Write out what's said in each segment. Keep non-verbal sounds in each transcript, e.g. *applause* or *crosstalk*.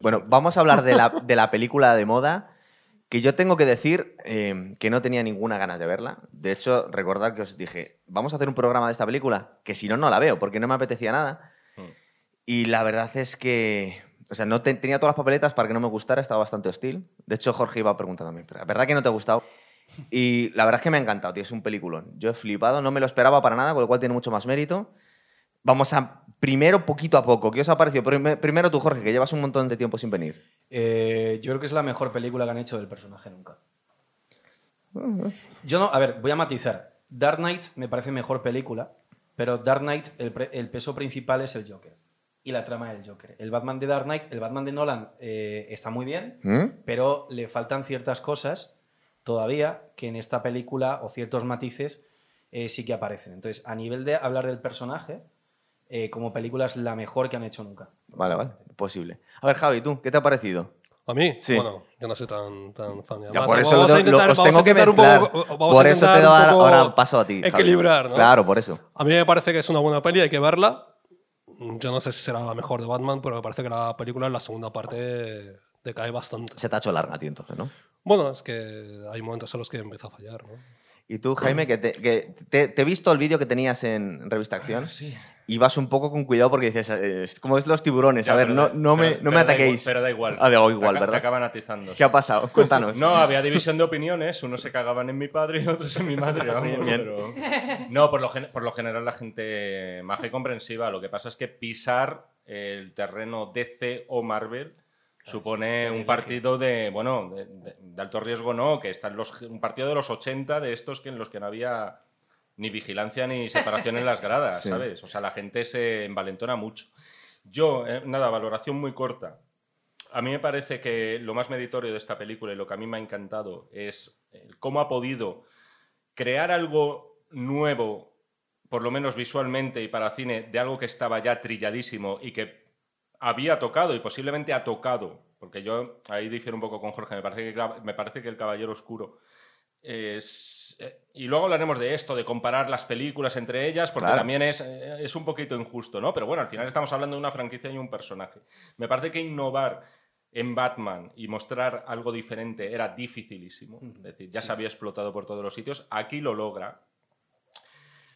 Bueno, vamos a hablar de la, *laughs* de la película de moda, que yo tengo que decir eh, que no tenía ninguna ganas de verla. De hecho, recordad que os dije, vamos a hacer un programa de esta película, que si no, no la veo, porque no me apetecía nada. Hmm. Y la verdad es que, o sea, no te- tenía todas las papeletas para que no me gustara, estaba bastante hostil. De hecho, Jorge iba preguntándome, ¿pero ¿verdad que no te ha gustado? Y la verdad es que me ha encantado, tío, es un peliculón. Yo he flipado, no me lo esperaba para nada, con lo cual tiene mucho más mérito. Vamos a, primero, poquito a poco, ¿qué os ha parecido? Prime- Primero tú, Jorge, que llevas un montón de tiempo sin venir. Eh, yo creo que es la mejor película que han hecho del personaje nunca. Yo no, a ver, voy a matizar. Dark Knight me parece mejor película, pero Dark Knight, el, pre- el peso principal es el Joker y la trama del Joker. El Batman de Dark Knight, el Batman de Nolan eh, está muy bien, ¿Mm? pero le faltan ciertas cosas todavía que en esta película o ciertos matices eh, sí que aparecen. Entonces, a nivel de hablar del personaje, eh, como película es la mejor que han hecho nunca. Vale, vale, posible. A ver, Javi, ¿tú qué te ha parecido? ¿A mí? Sí. Bueno, yo no soy tan, tan fan. Ya, por eso vamos lo- a lo- intentar- os vamos a tengo que intentar un mezclar. poco- vamos por a eso te doy ahora- paso a ti. Javi. Equilibrar, ¿no? Claro, por eso. A mí me parece que es una buena peli, hay que verla. Yo no sé si será la mejor de Batman, pero me parece que la película en la segunda parte decae bastante. Se te ha hecho larga a ti entonces, ¿no? Bueno, es que hay momentos en los que empieza a fallar, ¿no? Y tú, Jaime, que te, que te- te he visto el vídeo que tenías en Revista Acción. Sí. Y vas un poco con cuidado porque dices, eh, es como es los tiburones, Ya, a ver, no, no me, no me pero da ataquéis. igual- Pero da igual. Ah, da igual, Te ¿verdad? Te acaban atizando. ¿Qué ha pasado? *laughs* Cuéntanos. No, había división de opiniones. Unos se cagaban en mi padre y otros en mi madre. *laughs* vamos, Bien, bien. pero- No, por lo, por lo general la gente maja y comprensiva. Lo que pasa es que pisar el terreno DC o Marvel supone un partido de, bueno, de, de- de alto riesgo no, que está en los, un partido de los 80 de estos que en los que no había ni vigilancia ni separación en las gradas, *laughs* Sí. ¿sabes? O sea, la gente se envalentona mucho. Yo, eh, nada, valoración muy corta. A mí me parece que lo más meritorio de esta película y lo que a mí me ha encantado es eh, cómo ha podido crear algo nuevo, por lo menos visualmente y para cine, de algo que estaba ya trilladísimo y que había tocado y posiblemente ha tocado, porque yo ahí difiero un poco con Jorge, me parece que, me parece que El Caballero Oscuro es... eh, Y luego hablaremos de esto, de comparar las películas entre ellas, porque Claro. también es, eh, es un poquito injusto, ¿no? Pero bueno, al final estamos hablando de una franquicia y un personaje. Me parece que innovar en Batman y mostrar algo diferente era dificilísimo. Es decir, ya se había explotado por todos los sitios. Aquí lo logra.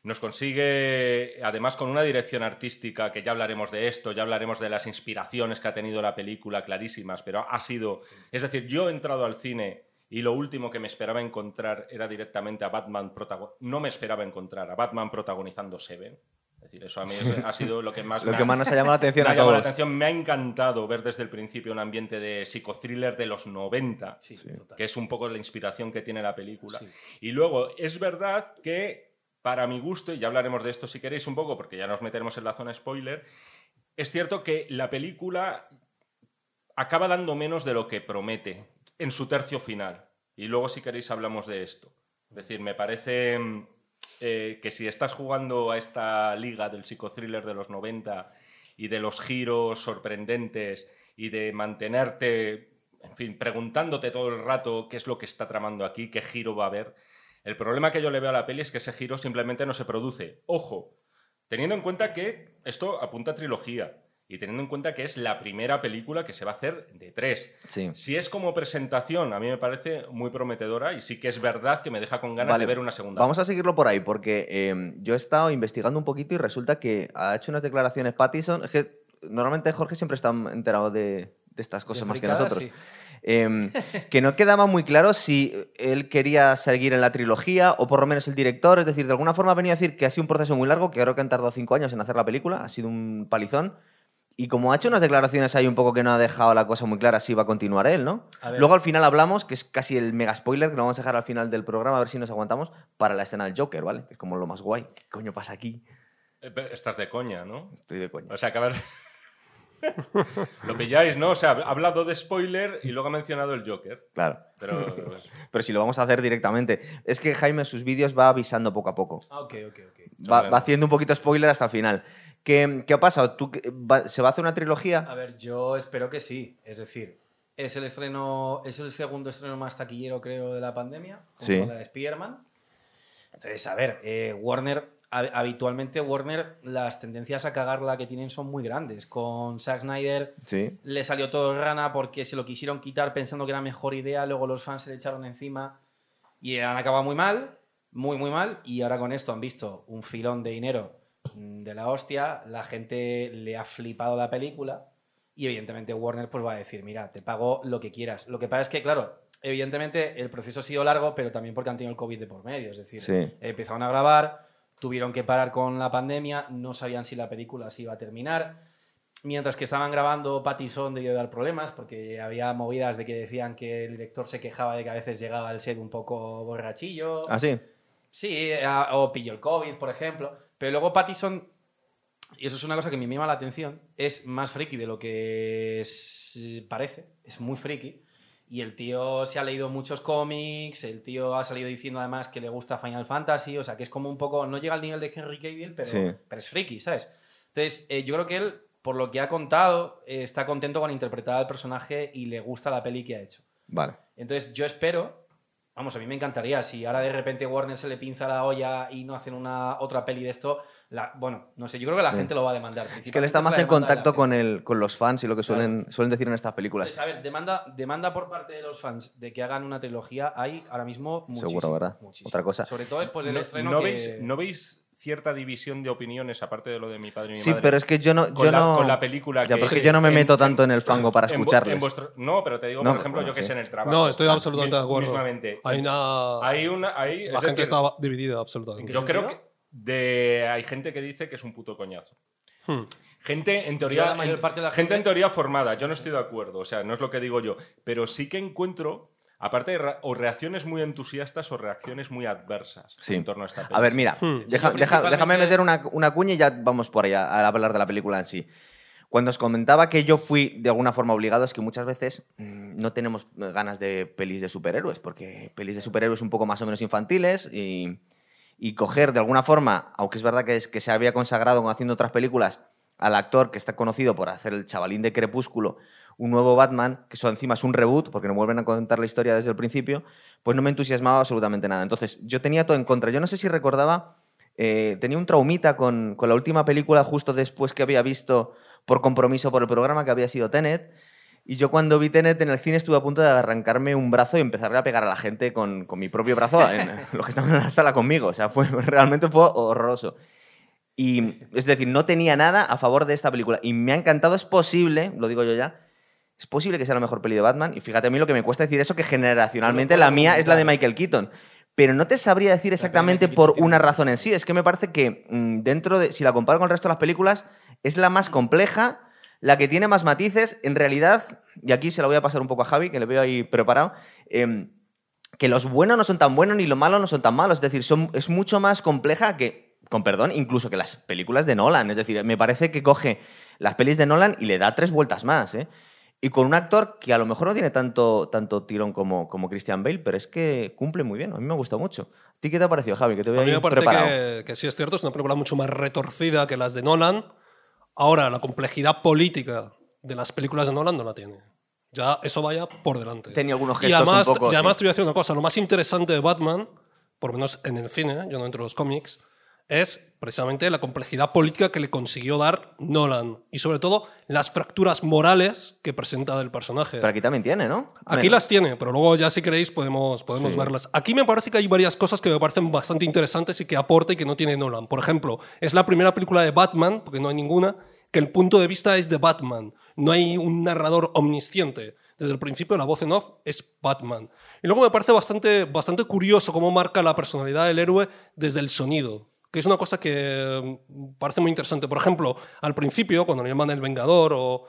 Nos consigue, además, con una dirección artística, que ya hablaremos de esto, ya hablaremos de las inspiraciones que ha tenido la película, clarísimas, pero ha sido... Es decir, yo he entrado al cine y lo último que me esperaba encontrar era directamente a Batman protagonizando... No me esperaba encontrar a Batman protagonizando Seven. Es decir, eso a mí ha sido lo que más... Lo me que ha- más nos ha llamado la *laughs* atención me a ha llamado la todos. atención. Me ha encantado ver desde el principio un ambiente de psicothriller de los 90 Sí, total. que es un poco la inspiración que tiene la película. Sí. Y luego, es verdad que, para mi gusto, y ya hablaremos de esto si queréis un poco, porque ya nos meteremos en la zona spoiler, es cierto que la película acaba dando menos de lo que promete en su tercio final. Y luego, si queréis, hablamos de esto. Es decir, me parece mm, eh, que si estás jugando a esta liga del psicothriller de los 90 y de los giros sorprendentes y de mantenerte, en fin, preguntándote todo el rato qué es lo que está tramando aquí, qué giro va a haber, el problema que yo le veo a la peli es que ese giro simplemente no se produce. Ojo, teniendo en cuenta que esto apunta a trilogía y teniendo en cuenta que es la primera película que se va a hacer de tres. Sí. Si es como presentación, a mí me parece muy prometedora y sí que es verdad que me deja con ganas Vale, de ver una segunda. Vamos a seguirlo por ahí, porque eh, yo he estado investigando un poquito y resulta que ha hecho unas declaraciones Pattison. Es que normalmente Jorge siempre está enterado de, de estas cosas más que nosotros. sí. Eh, que no quedaba muy claro si él quería seguir en la trilogía o por lo menos el director. Es decir, de alguna forma venido a decir que ha sido un proceso muy largo, que creo que han tardado cinco años en hacer la película, ha sido un palizón. Y como ha hecho unas declaraciones ahí un poco que no ha dejado la cosa muy clara, si va a continuar él, ¿no? Luego al final hablamos, que es casi el mega spoiler, que lo vamos a dejar al final del programa, a ver si nos aguantamos, para la escena del Joker, ¿vale? Que es como lo más guay. ¿Qué coño pasa aquí? Eh, Estás de coña, ¿no? Estoy de coña. O sea, acabas... *laughs* Lo pilláis, ¿no? O sea, ha hablado de spoiler y luego ha mencionado el Joker. Claro. Pero *laughs* Pero si lo vamos a hacer directamente. Es que Jaime sus vídeos va avisando poco a poco. Ah, ok, ok, ok. Va, va haciendo un poquito spoiler hasta el final. ¿Qué, qué ha pasado? ¿Tú, va- ¿Se va a hacer una trilogía? A ver, yo espero que sí. Es decir, es el estreno, es el segundo estreno más taquillero, creo, de la pandemia. junto Sí. a la de Spider-Man. Entonces, a ver, eh, Warner hab- habitualmente Warner, las tendencias a cagarla que tienen son muy grandes. Con Zack Snyder Sí. le salió todo rana porque se lo quisieron quitar pensando que era mejor idea, luego los fans se le echaron encima y han acabado muy mal, muy, muy mal. Y ahora con esto han visto un filón de dinero de la hostia, la gente le ha flipado la película y evidentemente Warner pues va a decir, mira, te pago lo que quieras. Lo que pasa es que, claro, evidentemente el proceso ha sido largo, pero también porque han tenido el COVID de por medio. Es decir, Sí. empezaron a grabar, tuvieron que parar con la pandemia, no sabían si la película se iba a terminar. Mientras que estaban grabando, Pattison debió dar problemas porque había movidas de que decían que el director se quejaba de que a veces llegaba al set un poco borrachillo. ¿Ah, sí? Sí, o pilló el COVID, por ejemplo. Pero luego Pattison, y eso es una cosa que me llama la atención, es más friki de lo que es- parece. Es muy friki. Y el tío se ha leído muchos cómics, el tío ha salido diciendo además que le gusta Final Fantasy, o sea que es como un poco, no llega al nivel de Henry Cavill, pero, Sí. pero es friki, ¿sabes? Entonces, eh, yo creo que él, por lo que ha contado, eh, está contento con interpretar al personaje y le gusta la peli que ha hecho. Vale. Entonces yo espero, vamos, a mí me encantaría, si ahora de repente Warner se le pinza la olla y no hacen una otra peli de esto, la, bueno, no sé, yo creo que la Sí. gente lo va a demandar. Es que él está más en contacto con, el, con los fans y lo que suelen, suelen decir en estas películas. Entonces, a ver, demanda, demanda por parte de los fans de que hagan una trilogía hay ahora mismo muchísimo. Seguro, ¿verdad? muchísimo. Otra cosa. Sobre todo después del ¿No, estreno no que- veis, ¿No veis cierta división de opiniones, aparte de lo de mi padre y mi Sí, madre? pero es que yo no. con, Yo la, no con la película Ya, que... porque yo no me en- meto tanto en el fango para escucharles. en vuestro- no, pero te digo, No, por ejemplo, bueno, yo que sí. sé en el trabajo. No, estoy absolutamente de acuerdo. Mismamente. Hay una. Hay una... Hay, la es gente decir, está dividida absolutamente. Yo creo que de, hay gente que dice que es un puto coñazo. Hmm. Gente en Yo, teoría, la mayor parte de la gente en teoría formada. Yo no estoy de acuerdo, o sea, no es lo que digo yo, pero sí que encuentro aparte o reacciones muy entusiastas o reacciones muy adversas Sí. en torno a esta A ver, mira, Hmm. deja- principalmente- déjame meter una, una cuña y ya vamos por ahí a, a hablar de la película en sí. Cuando os comentaba que yo fui de alguna forma obligado, es que muchas veces mm, no tenemos ganas de pelis de superhéroes, porque pelis de superhéroes un poco más o menos infantiles y, y coger de alguna forma, aunque es verdad que, es, que se había consagrado haciendo otras películas, al actor que está conocido por hacer el chavalín de Crepúsculo, un nuevo Batman, que eso encima es un reboot, porque no vuelven a contar la historia desde el principio, pues no me entusiasmaba absolutamente nada. Entonces, yo tenía todo en contra. Yo no sé si recordaba, eh, tenía un traumita con, con la última película justo después que había visto por compromiso por el programa, que había sido Tenet. Y yo cuando vi Tenet en el cine estuve a punto de arrancarme un brazo y empezarle a pegar a la gente con, con mi propio brazo, en, *laughs* *laughs* los que estaban en la sala conmigo. O sea, fue, *laughs* realmente fue horroroso. Y es decir, no tenía nada a favor de esta película. Y me ha encantado, es posible, lo digo yo ya, es posible que sea la mejor peli de Batman. Y fíjate a mí lo que me cuesta decir eso, que generacionalmente la mía es la de. Michael Keaton. Pero no te sabría decir exactamente por una razón en sí. Es que me parece que mm, dentro de, si la comparo con el resto de las películas, es la más compleja, la que tiene más matices. En realidad, y aquí se la voy a pasar un poco a Javi, que le veo ahí preparado, em, que los buenos no son tan buenos ni los malos no son tan malos. Es decir, son, es mucho más compleja que, con perdón, incluso que las películas de Nolan. Es decir, me parece que coge las pelis de Nolan y le da tres vueltas más. ¿eh? Y con un actor que a lo mejor no tiene tanto, tanto tirón como, como Christian Bale, pero es que cumple muy bien. A mí me gusta mucho. ¿A ti qué te ha parecido, Javi? Que te veo A mí me parece que, que sí es cierto, es una película mucho más retorcida que las de Nolan. Ahora, la complejidad política de las películas de Nolan no la tiene. Ya eso vaya por delante. Tenía algunos y gestos además, un poco, y además sí. te voy a decir una cosa, lo más interesante de Batman, por lo menos en el cine, yo no entro en los cómics, es precisamente la complejidad política que le consiguió dar Nolan. Y sobre todo las fracturas morales que presenta del personaje. Pero aquí también tiene, ¿no? Aquí Menos. las tiene, pero luego ya si queréis podemos, podemos Sí. verlas. Aquí me parece que hay varias cosas que me parecen bastante interesantes y que aporta y que no tiene Nolan. Por ejemplo, es la primera película de Batman, porque no hay ninguna, que el punto de vista es de Batman. No hay un narrador omnisciente. Desde el principio la voz en off es Batman. Y luego me parece bastante, bastante curioso cómo marca la personalidad del héroe desde el sonido que es una cosa que mm, parece muy interesante. Por ejemplo, al principio, cuando le llaman el Vengador o...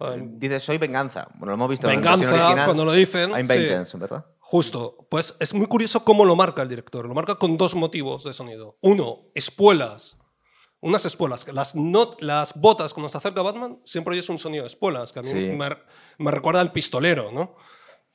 eh, Dices, soy venganza. Bueno, lo hemos visto en la Venganza, original. cuando lo dicen. I'm sí. vengeance, ¿verdad? Justo, pues es muy curioso cómo lo marca el director. Lo marca con dos motivos de sonido. Uno, espuelas. Unas espuelas. Las, not- las botas, cuando se acerca Batman, siempre oyes un sonido de espuelas, que a mí Sí. me, me recuerda al pistolero, ¿no?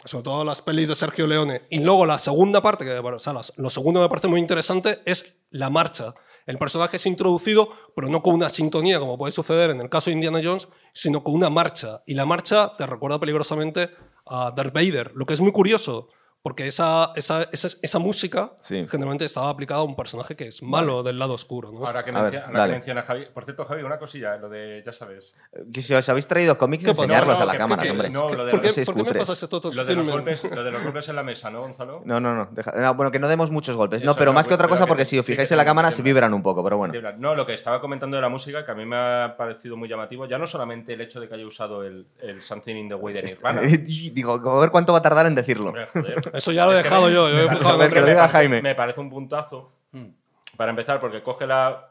Sobre todo las pelis de Sergio Leone. Y luego la segunda parte, que bueno, o sea, lo segundo me parece muy interesante, es la marcha. El personaje es introducido, pero no con una sintonía, como puede suceder en el caso de Indiana Jones, sino con una marcha. Y la marcha te recuerda peligrosamente a Darth Vader. Lo que es muy curioso, Porque esa, esa, esa, esa música Sí. generalmente estaba aplicada a un personaje que es malo del lado oscuro. ¿no? Ahora que, ver, ahora menciona Javi. Por cierto, Javi, una cosilla, lo de, ya sabes. Que si os habéis traído cómics, enseñarlos No, no, a la que- cámara, que- hombre. no, lo de ¿Por, qué, seis por qué me cutres. pasas esto? Lo de, los golpes, lo de los golpes en la mesa, ¿no, Gonzalo? No, no, no, deja- no, Bueno, que no demos muchos golpes. no, pero no, más que otra cosa, que- porque si os fijáis en la cámara, se vibran un poco, pero bueno. No, lo que estaba comentando de la música, que a mí me ha parecido muy llamativo, ya no solamente el hecho de que haya usado el, Something in the Way de Nirvana. *laughs* Y Digo, a ver cuánto va a tardar en decirlo. Joder. Eso ya lo he dejado me- yo. yo he me parece- que lo diga Jaime. Me un puntazo. Para empezar, porque coge la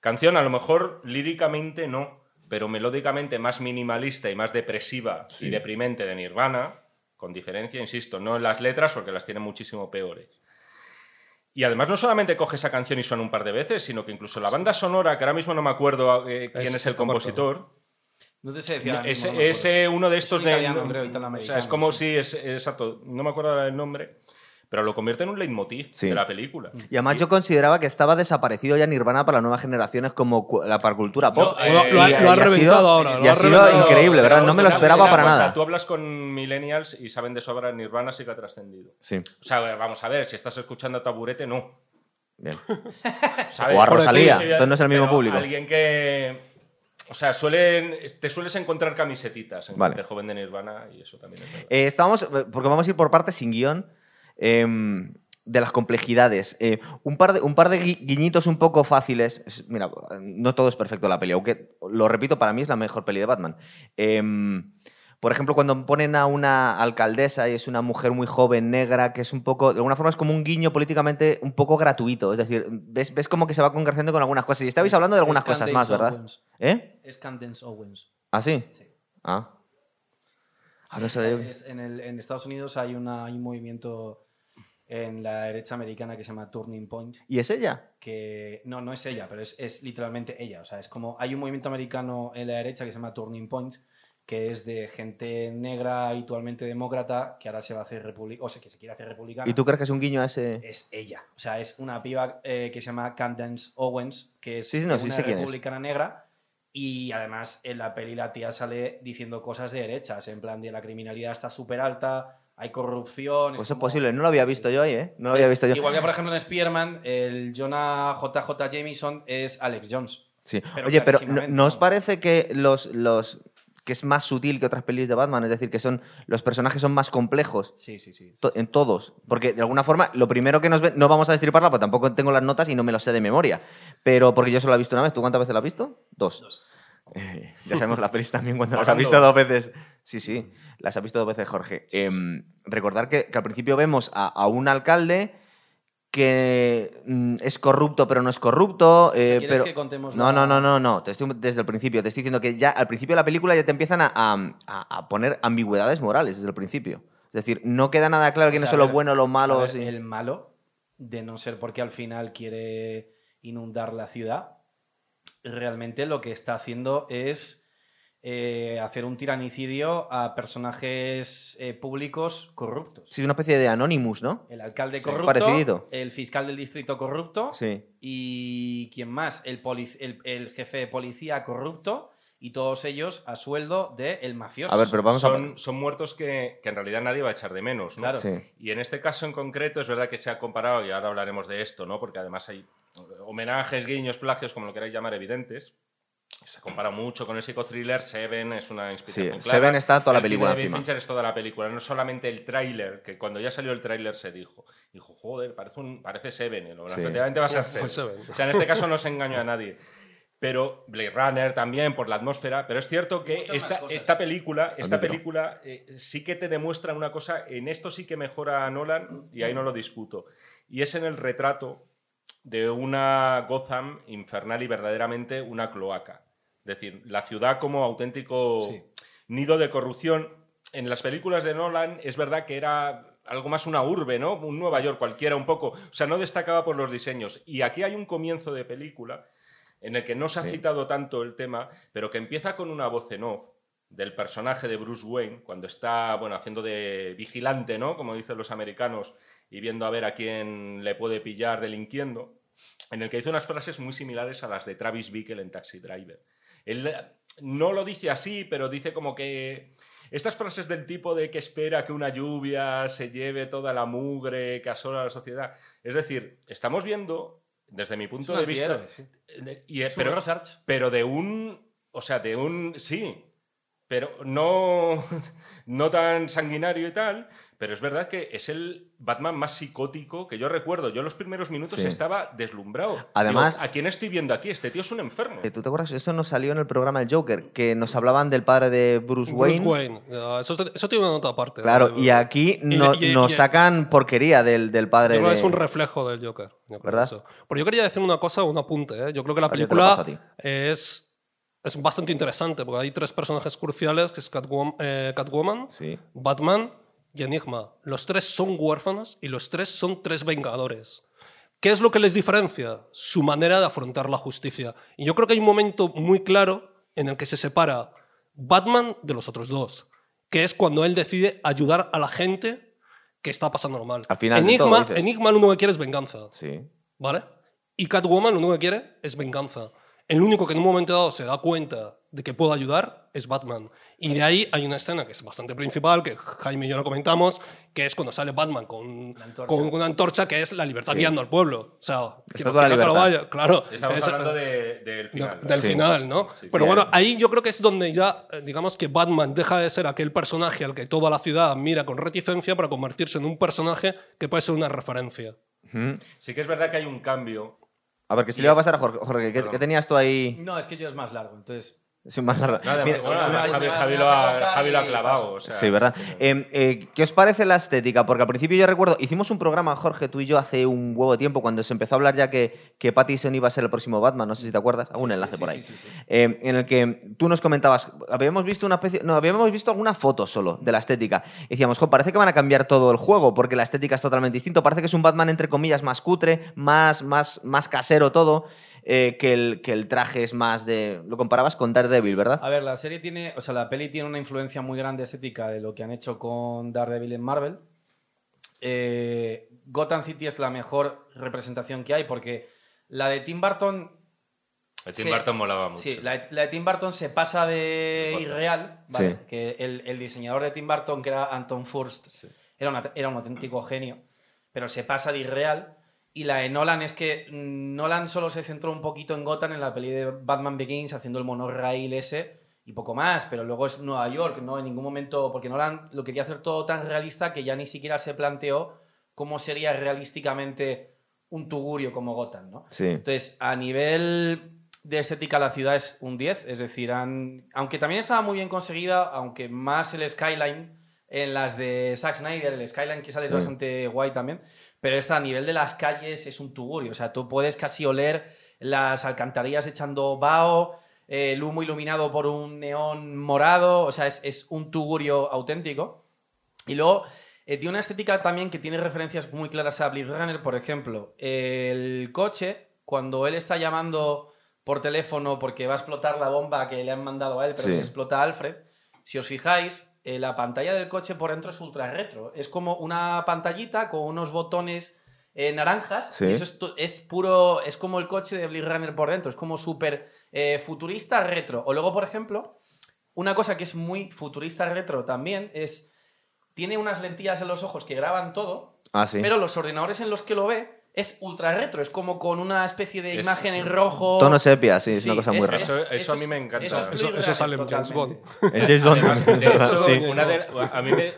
canción, a lo mejor líricamente no, pero melódicamente más minimalista y más depresiva y deprimente de Nirvana, con diferencia, insisto, no en las letras, porque las tiene muchísimo peores. Y además no solamente coge esa canción y suena un par de veces, sino que incluso la banda sonora, que ahora mismo no me acuerdo eh, quién Es- es, el compositor, No sé si decía. ahora es, mismo, no me es, acuerdo. eh, uno de estos un de... italiano, creo, o sea, es italoamericano, como sí. si es, exacto, no me acuerdo ahora del nombre, pero lo convierte en un leitmotiv Sí. de la película. Y además yo consideraba que estaba desaparecido ya Nirvana para las nuevas generaciones como la parcultura pop. Yo, Lo, eh, lo ha, y- lo ha y ha reventado sido- ahora. y ha ha sido increíble, ¿verdad? No me lo esperaba para cosa, nada. Tú hablas con millennials y saben de sobra Nirvana sí que ha trascendido. Sí, O sea, vamos a ver, si estás escuchando a Taburete, no. bien. *laughs* O a Rosalía, decir, entonces no es el mismo público. Alguien que... O sea, suelen, te sueles encontrar camisetitas en Vale. gente joven de Nirvana y eso también es verdad. Eh, estábamos, porque vamos a ir por partes sin guion, em, de las complejidades. Eh, un, par de, un par de gui- guiñitos un poco fáciles. Es- mira, no todo es perfecto la peli, aunque, lo repito, para mí es la mejor peli de Batman. Por ejemplo, cuando ponen a una alcaldesa y es una mujer muy joven, negra, que es un poco, de alguna forma es como un guiño políticamente un poco gratuito. Es decir, ves, ves como que se va congraciando con algunas cosas. Y estabais Es- hablando de algunas cosas más, ¿verdad? Owens. ¿Eh? Es Candence Owens. ¿Ah, sí? Sí. Ah. Ah, no sabía yo. Es- en, el- en Estados Unidos hay, una, hay un movimiento en la derecha americana que se llama Turning Point. ¿Y es ella? que no, no es ella, pero es, es literalmente ella. O sea, es como hay un movimiento americano en la derecha que se llama Turning Point, que es de gente negra, habitualmente demócrata, que ahora se va a hacer republicana, o sea, que se quiere hacer republicana. ¿Y tú crees que es un guiño a ese...? Es ella. O sea, es una piba eh, que se llama Candence Owens, que es Sí, sí, no, sí una republicana negra. Y además en la peli la tía sale diciendo cosas de derechas, en plan de la criminalidad está súper alta, hay corrupción. Pues es como- posible, no lo había visto yo ahí, ¿eh? No lo había es- visto yo. Igual que, por ejemplo, en Spearman, el Jonah JJ Jameson es Alex Jones. Sí. pero Oye, pero ¿no, ¿no os parece que los, los que es más sutil que otras pelis de Batman? Es decir, que son los personajes son más complejos Sí, sí, sí. to- en todos. Porque de alguna forma, lo primero que nos ven, no vamos a destriparla, porque tampoco tengo las notas y no me lo sé de memoria. Pero porque yo solo la he visto una vez. ¿Tú cuántas veces la has visto? Dos. Eh, ya sabemos las pelis también cuando las has Pagando. visto dos veces. Sí, sí, las has visto dos veces, Jorge. Em, recordar que, que al principio vemos a, a un alcalde que mm, es corrupto pero no es corrupto. eh, ¿Quieres pero... que contemos No, no, no, no, no. Te estoy desde el principio. Te estoy diciendo que ya al principio de la película ya te empiezan a, a- poner ambigüedades morales desde el principio. Es decir, no queda nada claro quiénes O sea, son los buenos, los malos. ver, y- El malo, de no ser porque al final quiere inundar la ciudad, realmente lo que está haciendo es eh, hacer un tiranicidio a personajes eh, públicos corruptos. Sí, una especie de Anonymous, ¿no? El alcalde Sí, corrupto, parecidito. el fiscal del distrito corrupto Sí. y ¿quién más? El, polic- el, el jefe de policía corrupto y todos ellos a sueldo del mafioso. A ver, pero vamos son, a. son muertos que, que en realidad nadie va a echar de menos, ¿no? Claro. Sí. Y en este caso en concreto es verdad que se ha comparado, y ahora hablaremos de esto, ¿no? Porque además hay homenajes, guiños, plagios, como lo queráis llamar, evidentes. Se compara mucho con el psicothriller. Seven es una inspiración Sí, clara. Seven está toda la El película de encima. Fincher es toda la película, no solamente el tráiler, que cuando ya salió el tráiler se dijo, dijo, joder, parece, un, parece Seven. Sí. Efectivamente va a ser *laughs* Fue Seven. Seven. O sea, en este caso no se engañó a nadie. Pero Blade Runner también, por la atmósfera. Pero es cierto que esta, esta película, esta película eh, sí que te demuestra una cosa. En esto sí que mejora a Nolan, y ahí no lo discuto. Y es en el retrato de una Gotham infernal y verdaderamente una cloaca. Es decir, la ciudad como auténtico Sí. nido de corrupción. En las películas de Nolan es verdad que era algo más una urbe, ¿no? Un Nueva York cualquiera un poco. O sea, no destacaba por los diseños. Y aquí hay un comienzo de película en el que no se ha Sí. citado tanto el tema, pero que empieza con una voz en off del personaje de Bruce Wayne cuando está, bueno, haciendo de vigilante, ¿no? Como dicen los americanos, y viendo a ver a quién le puede pillar delinquiendo, en el que dice unas frases muy similares a las de Travis Bickle en Taxi Driver. Él eh, no lo dice así, pero dice como que Estas frases del tipo de que espera que una lluvia se lleve toda la mugre que asola a la sociedad. Es decir, estamos viendo, desde mi punto un de vista. sí. eh, y- pero, Rorschach. pero de un. O sea, de un. Sí. Pero no, *laughs* no tan sanguinario y tal. Pero es verdad que es el Batman más psicótico que yo recuerdo. Yo en los primeros minutos Sí. estaba deslumbrado. Además- Digo, ¿a quién estoy viendo aquí? Este tío es un enfermo. Eh, ¿Tú te acuerdas? Eso nos salió en el programa del Joker, que nos hablaban del padre de Bruce, Bruce Wayne. Wayne. Ya, Eso, eso tiene una nota aparte. Claro, ¿no? y aquí no- y- y- nos y- sacan porquería del, del padre Yo creo de... que es un reflejo del Joker. yo ¿Verdad? eso. Pero yo quería decir una cosa, un apunte. ¿eh? Yo creo que la película ti. es, es bastante interesante porque hay tres personajes cruciales, que es Catwoman, eh, Catwoman, Sí. Batman y Enigma. Los tres son huérfanos y los tres son tres vengadores. ¿Qué es lo que les diferencia? Su manera de afrontar la justicia. Y yo creo que hay un momento muy claro en el que se separa Batman de los otros dos, que es cuando él decide ayudar a la gente que está pasándolo mal. Al final Enigma, todo. Enigma lo único que quiere es venganza. Sí. ¿Vale? Y Catwoman lo único que quiere es venganza. El único que en un momento dado se da cuenta de que puede ayudar es Batman. Y de ahí hay una escena que es bastante principal, que Jaime y yo lo comentamos, que es cuando sale Batman con, antorcha. con una antorcha que es la libertad guiando al pueblo. O sea, quien toda la libertad. vaya, claro. Estamos Es- hablando de- del no, final. del Sí. final, ¿no? Sí, Pero sí. bueno, ahí yo creo que es donde ya, eh, digamos que Batman deja de ser aquel personaje al que toda la ciudad mira con reticencia para convertirse en un personaje que puede ser una referencia. Sí que es verdad que hay un cambio. A ver, que si le iba a pasar a Jorge. Jorge, ¿qué, qué tenías tú ahí? No, es que yo es más largo, entonces. Sí, más Mira, bueno, me- Javi, lo ha, cortar Javi lo ha y clavado. paso. o sea, Sí, ¿verdad? Eh, eh, ¿Qué os parece la estética? Porque al principio yo recuerdo, hicimos un programa, Jorge, tú y yo, hace un huevo de tiempo, cuando se empezó a hablar ya que, que Pattinson iba a ser el próximo Batman, no sé si te acuerdas, algún enlace sí, por sí, ahí. sí, sí. Eh, en el que tú nos comentabas, habíamos visto una especie, no, habíamos visto alguna foto solo de la estética. Y decíamos, jo, parece que van a cambiar todo el juego, porque la estética es totalmente distinto. Parece que es un Batman, entre comillas, más cutre, más, más, más casero todo. Eh, que, el, que el traje es más de. Lo comparabas con Daredevil, ¿verdad? A ver, la serie tiene, o sea, la peli tiene una influencia muy grande estética de lo que han hecho con Daredevil en Marvel. Eh, Gotham City es la mejor representación que hay porque la de Tim Burton, El Tim Sí. Burton molaba mucho. sí, la, la de Tim Burton se pasa de irreal, ¿vale? Sí. Que el, el diseñador de Tim Burton, que era Anton Furst, era, una- era un auténtico genio, pero se pasa de irreal. Y la de Nolan es que mm, Nolan solo se centró un poquito en Gotham en la peli de Batman Begins, haciendo el monorail ese y poco más, pero luego es Nueva York, ¿no? En ningún momento, porque Nolan lo quería hacer todo tan realista que ya ni siquiera se planteó cómo sería realísticamente un tugurio como Gotham, ¿no? Sí. Entonces, a nivel de estética, la ciudad es un 10. Es decir, han- aunque también estaba muy bien conseguida, aunque más el skyline en las de Zack Snyder, el skyline que sale Sí. bastante guay también. Pero esta a nivel de las calles es un tugurio. O sea, tú puedes casi oler las alcantarillas echando vaho, eh, el humo iluminado por un neón morado. O sea, es, es un tugurio auténtico. Y luego eh, tiene una estética también que tiene referencias muy claras a Blade Runner, por ejemplo. El coche, cuando él está llamando por teléfono porque va a explotar la bomba que le han mandado a él, pero Sí. que explota a Alfred, si os fijáis, eh, la pantalla del coche por dentro es ultra retro. Es como una pantallita con unos botones eh, naranjas. Sí. Y eso es, puro. Es como el coche de Blade Runner por dentro. Es como súper eh, futurista retro. O luego, por ejemplo, una cosa que es muy futurista retro también es. Tiene unas lentillas en los ojos que graban todo, Ah, sí. pero los ordenadores en los que lo ve es ultra retro. Es como con una especie de Es- imagen en rojo. Tono sepia, sí, es una cosa muy rara. Eso- es- eso a mí me encanta. Eso, es Eso- Blade eso Runner sale en James totalmente. *laughs* El James Bond. Además, de hecho, *laughs* Sí. una de- a mí me-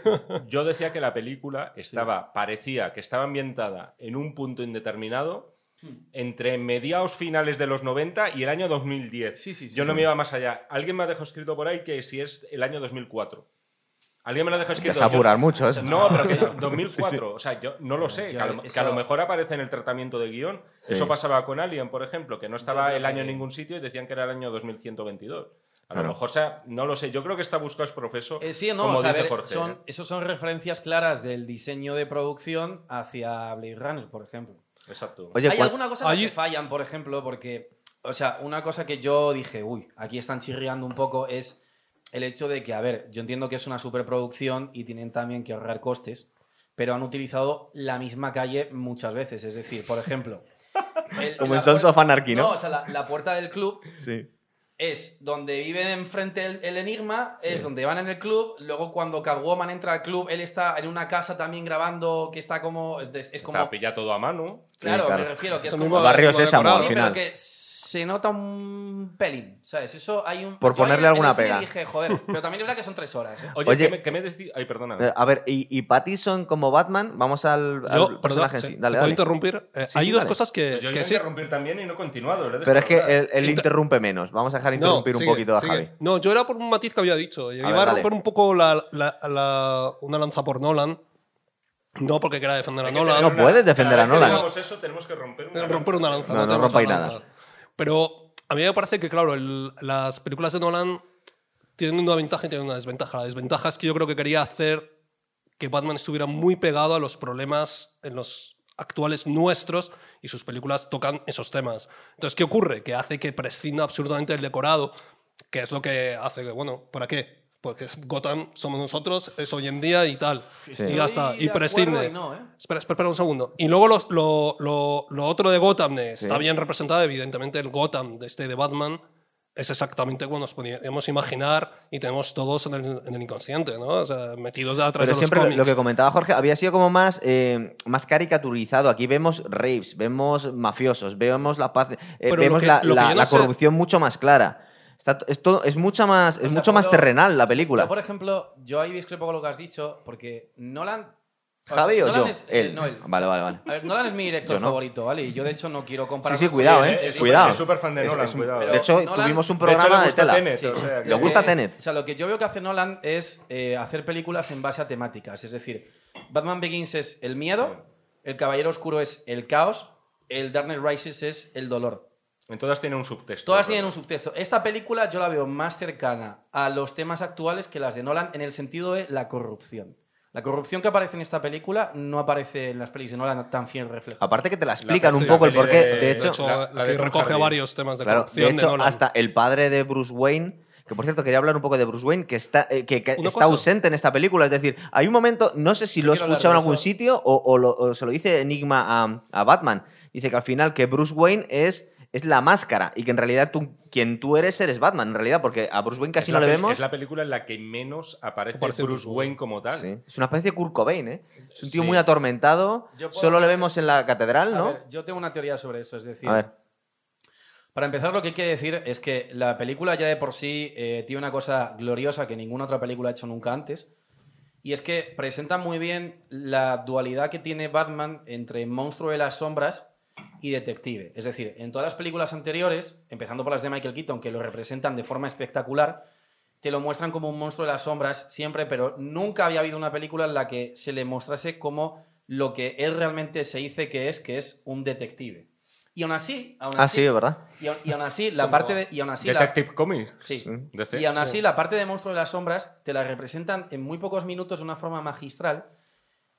yo decía que la película estaba, parecía que estaba ambientada en un punto indeterminado entre mediados finales de los 90 y el año 2010. Sí, sí, sí, yo no sí. me iba más allá. Alguien me ha dejado escrito por ahí que si es el año 2004. Alguien me lo Que escrito. es apurar Yo- mucho, ¿eh? No, pero que *laughs* 2004. O sea, yo no lo sé. Yo- que, a lo, eso- que a lo mejor aparece en el tratamiento de guion. Sí. Eso pasaba con Alien, por ejemplo, que no estaba el año en ningún sitio y decían que era el año 2122. A Claro. lo mejor, o sea, no lo sé. Yo creo que está buscado es profeso. Eh, sí, no, como o sea, dice ver, Jorge. son, ¿eh? esos son referencias claras del diseño de producción hacia Blade Runner, por ejemplo. Exacto. Oye, Hay cuan- alguna cosa Allí- que fallan, por ejemplo, porque, o sea, una cosa que yo dije, uy, aquí están chirriando un poco, es el hecho de que, a ver, yo entiendo que es una superproducción y tienen también que ahorrar costes, pero han utilizado la misma calle muchas veces. Es decir, por ejemplo. *laughs* el- Como la en Sons of Anarchy, ¿no? No, o sea, la, la puerta del club Sí. es donde vive enfrente el, el enigma, es donde van en el club, luego cuando Catwoman entra al club, él está en una casa también grabando que está como... Es, es como... Está pilla todo a mano. Claro, Sí, claro. me refiero que es Eso como... Barrio Sésamo, al Sí, final. pero que se nota un pelín, ¿sabes? Eso hay un... Por yo ponerle alguna pega. dije, joder, pero también es verdad que son tres horas, ¿eh? Oye, Oye- ¿qué me, qué me decís? Ay, perdona. Eh, A ver, y, y Pattinson como Batman, vamos al, al Yo, perdón, personaje en sí, sí. ¿te Dale, puedo dale. interrumpir? Eh, Sí, hay sí, dos dale. cosas que, Pues yo que iba a sí. interrumpir también y no he continuado. le he Pero es que él, él Inter- interrumpe menos. Vamos a dejar interrumpir No, un sigue, poquito a sigue. Javi. No, yo era por un matiz que había dicho. Yo A iba ver, a dale. romper un poco la, la- la- una lanza por Nolan. No porque quiera defender a Nolan. No puedes defender a Nolan. digamos eso, tenemos que romper una romper una lanza. No, no tenemos rompáis nada. Pero a mí me parece que, claro, el- las películas de Nolan tienen una ventaja y tienen una desventaja. La desventaja es que yo creo que quería hacer que Batman estuviera muy pegado a los problemas en los actuales nuestros y sus películas tocan esos temas. Entonces, ¿qué ocurre? Que hace que prescinda absolutamente del decorado, que es lo que hace que, bueno, ¿para qué? Porque Gotham somos nosotros, es hoy en día y tal. Sí. Y ya está. Y prescinde. no, ¿eh? Espera, espera, espera un segundo. Y luego lo, lo, lo- lo otro de Gotham de- Sí. está bien representado, evidentemente el Gotham de este de Batman es exactamente como nos podíamos imaginar y tenemos todos en el, en el inconsciente, ¿no? O sea, metidos atrás Pero de los siempre lo, cómics. lo que comentaba Jorge había sido como más, eh, más caricaturizado. Aquí vemos raves, vemos mafiosos, vemos la paz, eh, vemos que- la, la- no la sé- corrupción mucho más clara. Está, es, todo- es mucha más, es O sea, mucho más terrenal la película. Yo, por ejemplo, yo ahí discrepo con lo que has dicho, porque Nolan... o sea, ¿Javi o Nolan yo? es- él. no, él. *laughs* Vale, vale, vale. A ver, Nolan es mi director no. favorito, ¿vale? Y yo, de hecho, no quiero comparar... Sí, sí, cuidado, Sí, eh. es- es cuidado. es súper fan de Nolan, es un- cuidado. De hecho, Nolan- tuvimos un De hecho, le programa de, gusta tela. Tenet, Sí. o sea, que- Le gusta Eh, Tenet. O sea, lo que yo veo que hace Nolan es eh, hacer películas en base a temáticas. Es decir, Batman Begins es el miedo, el Caballero Oscuro es el caos, el Dark Knight Rises es el dolor. En todas tiene un subtexto. Todas tienen un subtexto. Esta película yo la veo más cercana a los temas actuales que las de Nolan en el sentido de la corrupción. La corrupción que aparece en esta película no aparece en las pelis de Nolan tan fiel reflejo. Aparte que te la explican La- un poco el porqué. de- De De hecho, la- de recoge Hardy. varios temas de Claro, corrupción de de, hecho, Nolan. hasta el padre de Bruce Wayne, que por cierto quería hablar un poco de Bruce Wayne, que está, eh, que, está cosa. ausente en esta película. Es decir, hay un momento, no sé si Yo lo he escuchado en algún sitio o, o lo- o se lo dice Enigma a, a Batman. Dice que al final que Bruce Wayne es, es la máscara y que en realidad tú, quien tú eres eres Batman, en realidad, porque a Bruce Wayne casi Es no le vemos. Es la película en la que menos aparece, Aparece Bruce Bruce Wayne Wayne. como tal. Sí. Es una especie de Kurt Cobain, ¿eh? Es un tío Sí. muy atormentado. Solo le vemos en la catedral, ¿no? ver, yo tengo una teoría sobre eso, es decir, A ver. Para empezar, lo que hay que decir es que la película ya de por sí eh, tiene una cosa gloriosa que ninguna otra película ha hecho nunca antes. Y es que presenta muy bien la dualidad que tiene Batman entre monstruo de las sombras y detective. Es decir, en todas las películas anteriores, empezando por las de Michael Keaton, que lo representan de forma espectacular, te lo muestran como un monstruo de las sombras siempre, pero nunca había habido una película en la que se le mostrase como lo que él realmente se dice que es, que es un detective. Y aún así, aún Ah, así, sí, ¿verdad? y, aún- y aún así, la parte de. Y aún así, la, Detective Comics. Sí. DC. y aún así, sí. la parte de Monstruo de las Sombras te la representan en muy pocos minutos de una forma magistral,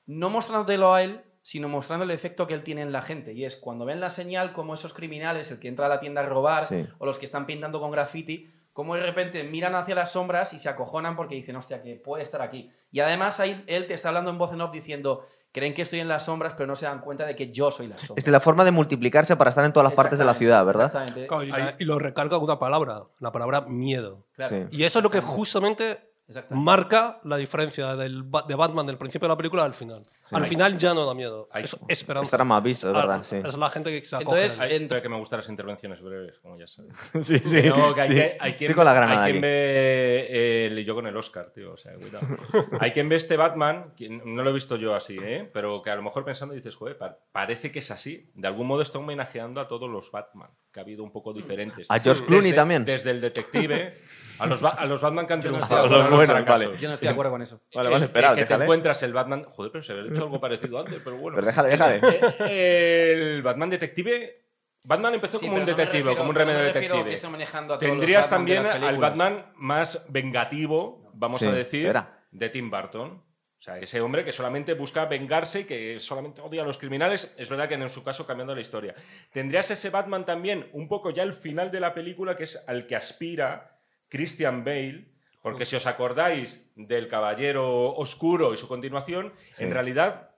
no mostrándotelo a él, sino mostrando el efecto que él tiene en la gente. Y es cuando ven la señal, como esos criminales, el que entra a la tienda a robar, Sí. o los que están pintando con graffiti, como de repente miran hacia las sombras y se acojonan porque dicen, hostia, que puede estar aquí. Y además ahí él te está hablando en voz en off diciendo, creen que estoy en las sombras, pero no se dan cuenta de que yo soy la sombra. Es la forma de multiplicarse para estar en todas las partes de la ciudad, ¿verdad? Exactamente. Claro, y, y lo recarga con una palabra, la palabra miedo. claro. Sí. Y eso es lo que justamente. Marca la diferencia del, de Batman del principio de la película al final. al final ya no da miedo. Hay- Es esperanza. Estará más visto, es verdad, sí. Es la gente que se acoge. Entonces, Hay, en- pero que me gustan las intervenciones breves, como ya sabes. *laughs* Sí, sí. No, que hay, sí. que- hay quien, Estoy con la granada hay quien ve el- yo con el Oscar, tío. O sea, cuidado. *laughs* hay quien ve este Batman, quien- no lo he visto yo así, ¿eh? pero que a lo mejor pensando dices, joder, pa- parece que es así. De algún modo está homenajeando a todos los Batman, que ha habido un poco diferentes. A George Clooney Desde- también. Desde el detective, *laughs* a los, Ba- a los Batman que han *laughs* Yo no triunfado. estoy de a acuerdo. los buenos, fracasos. vale. yo no estoy de acuerdo con eso. Vale, vale, El- espera, el que te encuentras el Batman. Joder, pero se había hecho algo parecido antes, pero bueno. Pero déjale, déjale. Eh, el Batman detective. Batman empezó Sí, como un no detective, refiero- como un no me remedio refiero detective. que esté manejando a todos los Tendrías también las al. Batman más vengativo, vamos Sí, a decir, espera. de Tim Burton. O sea, ese hombre que solamente busca vengarse y que solamente odia a los criminales. Es verdad que en su caso cambiando la historia. Tendrías ese Batman también, un poco ya al final de la película, que es al que aspira Christian Bale. Porque si os acordáis del Caballero Oscuro y su continuación, Sí. en realidad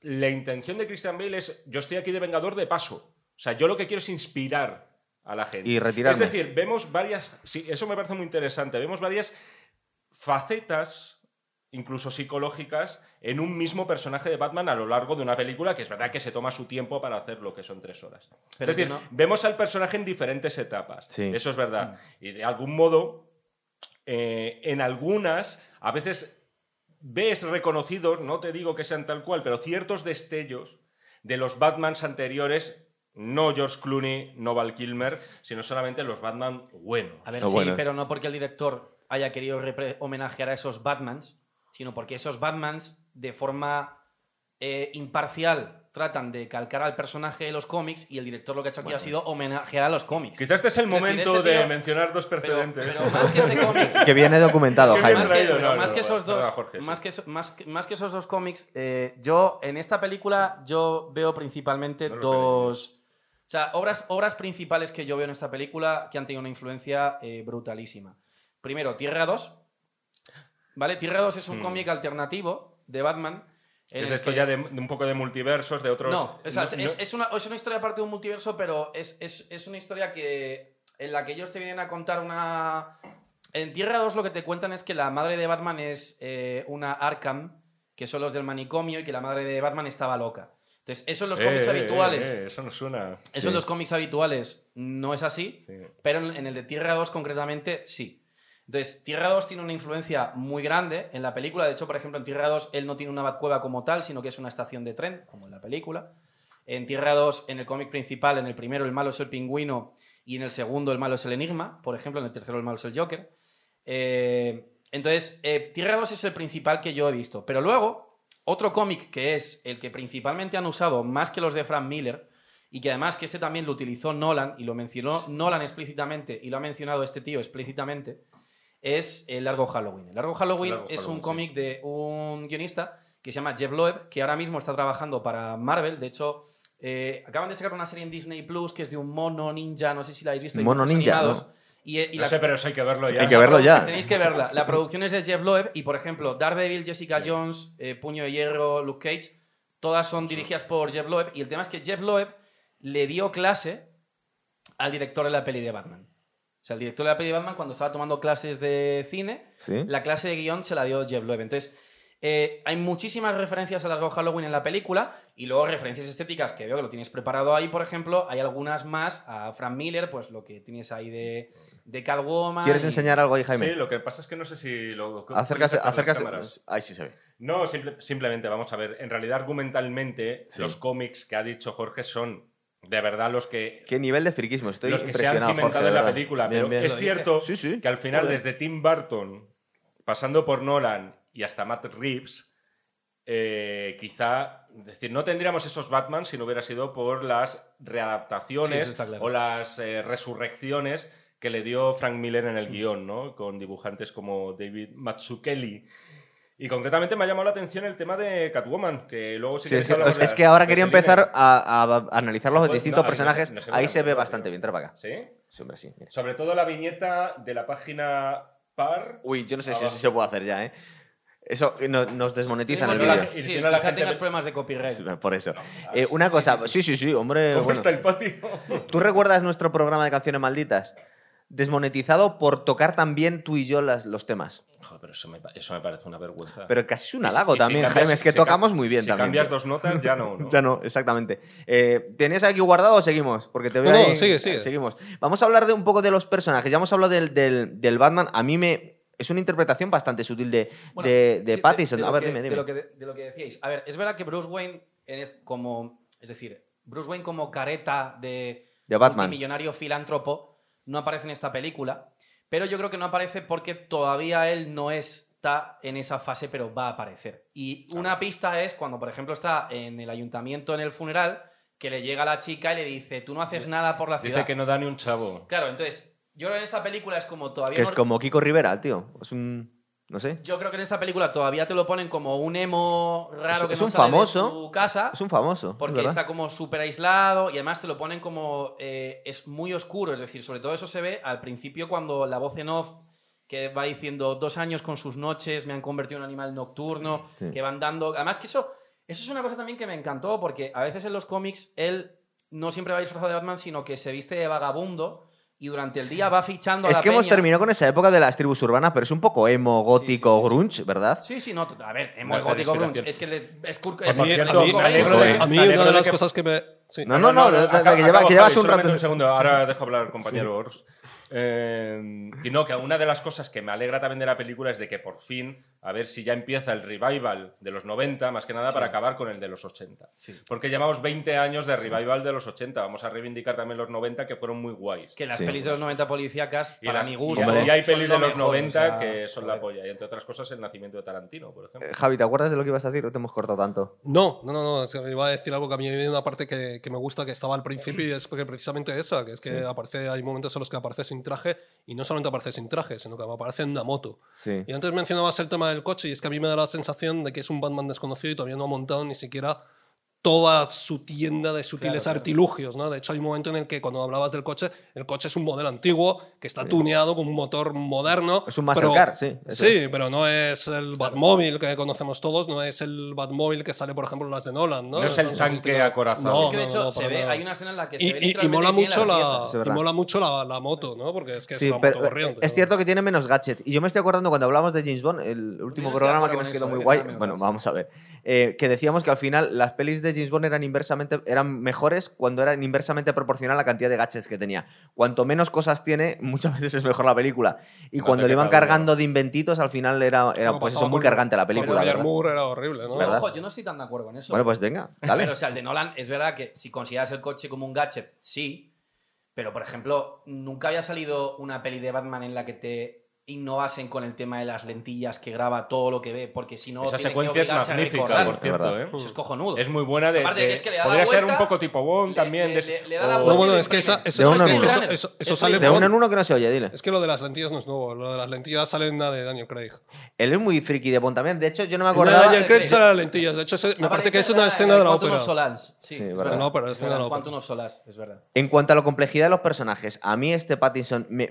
la intención de Christian Bale es yo estoy aquí de vengador de paso. O sea, yo lo que quiero es inspirar a la gente. Y retirarme. Es decir, vemos varias. Sí, eso me parece muy interesante. Vemos varias facetas, incluso psicológicas, en un mismo personaje de Batman a lo largo de una película que es verdad que se toma su tiempo para hacer lo que son tres horas. Pero es decir, no- vemos al personaje en diferentes etapas. Sí. Eso es verdad. Y de algún modo, eh, en algunas, a veces ves reconocidos, no te digo que sean tal cual, pero ciertos destellos de los Batmans anteriores, no George Clooney, no Val Kilmer, sino solamente los Batman buenos. A ver, Lo sí, pero no porque el director haya querido homenajear a esos Batmans, sino porque esos Batmans, de forma eh, imparcial, tratan de calcar al personaje de los cómics y el director lo que ha hecho aquí ha sido homenajear a los cómics. Quizás este es el Es decir, momento este tío- de mencionar dos precedentes. pero más que ese cómics, *laughs* Que viene documentado, Jaime. más que, traído, pero no, más no, que esos dos, Jorge, sí. más, que eso- más, que- más que esos dos cómics, eh, yo en esta película yo veo principalmente dos, o sea, obras, obras principales que yo veo en esta película que han tenido una influencia eh, brutalísima. Primero, Tierra 2, ¿vale? Tierra 2 es un Hmm. cómic alternativo de Batman. en Es esto que- ya de, de un poco de multiversos, de otros. no, es, no- es una, es una historia aparte de un multiverso, pero es, es- es una historia que en la que ellos te vienen a contar una... En Tierra 2 lo que te cuentan es que la madre de Batman es eh, una Arkham, que son los del manicomio, y que la madre de Batman estaba loca. Entonces, eso en los Eh, cómics eh, habituales... eso no suena. Eso Sí. en los cómics habituales no es así, Sí. pero en en el de Tierra 2 concretamente sí. Entonces, Tierra 2 tiene una influencia muy grande en la película. De hecho, por ejemplo, en Tierra 2 él no tiene una Batcueva como tal, sino que es una estación de tren, como en la película. En Tierra 2, en el cómic principal, en el primero el malo es el pingüino y en el segundo el malo es el enigma. Por ejemplo, en el tercero el malo es el Joker. Eh, entonces, eh, Tierra 2 es el principal que yo he visto. Pero luego, otro cómic que es el que principalmente han usado más que los de Frank Miller, y que además que este también lo utilizó Nolan y lo mencionó Nolan explícitamente y lo ha mencionado este tío explícitamente, es El Largo Halloween. El Largo Halloween Largo es Halloween, un cómic de un guionista que se llama Jeff Loeb, que ahora mismo está trabajando para Marvel. De hecho, eh, acaban de sacar una serie en Disney Plus que es de un mono ninja, no sé si la habéis visto. Mono ninja. ¿no? Y, y No la- sé, pero eso hay que verlo ya. Hay que verlo ya. Tenéis que verla. La producción es de Jeff Loeb y, por ejemplo, Daredevil, Jessica Jones, eh, Puño de Hierro, Luke Cage, todas son dirigidas por Jeff Loeb. Y el tema es que Jeff Loeb le dio clase al director de la peli de Batman. O sea, el director de la peli de Batman, cuando estaba tomando clases de cine, Sí. la clase de guion se la dio Jeff Loeb. Entonces, eh, hay muchísimas referencias a Largo Halloween en la película y luego referencias estéticas que veo que lo tienes preparado ahí, por ejemplo. Hay algunas más a Frank Miller, pues lo que tienes ahí de, de Catwoman. ¿Quieres y- enseñar algo ahí, Jaime? Sí, lo que pasa es que no sé si lo. Acércase, acércase. cámaras. Ahí sí se ve. No, simple- simplemente, vamos a ver. En realidad, argumentalmente, Sí. los cómics que ha dicho Jorge son de verdad los que. Qué nivel de friquismo. Estoy los que se han impresionado, cimentado Jorge, en la verdad. película. Bien, pero bien. es cierto Sí, sí. que al final, Joder. desde Tim Burton, pasando por Nolan y hasta Matt Reeves, eh, quizá. Es decir, no tendríamos esos Batman si no hubiera sido por las readaptaciones claro. o las eh, resurrecciones que le dio Frank Miller en el guion, ¿no? Con dibujantes como David Mazzucchelli. Y concretamente me ha llamado la atención el tema de Catwoman, que luego Sí, queréis es, que, es la- que ahora quería empezar a, a analizar los Pues, distintos no, ahí no se- personajes. no se ahí se ve bastante bien. Trae para acá. ¿Sí? Sí, hombre, sí. mira. Sobre todo la viñeta de la página par. Uy, yo no sé si eso se puede hacer ya, ¿eh? Eso no- nos desmonetizan el vídeo. y sí, si no la gente tengas le- problemas de copyright. Sí, Por eso. Eh, una cosa, sí, sí, sí, hombre. ¿Cómo bueno. está el patio? ¿Tú recuerdas nuestro programa de canciones malditas? Desmonetizado por tocar también tú y yo las- los temas. Joder, pero eso me, eso me parece una vergüenza. Pero casi es un Y si- halago y si también, cambias- Jaime. Es que si ca- tocamos muy bien si también. cambias tío. dos notas, ya no. ¿no? *laughs* Ya no, exactamente. Eh, ¿Tenías aquí guardado o seguimos? Porque te veo No, no, ahí- sigue, sigue. eh, Seguimos. Vamos a hablar de un poco de los personajes. Ya hemos hablado del, del- del Batman. A mí me... Es una interpretación bastante sutil de, Bueno, de, de sí, Pattinson. lo a ver, que- dime, De dime. lo, que, de lo que decíais. A ver, es verdad que Bruce Wayne, en est- como, es decir, Bruce Wayne como careta de, De Batman. multimillonario filántropo no aparece en esta película, pero yo creo que no aparece porque todavía él no está en esa fase, pero va a aparecer. Y una pista es cuando, por ejemplo, está en el ayuntamiento en el funeral, que le llega la chica y le dice, tú no haces nada por la ciudad. Dice que no da ni un chavo. Claro, entonces, yo creo que en esta película es como todavía... Que es como Kiko Rivera, tío. Es un... No sé. yo creo que en esta película todavía te lo ponen como un emo raro Es- que es no un sale famoso. de su casa. Es un famoso. Porque está como súper aislado y además te lo ponen como... eh, es muy oscuro, es decir, sobre todo eso se ve al principio cuando la voz en off que va diciendo dos años con sus noches, me han convertido en un animal nocturno, Sí. que van dando... Además que eso, eso es una cosa también que me encantó porque a veces en los cómics él no siempre va disfrazado de Batman, sino que se viste de vagabundo y durante el día va fichando a Es la que hemos terminado con esa época de las tribus urbanas, pero es un poco emo, gótico, sí, sí. grunge, ¿verdad? Sí, sí, no, a ver, emo gótico grunge. Es que le, es es- A mí, a a una de de las que- cosas que me... sí. No, no, no, que lleva- acabo, que llevas un rato- un segundo, ahora dejo hablar al compañero Ors. Eh, y no, que una de las cosas que me alegra también de la película es de que por fin, a ver si ya empieza el revival de los 90, más que nada para acabar con el de los 80. Sí. Porque llevamos 20 años de revival de los 80. Vamos a reivindicar también los 90 que fueron muy guays. que las Sí. pelis de los 90 policíacas, Y para las- mi gusto. y hay pelis de los mejor, 90 o sea, que son la polla. Y entre otras cosas, el nacimiento de Tarantino, por ejemplo. Eh, Javi, ¿te acuerdas de lo que ibas a decir o te hemos cortado tanto? No, no, no, no. es que iba a decir algo que a mí hay una parte que, que me gusta que estaba al principio y es porque precisamente esa, que es que aparece, hay momentos en los que aparece sin traje y no solamente aparece sin traje, sino que aparece en una moto. Sí. Y antes mencionabas el tema del coche y es que a mí me da la sensación de que es un Batman desconocido y todavía no ha montado ni siquiera toda su tienda de sutiles claro. artilugios, ¿no? De hecho, hay un momento en el que cuando hablabas del coche, el coche es un modelo antiguo que está tuneado con un motor moderno. Es un muscle car, sí, Sí, pero no es el Batmóvil que conocemos todos, no es el Batmóvil que sale, por ejemplo, en las de Nolan, ¿no? No es el Son tanque sofisticados. acorazado. No, Es que de no, hecho no, se ve, hay una escena en la que se Y, ve y- mola mucho la, y mola mucho la, la moto, ¿no? Porque es que Sí, es una pero moto corriente. es ¿no? cierto que tiene menos gadgets. Y yo me estoy acordando cuando hablamos de James Bond, el último programa que nos quedó muy guay. Bueno, vamos a ver. Eh, que decíamos que al final las pelis de James Bond eran inversamente eran mejores cuando eran inversamente proporcional a la cantidad de gadgets que tenía. Cuanto menos cosas tiene, *laughs* muchas veces es mejor la película. Y No cuando le iban cargando de inventitos, al final era, era pues eso, muy cargante la película. ¿verdad? Moore era horrible, ¿no? ¿Verdad? Ojo, yo no estoy tan de acuerdo con eso. Bueno, pues venga, dale. Pero, o sea, el de Nolan es verdad que si consideras el coche como un gadget, sí. Pero, por ejemplo, nunca había salido una peli de Batman en la que te innovasen con el tema de las lentillas que graba todo lo que ve, porque si no. Esa secuencia es obligarse a magnífica, recordar. por cierto. ¿eh? Eso es cojonudo. Es muy buena de. Aparte de es que le da la podría ser un vuelta, poco tipo Bond también. le- le- le da la vuelta No, bueno, es que esa, eso, De uno es en que uno. eso, eso- eso Es sale De uno en uno que no se oye, dile. Es que lo de las lentillas no es nuevo, lo de las lentillas sale en la de Daniel Craig. Él es muy friki de Bond también. De hecho, yo no me la de acordaba. Daniel Craig sale las lentillas, de hecho me Aparece parece que es una la- escena en de la Quantum ópera. of Solace. Sí, es verdad. No, pero es de la ópera. Quantum Solace, es verdad. En cuanto a la complejidad de los personajes, a mí este Pattinson me,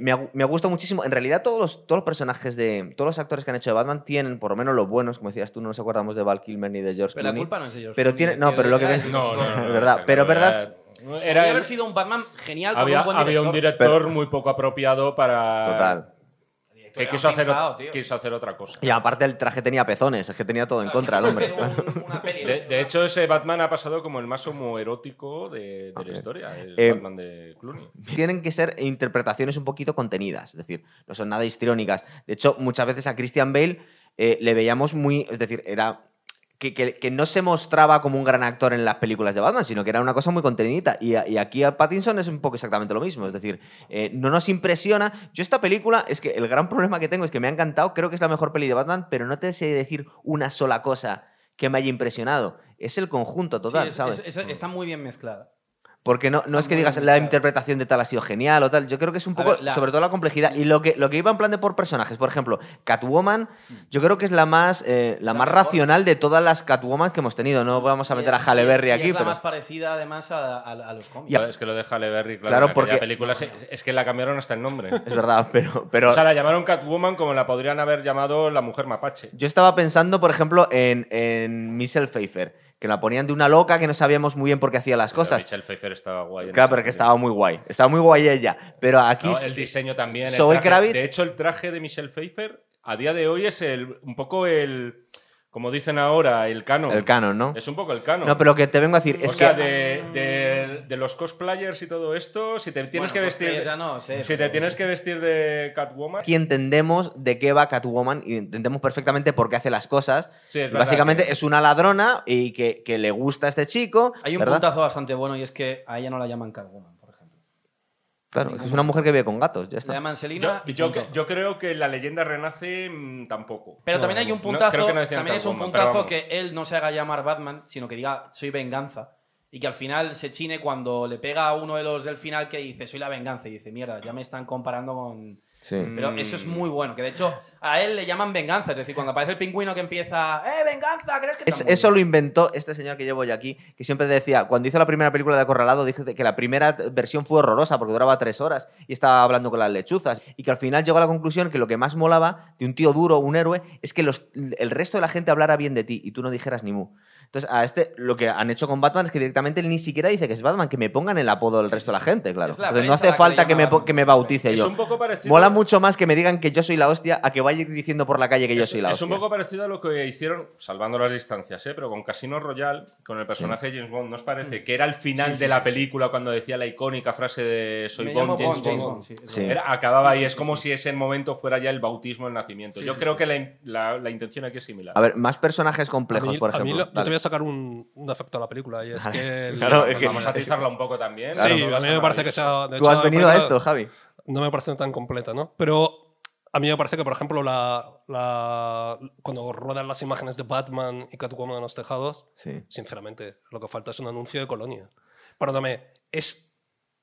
gustado muchísimo. En realidad, todos los, todos los personajes de. Todos los actores que han hecho de Batman tienen, por lo menos los buenos, como decías tú, no nos acordamos de Val Kilmer ni de George Pero la Clooney. culpa no es de George Pero Clooney, tiene. No, pero lo que. ven- No, no, no, no, es verdad. Pero verdad. Era, Podría era- haber sido un Batman genial con había, un buen había director. un director muy poco apropiado para. Total. Que quiso hacer, quiso hacer otra cosa. Y aparte, el traje tenía pezones, es que tenía todo en contra el hombre. *laughs* quiso hacer un- una peli De, de hecho, ese Batman ha pasado como el más homoerótico de, de la historia, el Eh, Batman de Clooney. tienen que ser interpretaciones un poquito contenidas, es decir, no son nada histriónicas. De hecho, muchas veces a Christian Bale eh, le veíamos muy, es decir, era que, que- que no se mostraba como un gran actor en las películas de Batman, sino que era una cosa muy contenidita. Y, a- y aquí a Pattinson es un poco exactamente lo mismo, es decir, eh, no nos impresiona. Yo esta película, es que el gran problema que tengo es que me ha encantado, creo que es la mejor peli de Batman, pero no te sé decir una sola cosa que me haya impresionado. Es el conjunto total, Sí, es- ¿sabes? es- es- está muy bien mezclada. Porque no, no es que digas la interpretación de tal ha sido genial o tal. Yo creo que es un poco, ver, la- sobre todo la complejidad. Y lo que, lo que iba en plan de por personajes. Por ejemplo, Catwoman, yo creo que es la más, eh, la La más mejor. racional de todas las Catwoman que hemos tenido. No vamos a meter es- a Halle es- Berry aquí, Es la pero. más parecida, además, a, a- a los cómics. Ya. Es que lo de Halle Berry, claro. Porque- película se- es que la cambiaron hasta el nombre. *laughs* Es verdad, pero. pero O sea, la llamaron Catwoman como la podrían haber llamado la mujer mapache. yo estaba pensando, por ejemplo, en, en Michelle Pfeiffer, que la ponían de una loca que no sabíamos muy bien por qué hacía las Pero cosas. Michelle Pfeiffer estaba guay. en Claro, pero que estaba muy guay. Estaba muy guay ella. Pero aquí. No, el diseño también. Zoe Kravitz- De hecho, el traje de Michelle Pfeiffer a día de hoy es el, un poco el. Como dicen ahora, el canon. el canon, ¿no? Es un poco el canon. No, pero lo que te vengo a decir O es sea, que. de, de- de los cosplayers y todo esto, si te tienes Bueno, que vestir. ya no sé, si te tienes que vestir de Catwoman. aquí entendemos de qué va Catwoman y entendemos perfectamente por qué hace las cosas. Sí, es verdad Básicamente que- es una ladrona y que, que le gusta a este chico. Hay un ¿verdad? puntazo bastante bueno y es que a ella no la llaman Catwoman. Claro, es una mujer que vive con gatos, ya La está. llaman Yo, Selina y yo, punto. yo creo que la leyenda renace mm, tampoco. Pero No, también hay un puntazo, creo que no decían también es un Catwoman, pero puntazo vamos. que él no se haga llamar Batman, sino que diga soy venganza. Y que al final se chine cuando le pega a uno de los del final que dice soy la venganza. Y dice, mierda, ya me están comparando con. Sí. Pero eso es muy bueno. Que de hecho a él le llaman venganza. Es decir, cuando aparece el pingüino que empieza, ¡eh, venganza! ¿Crees que Es- eso bien. lo inventó este señor que llevo yo aquí, que siempre decía, cuando hizo la primera película de Acorralado, dije que la primera versión fue horrorosa porque duraba tres horas y estaba hablando con las lechuzas. Y que al final llegó a la conclusión que lo que más molaba de un tío duro, un héroe, es que los- el resto de la gente hablara bien de ti y tú no dijeras ni mu. Entonces, a este lo que han hecho con Batman es que directamente él ni siquiera dice que es Batman, que me pongan el apodo del resto de la gente, claro. Es la Entonces, no hace que falta que me, que me bautice Es yo. un poco parecido. Mola mucho más que me digan que yo soy la hostia a que vaya diciendo por la calle que yo es, soy la es hostia. un poco parecido a lo que hicieron, salvando las distancias, ¿eh? pero con Casino Royale, con el personaje de James Bond. ¿No os parece? Que era el final Sí, sí, de la sí, sí. película cuando decía la icónica frase de Soy Me Bond, James Bond, James Bond. Bond, sí, es Sí. verdad. Era- acababa Sí, y sí, es sí, como sí. si ese momento fuera ya el bautismo, el nacimiento. Sí, Yo sí, creo sí. que la, la- la intención aquí es similar. A ver, más personajes complejos, por ejemplo. Sacar un, un defecto a la película y es que... *laughs* el- Claro, es que- vamos a atizarla un poco también. Sí, ¿no? No a mí me parece que sea... de Tú hecho, has venido a esto, Javi. No me parece tan completa, ¿no? Pero a mí me parece que, por ejemplo, la, la- cuando ruedan las imágenes de Batman y Catwoman en los tejados, Sí. sinceramente, lo que falta es un anuncio de Colonia. Perdóname, es...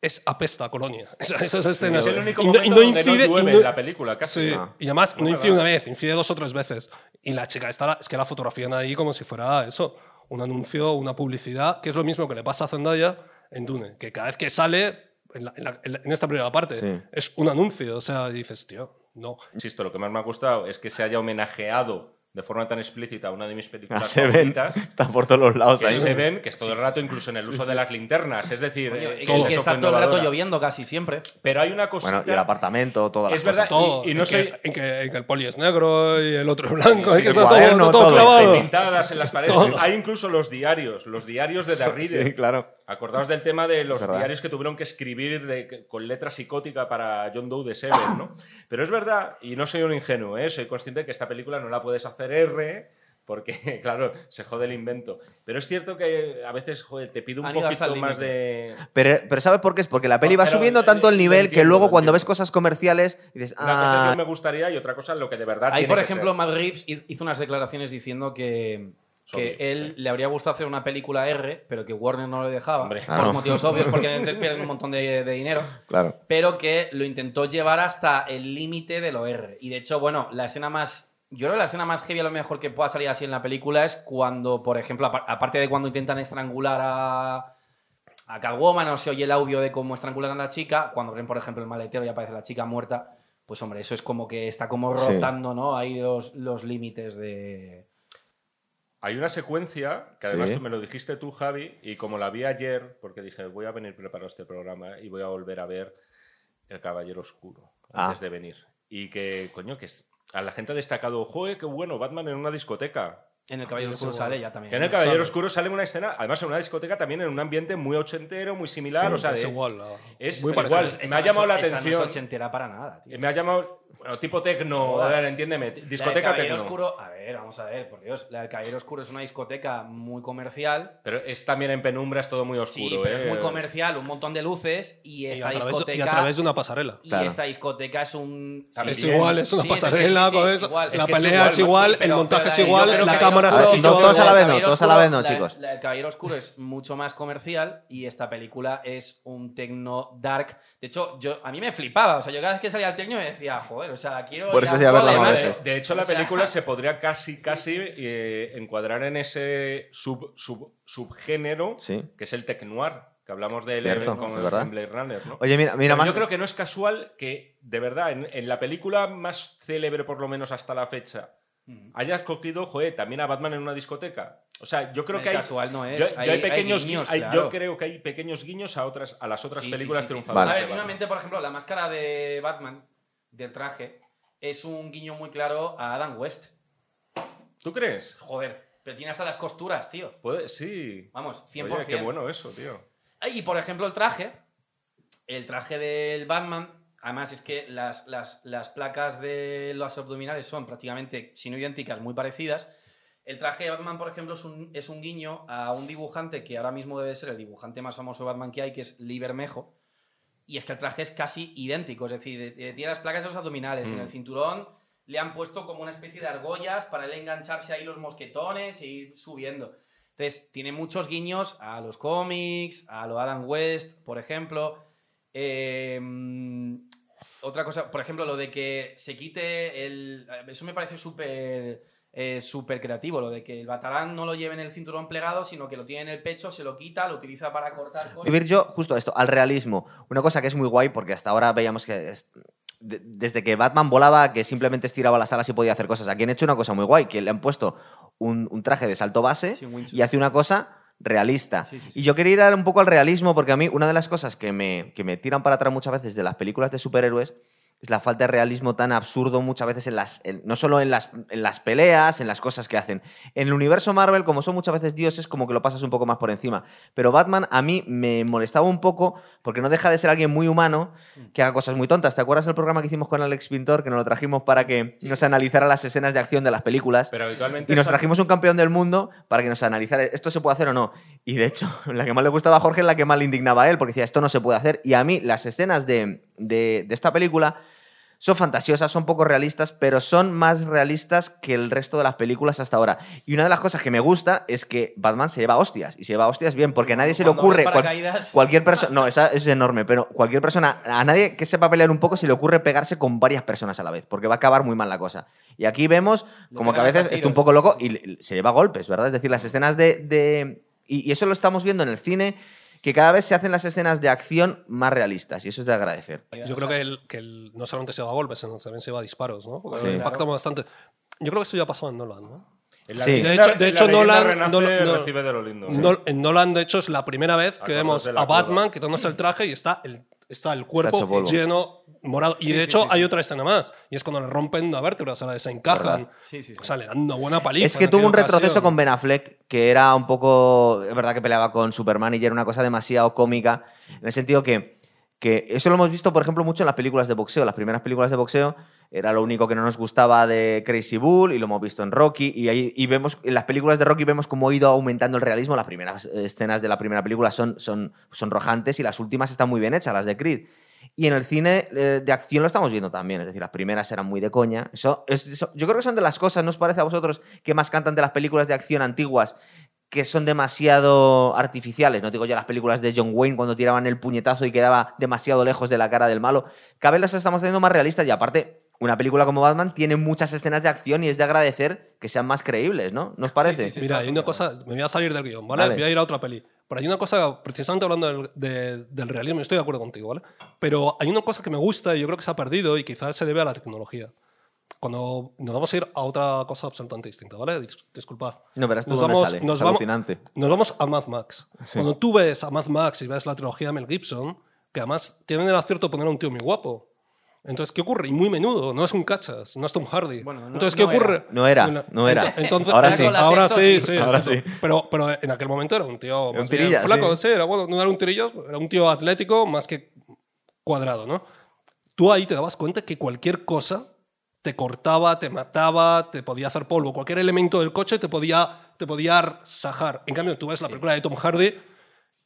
Es apesta a Colonia. *laughs* Esa- Esas escenas. Es el único Y no- momento y no donde no incide- y llueve no- en la película, casi. Sí, Ah. y además no Es incide verdad. una vez, incide dos o tres veces. Y la chica está, es que la fotografían ahí como si fuera eso, un anuncio, una publicidad, que es lo mismo que le pasa a Zendaya en Dune, que cada vez que sale, en, la- en la- en la- en esta primera parte, Sí. es un anuncio, o sea, dices, tío, no. Insisto, lo que más me ha gustado es que se haya homenajeado de forma tan explícita a una de mis Ah, películas se ven. favoritas. *laughs* Está por todos los lados ahí. se ven, que es todo el rato, incluso en el uso de las linternas. Es decir, Coño, eh, que está todo el rato lloviendo casi siempre. Pero hay una cosita. Bueno, y el apartamento, todas las Es verdad, cosas. Todo, y- y no en, soy- que, en, que, en que el poli es negro y el otro es blanco, Sí, y que está cuaderno, todo, todo todo. pintadas en las *laughs* paredes. Todo. Hay incluso los diarios, los diarios de *laughs* The Reader. Sí, claro. Acordaos del tema de los diarios que tuvieron que escribir de- con letra psicótica para John Doe de Seven, ¿no? Pero es verdad, y no soy un ingenuo, ¿eh? soy consciente de que esta película no la puedes hacer R porque, *laughs* claro, se jode el invento. Pero es cierto que a veces, joder, te pido un poquito más de... Pero, pero ¿sabes por qué? Es porque la peli No, va subiendo tanto el nivel que luego cuando ves cosas comerciales dices, Una cosa es ah, que me gustaría y otra cosa es lo que de verdad Ahí, tiene por que ejemplo, ser. Matt Reeves hi- hizo unas declaraciones diciendo que, que Obvio, él le habría gustado hacer una película R, pero que Warner no le dejaba. Hombre. por Claro. motivos obvios, porque *laughs* entonces pierden un montón de, de dinero. claro. Pero que lo intentó llevar hasta el límite de lo R. Y de hecho, bueno, la escena más. Yo creo que la escena más heavy, a lo mejor que pueda salir así en la película, es cuando, por ejemplo, apar- aparte de cuando intentan estrangular a. A Catwoman, o se oye el audio de cómo estrangulan a la chica, cuando ven, por ejemplo, el maletero y aparece la chica muerta, pues hombre, eso es como que está como Sí. rozando, ¿no? Ahí los, los límites de. Hay una secuencia, que además Sí. tú me lo dijiste tú, Javi, y como la vi ayer, porque dije, voy a venir preparado este programa y voy a volver a ver El Caballero Oscuro Ah. antes de venir. Y que, coño, que es- a la gente ha destacado, joder, qué bueno, Batman en una discoteca. En el Caballero Oscuro sale ya también. Que en El Caballero Oscuro sale una escena, además en una discoteca también en un ambiente muy ochentero, muy similar, Sí, o sea, es de- igual. es muy igual. parecido. me ha llamado la esa atención. No es ochentera para nada, tío. me ha llamado, bueno, tipo tecno, ver, entiéndeme, discoteca Caballero tecno. Oscuro, a ver, vamos a ver, por Dios. La del Caballero Oscuro es una discoteca muy comercial. Pero es también en penumbra, es todo muy oscuro. Sí, pero es ¿eh? muy comercial, un montón de luces y esta través, discoteca. y a través de una pasarela. y Claro. esta discoteca es un. También. Es igual, es una Sí, sí, sí, pasarela sí, sí, con sí, eso. igual. La Es pelea es igual, el montaje es igual, la cámara está no, todos a la vez no, todos a la vez no, chicos. La del Caballero Oscuro es mucho más comercial y esta película es un tecno dark. De hecho, yo, a mí me flipaba. O sea, yo cada vez que salía el tecno me decía, joder, o sea, quiero. Por eso sí. De hecho, la película *laughs* se podría casi, casi eh, encuadrar en ese sub, sub- subgénero Sí. que es el tech noir, que hablamos de él Cierto, con en Blade Runner. ¿no? Oye, mira, mira yo creo que no es casual que, de verdad, en, en la película más célebre, por lo menos hasta la fecha, hayas cogido, joder, también a Batman en una discoteca. O sea, yo creo que hay. casual no es. yo- yo Hay- hay hay pequeños guiños, hay- claro. Yo creo que hay pequeños guiños a otras a las otras Sí, sí, películas sí, sí. triunfadoras. A de ver, finalmente, por ejemplo, la máscara de Batman, del traje, es un guiño muy claro a Adam West. ¿Tú crees? Joder, pero tiene hasta las costuras, tío. Puede, sí. Vamos, 100%. Oye, qué bueno eso, tío. Y por ejemplo, el traje. El traje del Batman. Además, es que las, las- las placas de los abdominales son prácticamente, si no idénticas, muy parecidas. El traje de Batman, por ejemplo, es un, es un guiño a un dibujante que ahora mismo debe ser el dibujante más famoso de Batman que hay, que es Lee Bermejo. Y es que el traje es casi idéntico. Es decir, eh, tiene las placas de los abdominales. En Mm. el cinturón le han puesto como una especie de argollas para él engancharse ahí los mosquetones e ir subiendo. Entonces, tiene muchos guiños a los cómics, a lo Adam West, por ejemplo. Eh, otra cosa, por ejemplo, lo de que se quite el. Eso me parece súper. eh, súper creativo, lo de que el batalán no lo lleve en el cinturón plegado, sino que lo tiene en el pecho, se lo quita, lo utiliza para cortar cosas. Vivir yo, justo esto, al realismo. Una cosa que es muy guay, porque hasta ahora veíamos que de- desde que Batman volaba, que simplemente estiraba las alas y podía hacer cosas. Aquí han hecho una cosa muy guay, que le han puesto un, un traje de salto base Sí, y hace una cosa realista. Sí, sí, sí. Y yo quería ir un poco al realismo porque a mí una de las cosas que me, que me tiran para atrás muchas veces de las películas de superhéroes es la falta de realismo tan absurdo muchas veces en las en- no solo en las, en las peleas, en las cosas que hacen. En el universo Marvel, como son muchas veces dioses, como que lo pasas un poco más por encima. Pero Batman a mí me molestaba un poco porque no deja de ser alguien muy humano que haga cosas muy tontas. ¿Te acuerdas del programa que hicimos con Alex Pintor que nos lo trajimos para que nos analizara las escenas de acción de las películas? Pero habitualmente. Y nos trajimos un campeón del mundo para que nos analizara esto se puede hacer o no. Y de hecho, *laughs* la que más le gustaba a Jorge es la que más le indignaba a él, porque decía esto no se puede hacer. Y a mí las escenas de, de- de esta película son fantasiosas, son poco realistas, pero son más realistas que el resto de las películas hasta ahora. Y una de las cosas que me gusta es que Batman se lleva hostias. Y se lleva hostias bien, porque a nadie se le ocurre. cual- cualquier persona. *laughs* No, esa es enorme, pero cualquier persona. A nadie que sepa pelear un poco se le ocurre pegarse con varias personas a la vez, porque va a acabar muy mal la cosa. Y aquí vemos como que a veces está un poco loco y se lleva golpes, ¿verdad? Es decir, las escenas de. de- y eso lo estamos viendo en el cine, que cada vez se hacen las escenas de acción más realistas, y eso es de agradecer. Yo creo que, el, que el- no solamente se va a golpes, sino también se va a disparos, ¿no? Sí. impacta bastante. Yo creo que eso ya pasó en Nolan, ¿no? Sí. De hecho- de hecho, Nolan- Nolan- no- recibe de lo lindo. En Nolan, de hecho, es la primera vez que vemos a Batman quitándose el traje y está el, está el cuerpo polvo. lleno morado. Y Sí, de sí, hecho, sí, hay sí. otra escena más. Y es cuando le rompen una vértebra, o sea, se encajan. ¿Verdad? Sí, sí, sí. O sea, le dan una buena paliza. Es que tuvo un retroceso ocasión. con Ben Affleck, que era un poco. Es verdad que peleaba con Superman y era una cosa demasiado cómica, en el sentido que, que eso lo hemos visto, por ejemplo, mucho en las películas de boxeo. Las primeras películas de boxeo era lo único que no nos gustaba de Crazy Bull y lo hemos visto en Rocky. Y, ahí, y vemos, en las películas de Rocky vemos cómo ha ido aumentando el realismo. Las primeras escenas de la primera película son, son, son rojantes y las últimas están muy bien hechas, las de Creed. Y en el cine eh, de acción lo estamos viendo también. Es decir, las primeras eran muy de coña. Eso, es- eso- yo creo que son de las cosas, ¿no os parece a vosotros que más cantan de las películas de acción antiguas? Que son demasiado artificiales. No digo ya las películas de John Wayne cuando tiraban el puñetazo y quedaba demasiado lejos de la cara del malo. Cada vez las estamos teniendo más realistas y aparte, una película como Batman tiene muchas escenas de acción y es de agradecer que sean más creíbles, ¿no? ¿No os parece? sí, sí. Mira, está hay una cosa, me voy a salir del guion, ¿vale? Voy a ir a otra peli. Pero hay una cosa, precisamente hablando del, de- del realismo, estoy de acuerdo contigo, ¿vale? Pero hay una cosa que me gusta y yo creo que se ha perdido y quizás se debe a la tecnología. Cuando nos vamos a ir a otra cosa absolutamente distinta, ¿vale? Dis- Disculpad. No, verás tú Nos dónde vamos, sale. nos Es vamos-. Nos vamos a Mad Max. Cuando tú ves a Mad Max y ves la trilogía de Mel Gibson, que además tienen el acierto de poner a un tío muy guapo. Entonces, ¿qué ocurre? Y muy menudo, no es un cachas, no es Tom Hardy. Bueno, no- Entonces, no ¿qué ocurre? era. No era, no era. Entonces, Ahora sí. Ahora sí, texto, sí. sí. Ahora exacto. sí. Pero, pero en aquel momento era un tío más un bien tirilla, flaco, sí. sí. era, bueno, no era un tirillo, era un tío atlético más que cuadrado, ¿no? Tú ahí te dabas cuenta que cualquier cosa te cortaba, te mataba, te podía hacer polvo. Cualquier elemento del coche te podía, te podía sajar. En cambio, tú ves la película de Tom Hardy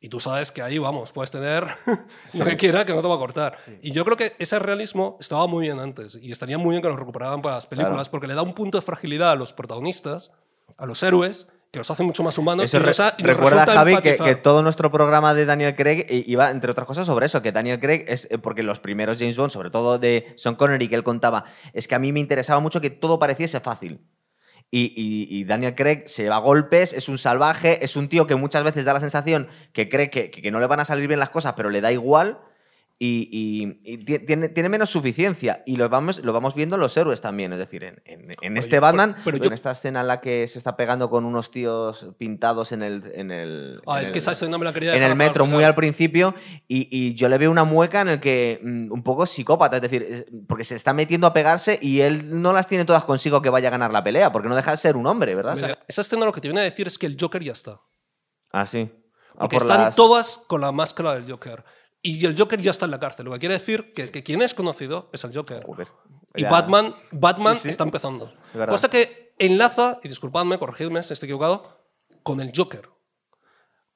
y tú sabes que ahí, vamos, puedes tener *laughs* lo que quiera que no te va a cortar. Y yo creo que ese realismo estaba muy bien antes y estaría muy bien que lo recuperaran para las películas Claro. porque le da un punto de fragilidad a los protagonistas, a los héroes, que los hace mucho más humanos. Eso y los ha- y los recuerda, Javi, que, que todo nuestro programa de Daniel Craig i- iba, entre otras cosas, sobre eso, que Daniel Craig es, eh, porque los primeros James Bond, sobre todo de Sean Connery, que él contaba, es que a mí me interesaba mucho que todo pareciese fácil. Y, y- y Daniel Craig se lleva golpes, es un salvaje, es un tío que muchas veces da la sensación que cree que, que no le van a salir bien las cosas, pero le da igual. Y, y- y ti- tiene, tiene menos suficiencia. Y lo vamos, lo vamos viendo en los héroes también. Es decir, en, en- en este Batman, pero- pero en yo- esta escena en la que se está pegando con unos tíos pintados en el. En el Ah, es que esa escena me la quería en el metro muy al principio y, y yo le veo una mueca en el que mm, un poco psicópata, es decir, porque se está metiendo a pegarse y él no las tiene todas consigo que vaya a ganar la pelea, porque no deja de ser un hombre, ¿verdad? Mira, esa escena lo que te viene a decir es que el Joker ya está. ah, sí. Ah, Porque por están las- todas con la máscara del Joker. Y el Joker ya está en la cárcel. Lo que quiere decir que, que quien es conocido es el Joker. Joder. Y Ya. Batman, Batman Sí, sí. está empezando. Es. Cosa que enlaza, y disculpadme, corregidme si estoy equivocado, con el Joker.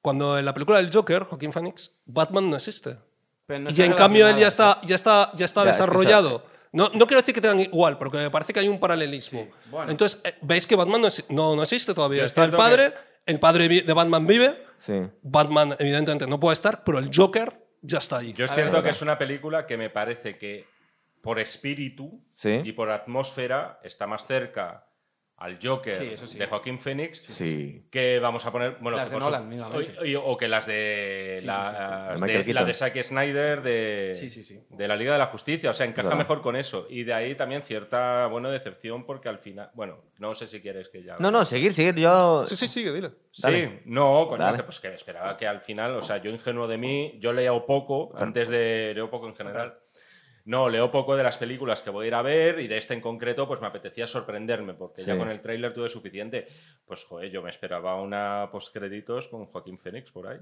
Cuando en la película del Joker, Joaquín Phoenix, Batman no existe. Pero no y en cambio él ya está, ya está, ya está Ya, es que desarrollado. No, no quiero decir que tengan igual, porque me parece que hay un paralelismo. bueno. Entonces, eh, veis que Batman no, no, no existe todavía. Yo es Está el padre, el padre de Batman vive, Sí. Batman evidentemente no puede estar, pero el Joker ya está ahí. Yo es cierto ver, que es una película que me parece que por espíritu Sí. y por atmósfera está más cerca al Joker Sí, eso sí. de Joaquín Phoenix Sí. que vamos a poner bueno Las de Nolan, o, o que las de la, sí. De de, la Zack Snyder de, Sí, sí, sí. de la Liga de la Justicia o sea encaja mejor con eso y de ahí también cierta bueno decepción porque al final bueno no sé si quieres que ya No, no, seguir, seguir. Yo. Sí, sí, sigue, dile. Sí, Dale. no, coño, Dale. que, pues que esperaba que al final, o sea, yo ingenuo de mí, yo leo poco, antes de. leo poco en general. No, leo poco de las películas que voy a ir a ver y de este en concreto, pues me apetecía sorprenderme, porque ya con el tráiler tuve suficiente. Pues, joder, yo me esperaba una postcréditos con Joaquín Phoenix por ahí.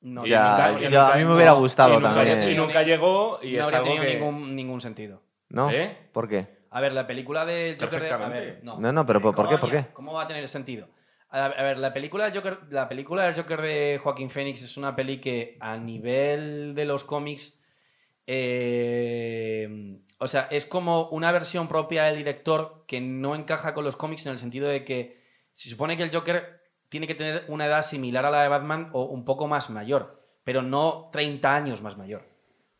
No, O sea, nunca- y yo- a mí me hubiera gustado y nunca, también. Y nunca llegó y no es habría algo tenido que. ningún, ningún sentido. ¿No? ¿Eh? ¿Por qué? A ver, la película del Joker de... A ver, no. No, no, pero ¿por ¿Cómo qué? ¿Por qué? ¿Cómo va a tener sentido? A ver, la película, del Joker, la película del Joker de Joaquín Phoenix es una peli que a nivel de los cómics... eh, o sea, es como una versión propia del director que no encaja con los cómics en el sentido de que se supone que el Joker tiene que tener una edad similar a la de Batman o un poco más mayor, pero no 30 años más mayor.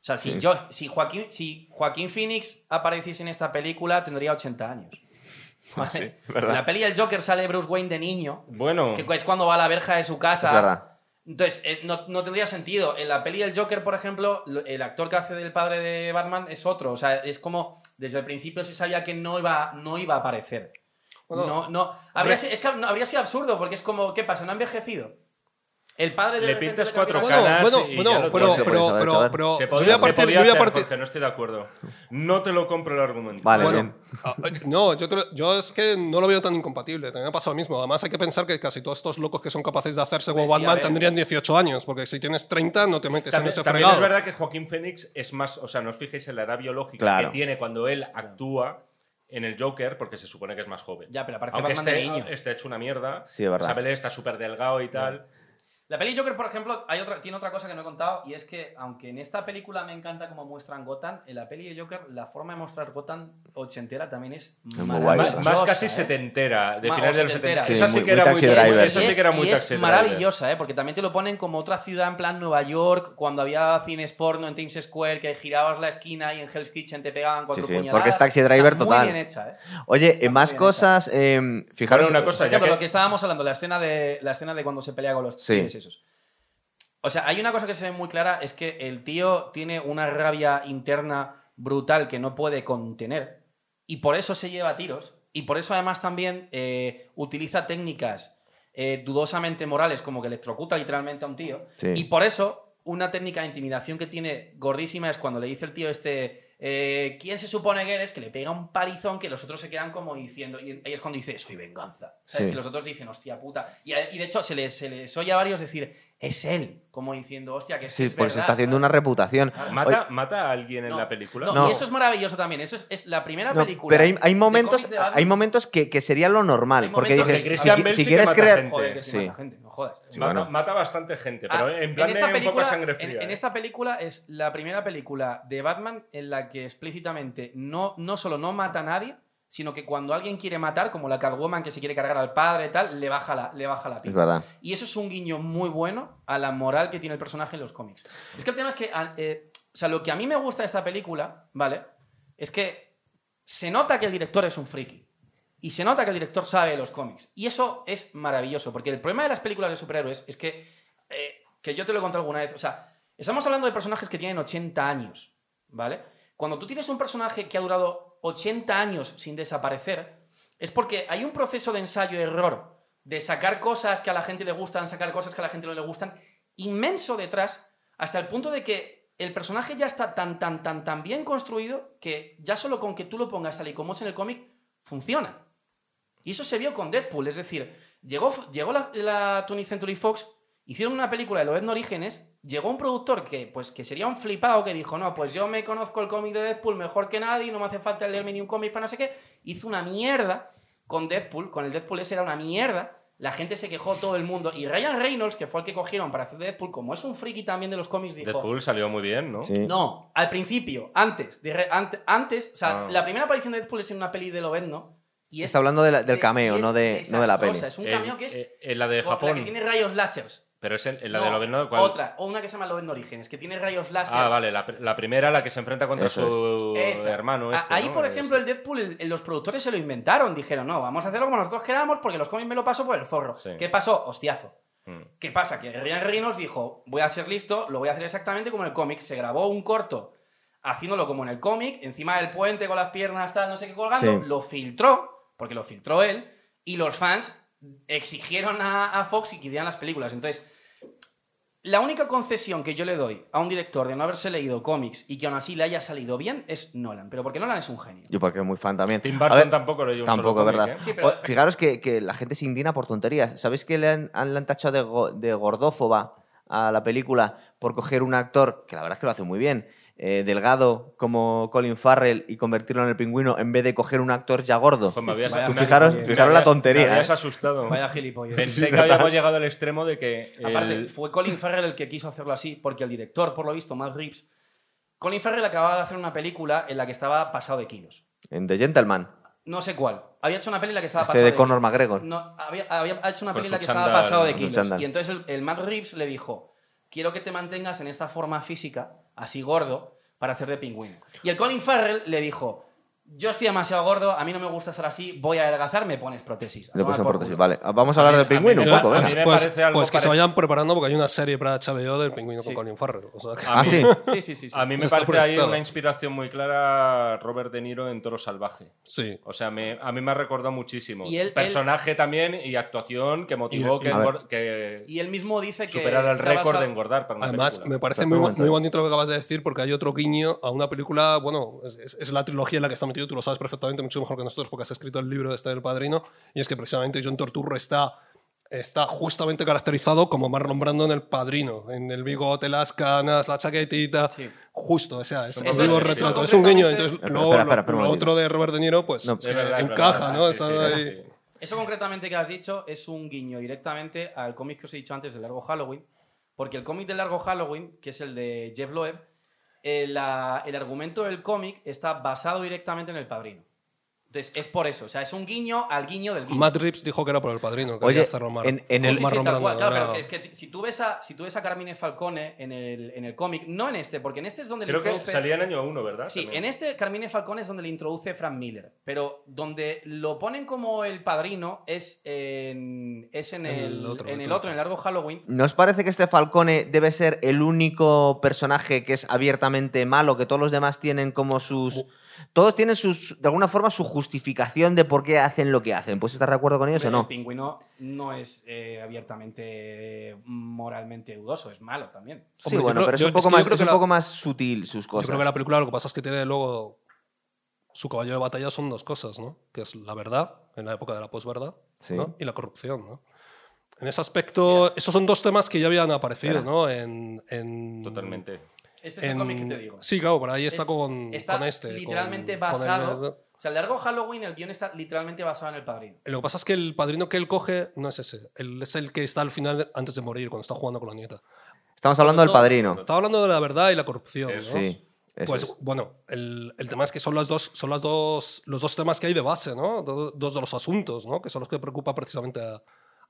O sea, si, Sí. yo, si, Joaquín, si Joaquín Phoenix apareciese en esta película, tendría 80 años. *laughs* ¿Vale? Sí, en la peli del Joker sale Bruce Wayne de niño, Bueno, que es cuando va a la verja de su casa. Entonces, eh, no, no tendría sentido. En la peli del Joker, por ejemplo, lo- el actor que hace del padre de Batman es otro. O sea, es como desde el principio se sabía que no iba, no iba a aparecer. Bueno, no, no. Habría, es que habría sido absurdo, porque es como, ¿qué pasa? ¿No ha envejecido? El padre de Le pintas cuatro caras Bueno, y bueno, ya lo pero, pero, pero, pero, se yo voy a partir, yo voy a hacer, partir, Jorge, no estoy de acuerdo. No te lo compro el argumento. Vale, Bueno, bien. *laughs* ah, no, yo, lo- yo es que no lo veo tan incompatible. También ha pasado lo mismo. Además, hay que pensar que casi todos estos locos que son capaces de hacerse como Pues Batman tendrían 18 años, porque si tienes 30 no te metes en También, ese también fregado. es verdad que Joaquín Phoenix es más, o sea, no os fijéis en la edad biológica Claro. que tiene cuando él actúa en el Joker, porque se supone que es más joven. Ya, pero Aunque Batman de esté, niño. esté hecho una mierda. Sí, es verdad. Isabel está súper delgado y tal. La peli Joker, por ejemplo, hay otra, tiene otra cosa que no he contado y es que, aunque en esta película me encanta cómo muestran Gotham, en la peli de Joker la forma de mostrar Gotham ochentera también es muy guay, maravillosa. ¿verdad? Más casi ¿eh? setentera, de finales de los setentera. 70. Sí, esa sí que era muy Driver. esa sí es, que era muy taxi es maravillosa, ¿eh? porque también te lo ponen como otra ciudad en plan Nueva York, cuando había cines porno en Times Square, que girabas la esquina y en Hell's Kitchen te pegaban cuatro Sí, sí, puñaladas. porque es Taxi Driver Está total. Muy bien hecha, ¿eh? Oye, Está en más cosas, eh, fijaros. Bueno, una cosa, Por ya ejemplo, que- lo que estábamos hablando, la escena de, la escena de cuando se pelea con los Sí. Esos. O sea, hay una cosa que se ve muy clara, es que el tío tiene una rabia interna brutal que no puede contener y por eso se lleva tiros y por eso además también eh, utiliza técnicas eh, dudosamente morales como que electrocuta literalmente a un tío Sí. y por eso una técnica de intimidación que tiene gordísima es cuando le dice el tío este eh, ¿quién se supone que eres? que le pega un palizón que los otros se quedan como diciendo y ahí es cuando dice soy venganza ¿sabes? Sí. que los otros dicen hostia puta y, y de hecho se les, se les oye a varios decir es él como diciendo hostia que es, Sí, es porque se verdad", está haciendo una reputación. ¿Mata, ¿Mata a alguien en No, la película? No, No. y eso es maravilloso también. Eso es, es la primera No, película. pero hay, momentos, hay momentos que, que sería lo normal. Porque dices, que si, si quieres creer. Joder, que sí, Sí. mata gente, jodas. Sí, mata, bueno. mata bastante gente, pero Ah, en plan esta de un poco película- sangre en- fría. En, ¿eh? esta película es la primera película de Batman en la que explícitamente no, no solo no mata a nadie, sino que cuando alguien quiere matar, como la Catwoman que se quiere cargar al padre y tal, le baja la, le baja la Es pipa. verdad. Y eso es un guiño muy bueno a la moral que tiene el personaje en los cómics. Es que el tema es que, a- eh, o sea, lo que a mí me gusta de esta película, ¿vale? Es que se nota que el director es un friki. Y se nota que el director sabe de los cómics. Y eso es maravilloso, porque el problema de las películas de superhéroes es que, eh, que yo te lo he contado alguna vez, o sea, estamos hablando de personajes que tienen 80 años, ¿vale? Cuando tú tienes un personaje que ha durado 80 años sin desaparecer, es porque hay un proceso de ensayo-error, de sacar cosas que a la gente le gustan, sacar cosas que a la gente no le gustan, inmenso detrás, hasta el punto de que el personaje ya está tan, tan, tan, tan bien construido que ya solo con que tú lo pongas tal y como es en el cómic, funciona. Y eso se vio con Deadpool, es decir, llegó, llegó la, la 20th Century Fox, hicieron una película de Lobezno Orígenes, llegó un productor que, pues, que sería un flipado que dijo, no, pues yo me conozco el cómic de Deadpool mejor que nadie, no me hace falta leerme ni un cómic para no sé qué, hizo una mierda con Deadpool, con el Deadpool ese era una mierda, la gente se quejó todo el mundo, y Ryan Reynolds, que fue el que cogieron para hacer Deadpool, como es un friki también de los cómics, dijo... Deadpool salió muy bien, ¿no? Sí. No, al principio, antes, de re- ante- antes, o sea, Ah. la primera aparición de Deadpool es en una peli de Lobezno, y es Está hablando de la- del de- cameo, no de, no de la peli. Es un En- cameo que es eh, en la de Japón. La que tiene rayos láseres. Pero es en, en la No, de Lobezno, ¿cuál? Otra, o una que se llama Lobezno Orígenes, que tiene rayos láser. Ah, vale, la, pr- la primera, la que se enfrenta contra Eso su hermano. Este, Ahí, ¿no? por Es- ejemplo, el Deadpool, el- el- los productores se lo inventaron. Dijeron, no, vamos a hacerlo como nosotros queramos porque los cómics me lo paso por el forro. Sí. ¿Qué pasó? Hostiazo. Mm. ¿Qué pasa? Que Ryan Reynolds dijo, voy a ser listo, lo voy a hacer exactamente como en el cómic. Se grabó un corto haciéndolo como en el cómic, encima del puente con las piernas, tal, no sé qué colgando, Sí. lo filtró, porque lo filtró él, y los fans exigieron a, a Fox y que hicieran las películas. Entonces, la única concesión que yo le doy a un director de no haberse leído cómics y que aún así le haya salido bien es Nolan. Pero porque Nolan es un genio. Yo porque es muy fan también. Tim A Burton ver, tampoco lo Tampoco, cómic, verdad. ¿eh? Sí, pero- O- Fijaros que, que la gente se indigna por tonterías. ¿Sabéis que le han, han- le han tachado de, go- de gordófoba a la película por coger un actor, que la verdad es que lo hace muy bien, eh, delgado como Colin Farrell y convertirlo en el pingüino en vez de coger un actor ya gordo? Me habías- Tú me- fijaros, me fijaros la tontería. Me habías ¿eh? asustado. Vaya gilipollas. Pensé que habíamos llegado al extremo de que. Aparte, el- fue Colin Farrell el que quiso hacerlo así, porque el director, por lo visto, Matt Reeves, Colin Farrell acababa de hacer una película en la que estaba pasado de kilos. En The Gentleman. No sé cuál. Había hecho una peli en la que estaba Hace pasado de de Conor. McGregor. No, había, había hecho una peli en la que estaba pasado de kilos. Y entonces el, el Matt Reeves le dijo, quiero que te mantengas en esta forma física, así gordo, para hacer de pingüino. Y el Colin Farrell le dijo, yo estoy demasiado gordo, a mí no me gusta estar así, voy a adelgazar, me pones prótesis. Le por prótesis. culo". Vale, vamos a hablar del pingüino un poco, venga. mí me pues parece algo pues que se vayan preparando porque hay una serie para HBO del pingüino Sí. con Colin Farrell. O sea, que- Ah, sí. *laughs* Sí, sí, sí. sí. A mí me parece ahí una inspiración muy clara Robert De Niro en Toro Salvaje. sí. O sea, me- a mí me ha recordado muchísimo. Y él- Personaje también y actuación que motivó Y- que, Y él mismo dice que... superara el récord de engordar para una Además, película. me parece muy, bonito lo que acabas de decir porque hay otro guiño a una película, bueno, es, es- es la trilogía en la que está metido, tú lo sabes perfectamente, mucho mejor que nosotros porque has escrito el libro de este del Padrino, y es que precisamente John Torturro está, está justamente caracterizado como Marlon Brando en El Padrino, en el bigote, las canas, la chaquetita, Sí. justo, o sea, es, es- eso retrato, es un guiño, entonces Espera, luego espera, lo- lo otro de Robert De Niro, pues No, eh, Es verdad, es encaja, ¿no? sí, Está sí, ahí- sí. Eso concretamente que has dicho es un guiño directamente al cómic que os he dicho antes de Largo Halloween, porque el cómic de Largo Halloween, que es el de Jeff Loeb, eh, la- el argumento del cómic está basado directamente en El Padrino. Entonces, es por eso, o sea, es un guiño al guiño del guiño. Matt Reeves dijo que era por el padrino, que Oye, quería hacerlo Mar- en- en Sí, el- sí, sí, tal cual, claro, pero es que si tú ves a, si tú ves a Carmine Falcone en el, en el cómic, no en este, porque en este es donde le Creo que introduce... salía en año 1, ¿verdad? Sí, También. en este Carmine Falcone es donde le introduce Frank Miller, pero donde lo ponen como el padrino es en, es en En el, el otro, en el otro, en el largo Halloween. ¿No os parece que este Falcone debe ser el único personaje que es abiertamente malo, que todos los demás tienen como sus... Todos tienen sus, de alguna forma su justificación de por qué hacen lo que hacen. ¿Puedes estar de acuerdo con ellos o El no? pingüino no es eh, abiertamente moralmente dudoso, es malo también. Sí, Hombre, yo bueno, creo- pero es yo- un poco, es que yo más, creo es que un la- poco más sutil sus Yo cosas. creo que la película lo que pasa es que tiene luego su caballo de batalla son dos cosas, ¿no? Que es la verdad, en la época de la posverdad, Sí. ¿no? y la corrupción, ¿no? En ese aspecto, esos son dos temas que ya habían aparecido. ¿no? En, en- Totalmente. Este es el en- cómic que te digo. Sí, claro, por ahí está Es- con, está con este. literalmente con- con el- basado. O sea, el largo Halloween, el guion está literalmente basado en el padrino. Lo que pasa es que el padrino que él coge no es ese. Él es el que está al final antes de morir, cuando está jugando con la nieta. Estamos hablando del padrino. Estaba hablando de la verdad y la corrupción, ¿no? Sí. eso Pues es. bueno, el, el tema es que son, las dos, son las dos, los dos temas que hay de base, ¿no? Do- Dos de los asuntos, ¿no? Que son los que preocupan precisamente a,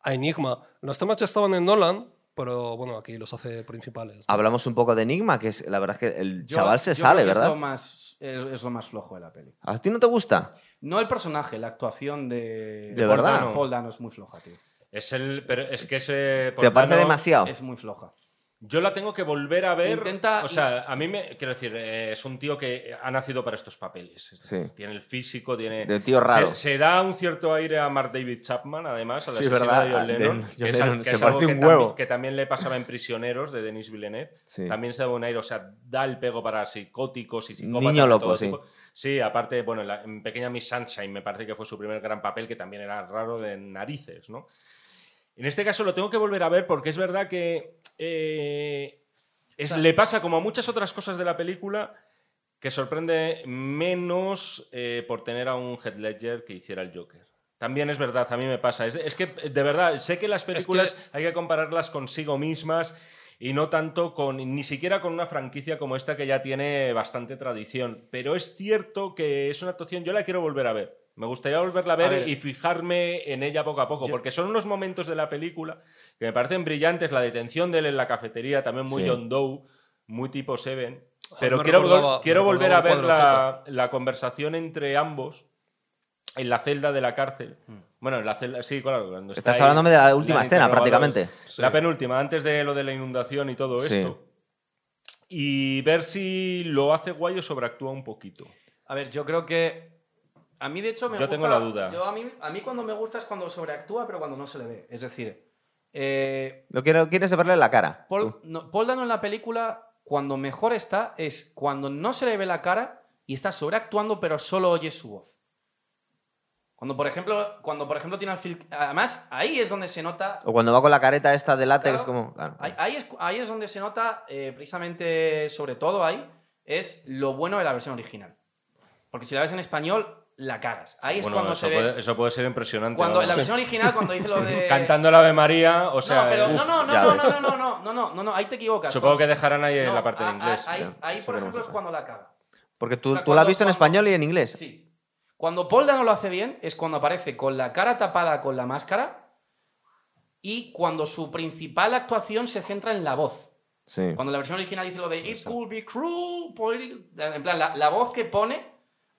a Enigma. Los temas ya estaban en Nolan, pero bueno, aquí los hace principales. ¿no? Hablamos un poco de Enigma, que es la verdad es que el Yo- chaval se yo sale, creo que ¿verdad? Es lo, más, es, es lo más flojo de la peli. ¿A ti no te gusta? No el personaje, la actuación de. ¿De verdad? Paul Dano es muy floja, tío. Es el, pero es que ese. ¿Te parece demasiado? Es muy floja. Yo la tengo que volver a ver. Intenta- O sea, a mí me. Quiero decir, eh, es un tío que ha nacido para estos papeles. Es Sí. Tiene el físico, tiene. De tío raro. Se, se da un cierto aire a Mark David Chapman, además, Sí, verdad, de John de Lennon. John que es, Lennon, que se es algo parece que, un también- huevo. que también le pasaba en Prisioneros de Denis Villeneuve. Sí. También se da un aire, o sea, da el pego para psicóticos y psicópatas. Niño de loco, todo sí. tipo. Sí, aparte, bueno, en, la- en Pequeña Miss Sunshine me parece que fue su primer gran papel, que también era raro de narices, ¿no? En este caso lo tengo que volver a ver porque es verdad que eh, es- le pasa como a muchas otras cosas de la película que sorprende menos eh, por tener a un Heath Ledger que hiciera el Joker. También es verdad, a mí me pasa. Es, es que, de verdad, sé que las películas hay que compararlas consigo mismas y no tanto con, ni siquiera con una franquicia como esta que ya tiene bastante tradición. Pero es cierto que es una actuación, yo la quiero volver a ver. Me gustaría volverla a ver, A ver. y fijarme en ella poco a poco, Yo- porque son unos momentos de la película que me parecen brillantes. La detención de él en la cafetería, también muy Sí. John Doe, muy tipo Seven. Pero me quiero, recordaba- quiero volver a ver la, la conversación entre ambos en la celda de la cárcel. Bueno, en la celda, sí, claro. Cuando está Estás ahí, hablándome de la última escena, prácticamente. Sí. La penúltima, antes de lo de la inundación y todo Sí. esto. Y ver si lo hace guay o sobreactúa un poquito. A ver, yo creo que. A mí, de hecho, me Yo gusta- tengo la duda. yo a, mí, a mí cuando me gusta es cuando sobreactúa, pero cuando no se le ve. Es decir, eh, Lo quiero, quieres verle la cara. Paul, no, Paul Dano en la película, cuando mejor está, es cuando no se le ve la cara y está sobreactuando, pero solo oye su voz. Cuando, por ejemplo, cuando, por ejemplo, tiene al Phil. Además, ahí es donde se nota. O cuando va con la careta esta de látex, Claro. como. claro. Ahí, ahí es, ahí es donde se nota, eh, precisamente, sobre todo ahí, es lo bueno de la versión original. Porque si la ves en español, la cagas. Ahí es cuando eso, se ve. puede, eso puede ser impresionante. Cuando en la versión original, cuando dice *laughs* lo de. Cantando el Ave María, o sea. no, pero uf, no, no, no, no, no, no, no, no, no, no, no, ahí te equivocas. Supongo que dejarán ahí en No, la parte a- en inglés. a- Ahí, ya, ahí, eso por ejemplo, es cuando la caga. Porque tú, O sea, tú la has cuando- visto en español y en inglés. Sí. Cuando Paul Dano lo hace bien es cuando aparece con la cara tapada con la máscara y cuando su principal actuación se centra en la voz. Sí. Cuando la versión original dice lo de It could be cruel, political", en plan, la, la voz que pone,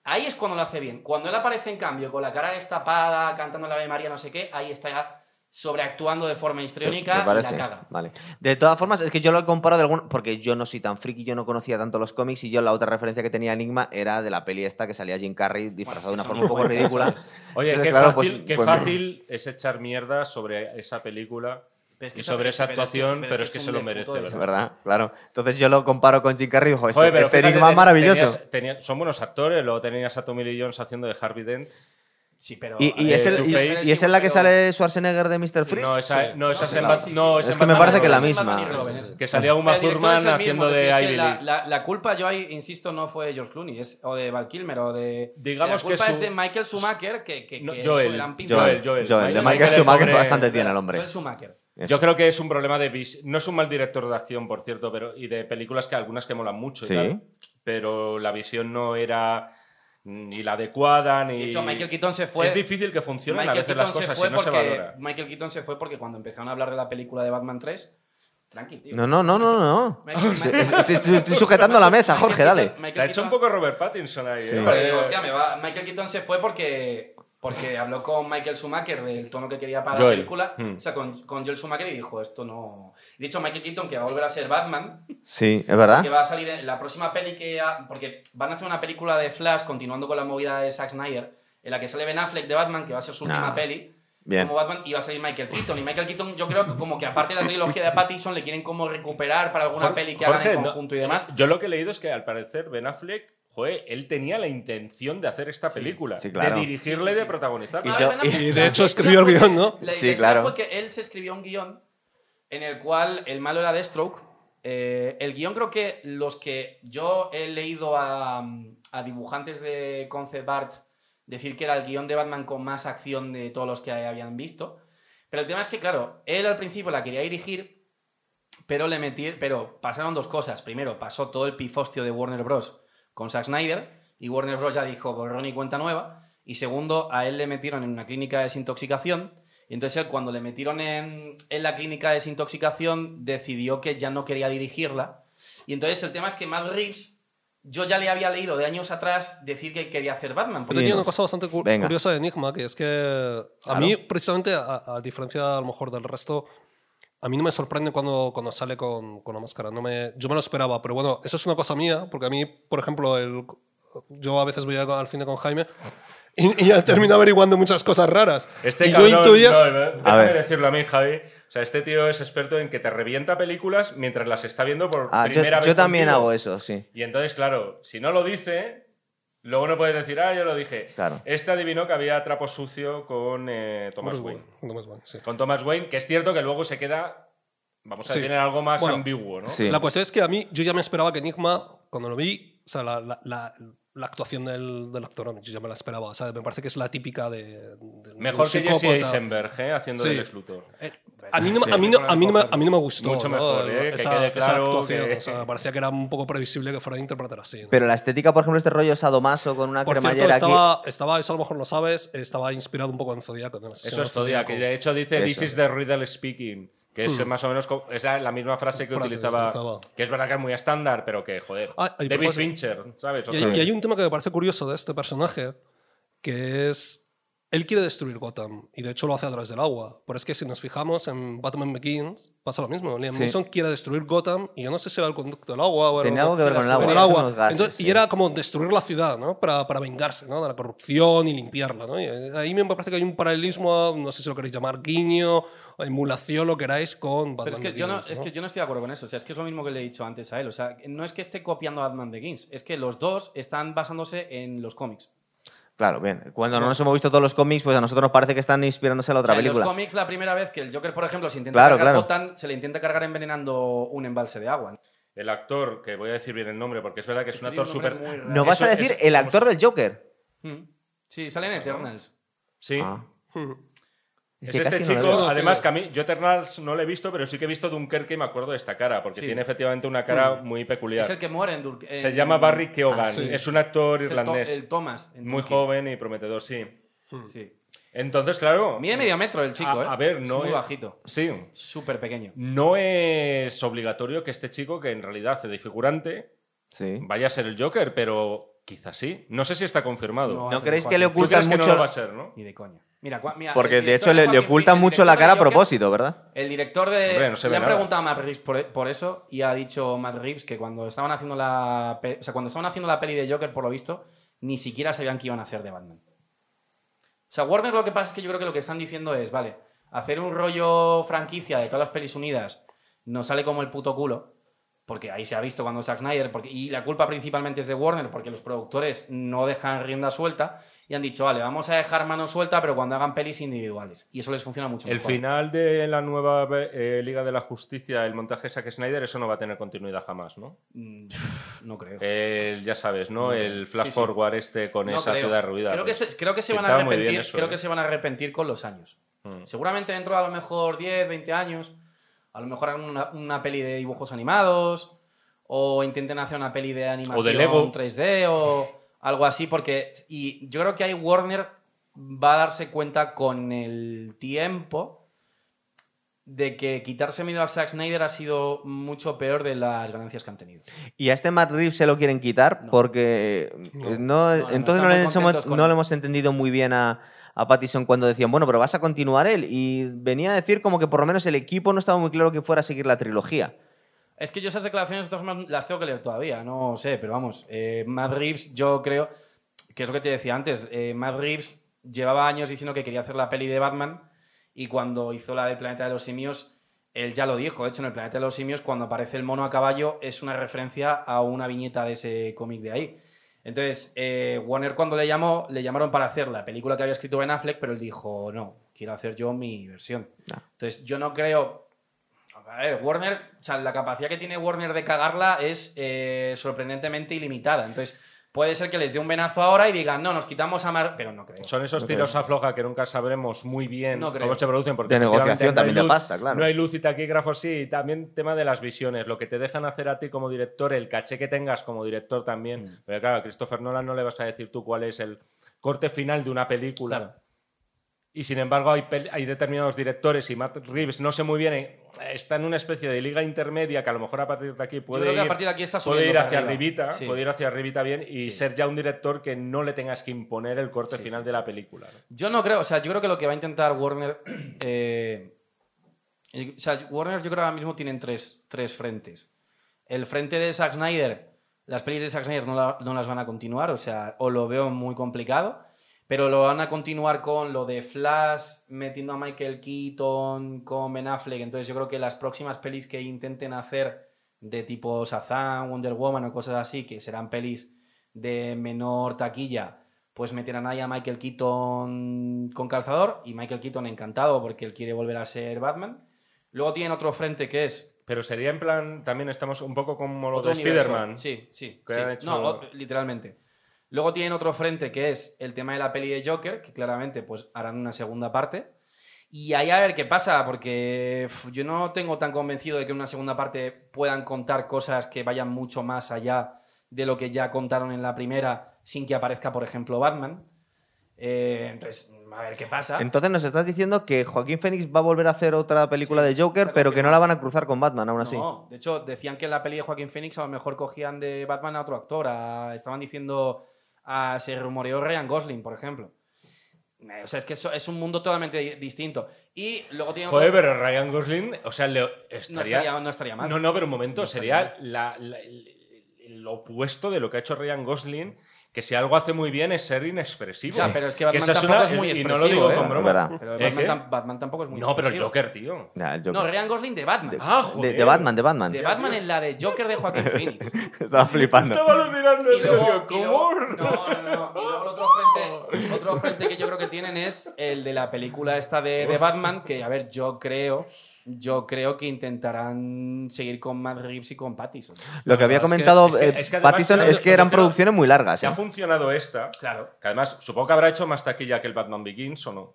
ahí es cuando lo hace bien. Cuando él aparece, en cambio, con la cara destapada, cantando la Ave María, no sé qué, ahí está ya sobreactuando de forma histriónica ¿Te y la caga. Vale. De todas formas, es que yo lo he comparado de algún... porque yo no soy tan friki, yo no conocía tanto los cómics y yo la otra referencia que tenía Enigma era de la peli esta que salía Jim Carrey disfrazado de una forma un poco ridícula. Oye, Entonces, qué, claro, fácil, pues- qué pues- fácil es echar mierda sobre esa película es que y sobre esa pero es que- actuación, pero es es que que es se lo merece, ¿verdad? ¿Verdad? Claro. Entonces yo lo comparo con Jim Carrey y digo, este, este Enigma ten- maravilloso. tenías- son buenos actores, luego tenías a Tommy Lee Jones haciendo de Harvey Dent. Sí, pero. Y, y Eh, es, el, y, es en la que pero- sale Schwarzenegger de Mr. Freeze. No, esa, no, esa No, es en sí, no, Es que me parece que la misma. Que salía Uma Thurman es haciendo es de es que Ivy la, League. la- la culpa, yo ahí insisto, no fue de George Clooney, es, o de Val Kilmer, o de. Digamos la que culpa su- es de Michael Schumacher, que, que, No, que Joel, es gran. Joel, Joel. Joel, de Michael Schumacher, bastante tiene el hombre. Joel Schumacher. Eso. Yo creo que es un problema de vis- no es un mal director de acción, por cierto, pero y de películas que algunas que molan mucho, y Sí. tal, pero la visión no era ni la adecuada ni De hecho, Michael Keaton se fue. es difícil que funcionen a Michael veces Keaton las se cosas fue y no se valora. Michael Keaton se fue porque cuando empezaron a hablar de la película de Batman 3, tranqui, tío. No, no, no, no, no. Michael- *laughs* Sí, Michael- Estoy, estoy- estoy sujetando la mesa, Jorge, dale. Te ha hecho un poco Robert Pattinson ahí, Sí. ¿eh? Digo, hostia, me va- Michael Keaton se fue porque, porque habló con Michael Schumacher del tono que quería para la película. Hmm. O sea, con, con Joel Schumacher y dijo, esto no... De hecho, Michael Keaton, que va a volver a ser Batman, Sí, es verdad. que va a salir en la próxima peli que... ha- porque van a hacer una película de Flash, continuando con la movida de Zack Snyder, en la que sale Ben Affleck de Batman, que va a ser su Ah, última peli. Bien. Como Batman, y va a salir Michael Keaton. Y Michael Keaton, yo creo que como que aparte de la trilogía de Pattinson, le quieren como recuperar para alguna Jorge- peli que hagan en no- conjunto y demás. Yo lo que he leído es que al parecer Ben Affleck, joder, él tenía la intención de hacer esta película, sí, claro. de dirigirla Sí, de protagonizarla. Y A yo- ver, Ben Affleck, y de hecho idea escribió el guion, ¿no? La Sí, claro. fue que él se escribió un guion en el cual el malo era Deathstroke. Eh, el guion creo que los que yo he leído a, a dibujantes de concept art decir que era el guion de Batman con más acción de todos los que habían visto. Pero el tema es que, claro, él al principio la quería dirigir, pero le metí, pero pasaron dos cosas. Primero, pasó todo el pifostio de Warner Bros. con Zack Snyder, y Warner Bros. ya dijo borrón y cuenta nueva. Y segundo, a él le metieron en una clínica de desintoxicación. Y entonces él, cuando le metieron en, en la clínica de desintoxicación, decidió que ya no quería dirigirla. Y entonces el tema es que Matt Reeves, yo ya le había leído de años atrás decir que quería hacer Batman. Yo porque- tenía una cosa bastante cu- Venga. curiosa de Enigma, que es que a Claro. mí, precisamente, a, a diferencia a lo mejor del resto, a mí no me sorprende cuando, cuando sale con, con la máscara. No me, yo me lo esperaba, pero bueno, eso es una cosa mía, porque a mí, por ejemplo, el, yo a veces voy a- al cine con Jaime y, y ya termino averiguando muchas cosas raras. Este y cabrón, yo intuía... no, déjame ver. decirlo a mí, Javi. O sea, este tío es experto en que te revienta películas mientras las está viendo por Ah, yo, primera vez. yo también contigo. hago eso, sí. Y entonces, claro, si no lo dice, luego no puedes decir, ah, yo lo dije. Claro. Este adivinó que había trapo sucio con eh, Thomas Bruce Wayne. Wayne, Thomas Wayne, sí. Con Thomas Wayne, que es cierto que luego se queda, vamos a Sí. decir, algo más Bueno, ambiguo, ¿no? Sí. La cuestión es que a mí, yo ya me esperaba que Enigma, cuando lo vi, o sea, la, la- la- la actuación del, del actor, yo ya me la esperaba. O sea, me parece que es la típica de. de- Mejor que Jesse. Eisenberg, ¿eh? haciendo Sí. ex Luthor. Eh, A mí, no, Sí, a, mí no, a, mí no a mí no me gustó. Mucho ¿no? mejor, ¿eh? Que esa, quede esa claro actuación. que- O sea, parecía que era un poco previsible que fuera a interpretar así. ¿no? Pero la estética, por ejemplo, este rollo sadomaso con una Por cierto, cremallera aquí. estaba, estaba, eso a lo mejor lo sabes, estaba inspirado un poco en Zodíaco. ¿no? Eso es Zodiac, y de hecho dice Eso. This is the riddle speaking. Que es más o menos es la misma frase que Frase que utilizaba. Que es verdad que es muy estándar, pero que, joder. Ah, David Fincher, ¿sabes? O Y hay, y hay un tema que me parece curioso de este personaje, que es... Él quiere destruir Gotham, y de hecho lo hace a través del agua. Pero es que si nos fijamos en Batman Begins, pasa lo mismo. Liam Sí. Neeson quiere destruir Gotham, y yo no sé si era el conducto del agua o era Tenía algo que ver con el agua. con el son agua. los gases, Entonces, sí. Y era como destruir la ciudad, ¿no? Para, para vengarse, ¿no? De la corrupción y limpiarla, ¿no? Y ahí me parece que hay un paralelismo, no sé si lo queréis llamar guiño, o emulación, lo queráis, con Batman Pero es que, yo no, Begins, es ¿no? que yo no estoy de acuerdo con eso. O sea, es que es lo mismo que le he dicho antes a él. O sea, no es que esté copiando a Batman Begins, es que los dos están basándose en los cómics. Claro, bien. Cuando no nos hemos visto todos los cómics, pues a nosotros nos parece que están inspirándose en la O otra sea, en película. los cómics, la primera vez que el Joker, por ejemplo, se intenta Claro, cargar claro. Gotham, se le intenta cargar envenenando un embalse de agua. el actor, que voy a decir bien el nombre, porque es verdad que es, Es un actor súper. ¿No vas a decir es- el actor del Joker? Mm. Sí, sale en Eternals. Sí. Ah. *laughs* Hmm. Es este no chico, además que a mí, yo Eternals no lo he visto, pero sí que he visto Dunkerque y me acuerdo de esta cara, porque Sí. tiene efectivamente una cara muy peculiar. Es el que muere en Dur- Se en- llama Barry Keoghan, Ah, sí. es un actor es el, to- irlandés, el Thomas. en muy joven y prometedor, sí. Sí. Entonces, claro. Mide medio metro el chico, a, ¿eh? a ver, Es no muy bajito. Sí. Súper pequeño. No es obligatorio que este chico, que en realidad hace de figurante, Sí. vaya a ser el Joker, pero quizás sí. No sé si está confirmado. No. ¿No creéis que le Joaquin ¿Tú ocultan crees que mucho? no lo va a ser, no? Ni de coña. Mira, cua- mira, Porque de hecho le, le ocultan Phoenix, mucho la director cara a propósito, ¿verdad? El director de. Hombre, no se ve le han nada. preguntado a Matt Reeves por, por eso y ha dicho Matt Reeves que cuando estaban haciendo la. O sea, cuando estaban haciendo la peli de Joker, por lo visto, ni siquiera sabían qué iban a hacer de Batman. O sea, Warner lo que pasa es que yo creo que lo que están diciendo es, vale, hacer un rollo franquicia de todas las pelis unidas nos sale como el puto culo. Porque ahí se ha visto cuando Zack Snyder, porque, y la culpa principalmente es de Warner, porque los productores no dejan rienda suelta y han dicho, vale, vamos a dejar mano suelta, pero cuando hagan pelis individuales. Y eso les funciona mucho El mejor. final de la nueva eh, Liga de la Justicia, el montaje de Zack Snyder, eso no va a tener continuidad jamás, ¿no? Mm, No creo. El, ya sabes, ¿no? El flash Sí, sí. forward este con No esa creo. ciudad ruida. Creo que se, creo que se van a arrepentir. eso, creo ¿eh? que se van a arrepentir con los años. Mm. Seguramente dentro de a lo mejor 10, 20 años, a lo mejor hagan una, una peli de dibujos animados o intenten hacer una peli de animación de Lego. 3D o algo así porque y yo creo que ahí Warner va a darse cuenta con el tiempo de que quitarse miedo a Zack Snyder ha sido mucho peor de las ganancias que han tenido. Y a este Matt Reeves se lo quieren quitar No. porque eh, No. no, No, no, entonces no, hemos, le hemos entendido muy bien a, a Pattison cuando decían, bueno, pero vas a continuar él. Y venía a decir como que por lo menos el equipo no estaba muy claro que fuera a seguir la trilogía. Es que yo esas declaraciones de todas formas, las tengo que leer todavía, no sé, pero vamos, eh, Matt Reeves yo creo, que es lo que te decía antes, eh, Matt Reeves llevaba años diciendo que quería hacer la peli de Batman y cuando hizo la del Planeta de los Simios, él ya lo dijo, de hecho en el Planeta de los Simios cuando aparece el mono a caballo es una referencia a una viñeta de ese cómic de ahí. Entonces, eh, Warner cuando le llamó, le llamaron para hacer la película que había escrito Ben Affleck, pero él dijo, no, quiero hacer yo mi versión. Ah. Entonces, yo no creo, a ver, Warner, o sea, la capacidad que tiene Warner de cagarla es eh, sorprendentemente ilimitada. Entonces, puede ser que les dé un venazo ahora y digan, no, nos quitamos a Mar... Pero no creo. Son esos tiros a floja que nunca sabremos muy bien No creo. cómo se producen. Porque De negociación no también de luz- pasta, claro. No hay luz y taquígrafos, sí. y También tema de las visiones. Lo que te dejan hacer a ti como director, el caché que tengas como director también. Mm. Pero claro, a Christopher Nolan no le vas a decir tú cuál es el corte final de una película. Claro. Y sin embargo, hay, hay determinados directores y Matt Reeves no sé muy bien, eh, está en una especie de liga intermedia que a lo mejor a partir de aquí puede creo que a ir, partir de aquí está puede subiendo ir para hacia arriba. arribita, Sí. puede ir hacia arribita bien y Sí. ser ya un director que no le tengas que imponer el corte Sí, final sí, de sí. la película. ¿no? Yo no creo, o sea, yo creo que lo que va a intentar Warner. *clears throat* eh, eh, o sea, Warner, yo creo que ahora mismo tienen tres, tres frentes. El frente de Zack Snyder, las pelis de Zack Snyder no, la- no las van a continuar, o sea, o lo veo muy complicado, pero lo van a continuar con lo de Flash, metiendo a Michael Keaton, con Ben Affleck. Entonces, yo creo que las próximas pelis que intenten hacer de tipo Shazam, Wonder Woman o cosas así, que serán pelis de menor taquilla, pues meterán ahí a Michael Keaton con calzador y Michael Keaton encantado porque él quiere volver a ser Batman. Luego tienen otro frente que es Pero sería en plan, también estamos un poco como lo otro de. Spider-Man. Sí, sí. Que sí. hecho- No, literalmente. Luego tienen otro frente que es el tema de la peli de Joker, que claramente pues harán una segunda parte. Y ahí a ver qué pasa, porque yo no tengo tan convencido de que en una segunda parte puedan contar cosas que vayan mucho más allá de lo que ya contaron en la primera, sin que aparezca, por ejemplo, Batman. Eh, entonces, a ver qué pasa. Entonces nos estás diciendo que Joaquín Phoenix va a volver a hacer otra película Sí, de Joker, pero que no la van a cruzar con Batman aún así. No, de hecho, decían que en la peli de Joaquín Phoenix a lo mejor cogían de Batman a otro actor. a- estaban diciendo. A- se rumoreó Ryan Gosling, por ejemplo. Eh, O sea, es que eso es un mundo totalmente di- distinto. Y luego tiene otro- Joder, pero Ryan Gosling, o sea, le- no, estaría... estaría, no estaría mal. No, no, pero un momento, No sería la- la- el, el opuesto de lo que ha hecho Ryan Gosling, que si algo hace muy bien es ser inexpresivo. Ya, pero es que Batman tampoco una- es muy Y no lo expresivo, digo ¿eh? con broma. Pero ¿Eh, Batman, qué? tam- Batman tampoco es muy No, pero el expresivo. Joker, tío. Ya, el Joker. No, Ryan Gosling de Batman. de, Ah, de- joder. de Batman, de Batman. de Batman en la de Joker de Joaquín *laughs* Phoenix. Estaba flipando. Estaba alucinando. Y luego, y no, no, no. Y luego el otro frente, otro frente que yo creo que tienen es el de la película esta de, de Batman, que a ver, yo creo, yo creo que intentarán seguir con Matt Reeves y con Pattinson. Lo que había verdad es que- comentado es que- eh, es que además Pattinson creo- es que eran producciones muy largas. Si ¿eh? ha funcionado esta, Claro. que además supongo que habrá hecho más taquilla que el Batman Begins o no.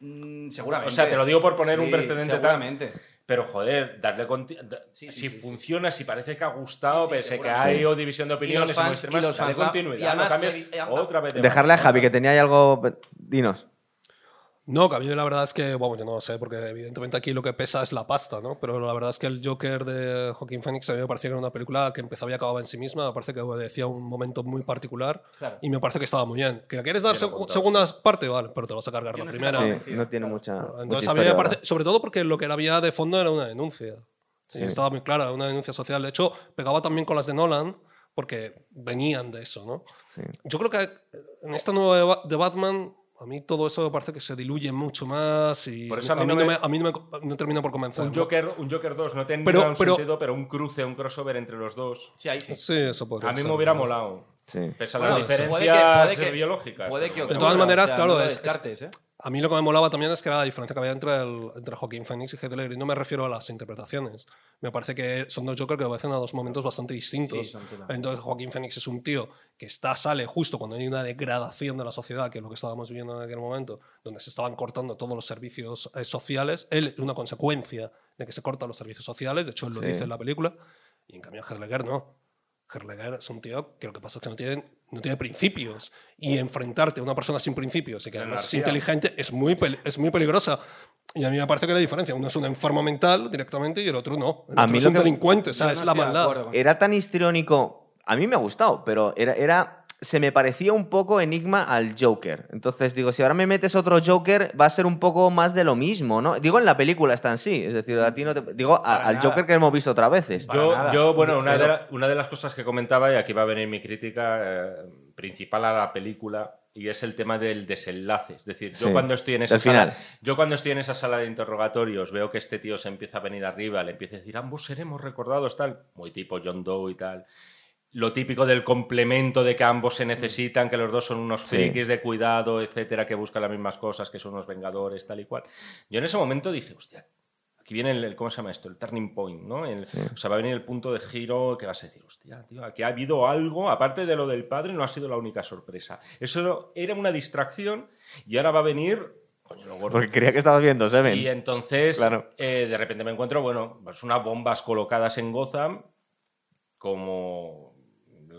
Mm, seguramente. O sea, te lo digo por poner un precedente tal. Seguramente. Pero joder, darle conti- da- Sí, sí, si sí, sí. funciona, si parece que ha gustado, Sí, sí, pese que hay o división de opiniones Y los fans- y los fans continuidad, y además no cambies le- y a- otra vez de Dejarle a. Javi, que tenía ahí algo. Dinos. No, que a mí la verdad es que, bueno, yo no lo sé, porque evidentemente aquí lo que pesa es la pasta, ¿no? Pero la verdad es que el Joker de Joaquín Phoenix a mí me parecía que era una película que empezaba y acababa en sí misma, me parece que obedecía un momento muy particular Claro. y me parece que estaba muy bien. ¿Que quieres dar seg- segunda parte? Vale, pero te vas a cargar Yo la no primera. Sí, no tiene mucha. mucha Entonces a mí historia, me parece, ¿verdad? sobre todo porque lo que había de fondo era una denuncia. Sí. Y estaba muy clara, una denuncia social. De hecho, pegaba también con las de Nolan porque venían de eso, ¿no? Sí. Yo creo que en esta nueva de Batman, a mí todo eso me parece que se diluye mucho más y Por eso a a mí no me- a mí no me- no termina por convencer. Un. Joker, un Joker 2 no tendría Pero- un pero- sentido, pero un cruce, un crossover entre los dos. Sí, ahí sí. Sí, eso podría A mí ser, me hubiera ¿no? molado. Sí. Pese a Bueno, las eso. diferencias Puede que- puede que- biológicas. Puede que pero- ocurra, todas maneras, o sea, claro, no es- descartes, ¿eh? A mí lo que me molaba también es que era la diferencia que había entre, el, entre Joaquín Phoenix y Heath. Y no me refiero a las interpretaciones. Me parece que son dos Joker que obedecen a dos momentos bastante distintos. Sí. Entonces Joaquín Phoenix es un tío que está, sale justo cuando hay una degradación de la sociedad, que es lo que estábamos viviendo en aquel momento, donde se estaban cortando todos los servicios eh, sociales. Él es una consecuencia de que se cortan los servicios sociales. De hecho, él lo Sí. dice en la película. Y en cambio Heath no. Heath Ledger es un tío que lo que pasa es que no tiene, no tiene principios. Y enfrentarte a una persona sin principios y que además es inteligente es muy, es muy peligrosa. Y a mí me parece que la diferencia, uno es un enfermo mental directamente y el otro no. El A otro mí es lo un que- delincuente, o sea, Yo es no la maldad. Era tan histriónico. A mí me ha gustado, pero era, era. Se me parecía un poco enigma al Joker. Entonces digo, si ahora me metes otro Joker, va a ser un poco más de lo mismo, ¿no? Digo, en la película está en sí. Es decir, a ti no te. Digo, a- al nada. Joker que hemos visto otras veces. Yo, yo, bueno, una de, Cero. la- una de las cosas que comentaba, y aquí va a venir mi crítica eh, principal a la película, y es el tema del desenlace. Es decir, yo Sí, cuando estoy en esa sala, final. yo cuando estoy en esa sala de interrogatorios, veo que este tío se empieza a venir arriba, le empieza a decir, ambos seremos recordados, tal, muy tipo John Doe y tal. Lo típico del complemento de que ambos se necesitan, que los dos son unos Sí. frikis de cuidado, etcétera, que buscan las mismas cosas, que son unos vengadores, tal y cual. Yo en ese momento dije, hostia, aquí viene el, el- ¿cómo se llama esto? El turning point, ¿no? El- O sea, va a venir el punto de giro que vas a decir, hostia, tío, aquí ha habido algo, aparte de lo del padre, no ha sido la única sorpresa. Eso era una distracción y ahora va a venir. Porque creía que estabas viendo Seven. Y entonces, Claro. eh, de repente me encuentro, bueno, pues unas bombas colocadas en Gotham como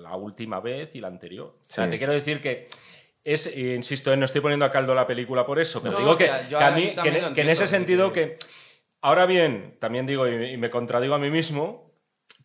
la última vez y la anterior. O sea, te quiero decir que es, eh, insisto, eh, no estoy poniendo a caldo la película por eso, pero No, digo o que, sea, yo que a mí, que, en- que ese sentido que... Ahora bien, también digo, y me, y me contradigo a mí mismo,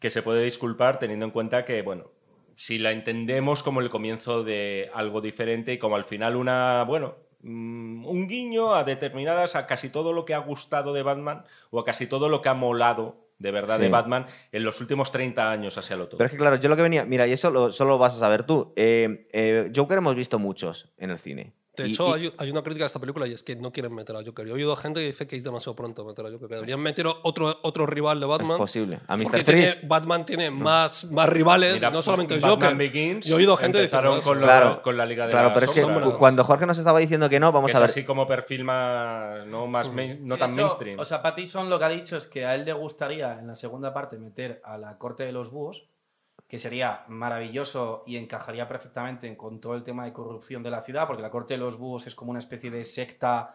que se puede disculpar teniendo en cuenta que, bueno, si la entendemos como el comienzo de algo diferente y como al final una, bueno, mm, un guiño a determinadas, a casi todo lo que ha gustado de Batman o a casi todo lo que ha molado de verdad Sí. de Batman en los últimos 30 años hacia lo todo. Pero es que, claro, yo lo que venía. Mira, y eso lo, solo lo vas a saber tú. Eh, eh, Joker hemos visto muchos en el cine. De Y- hecho, y- hay, hay una crítica a esta película y es que no quieren meter a Joker. Yo he oído a gente que dice que es demasiado pronto meter a Joker. Que deberían meter otro, otro rival de es Batman. posible. A Mr. tiene- Freeze. Batman tiene más, más rivales, Mira, no solamente Batman Joker. Begins Yo he oído gente empezaron diciendo con, eso. la, Claro, con la Liga de Claro, la pero es que cuando Jorge nos estaba diciendo que no, vamos que a es ver. así como perfil más, no, más main- no Sí, tan hecho, mainstream. O sea, Pattison lo que ha dicho es que a él le gustaría en la segunda parte meter a la corte de los búhos, que sería maravilloso y encajaría perfectamente con todo el tema de corrupción de la ciudad, porque la corte de los búhos es como una especie de secta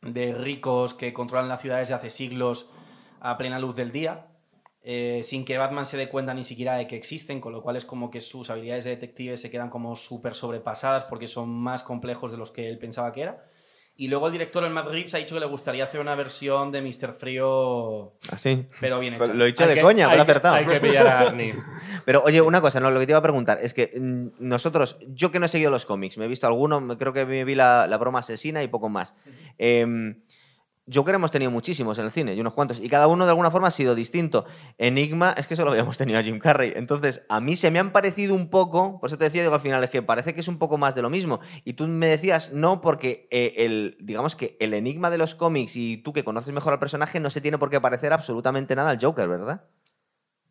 de ricos que controlan las ciudades de hace siglos a plena luz del día, eh, sin que Batman se dé cuenta ni siquiera de que existen, con lo cual es como que sus habilidades de detective se quedan como súper sobrepasadas porque son más complejos de los que él pensaba que era. Y luego el director, el Matt Reeves, ha dicho que le gustaría hacer una versión de Mr. Frío, Así. pero bien hecha. Lo he dicho Hay de que- coña, pero acertado. Hay que pillar a Arnie. *laughs* Pero oye, una cosa, no, lo que te iba a preguntar es que mm, nosotros, yo que no he seguido los cómics, me he visto alguno, creo que me vi la, la broma asesina y poco más. Joker hemos tenido muchísimos en el cine y unos cuantos, y cada uno de alguna forma ha sido distinto. Enigma es que solo habíamos *laughs* tenido a Jim Carrey. Entonces, a mí se me han parecido un poco, por eso te decía, digo al final, es que parece que es un poco más de lo mismo. Y tú me decías, no, porque eh, el, digamos que el enigma de los cómics y tú que conoces mejor al personaje no se tiene por qué parecer absolutamente nada al Joker, ¿verdad?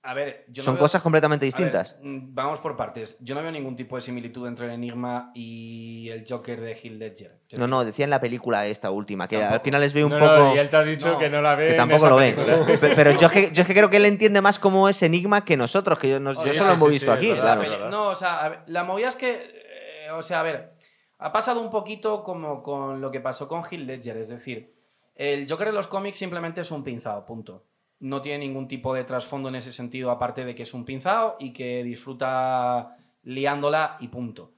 A ver, yo no Son veo- cosas completamente ver, distintas. mm, vamos por partes. Yo no veo ningún tipo de similitud entre el Enigma y el Joker de Heath Ledger. No, no, decía en la película esta última, que al final les veo un No, poco... no, y él te ha dicho No, que no la ve. que en tampoco esa lo ve. *laughs* Pero yo es, que, yo es que creo que él entiende más cómo es Enigma que nosotros, que yo, no- Oh, yo sí, solo lo sí, hemos sí, visto sí, aquí, verdad, claro. No, o sea, ver, la movida es que, eh, o sea, a ver, ha pasado un poquito como con lo que pasó con Heath Ledger, es decir, el Joker de los cómics simplemente es un pinzado, punto. No tiene ningún tipo de trasfondo en ese sentido, aparte de que es un pinzado y que disfruta liándola y punto.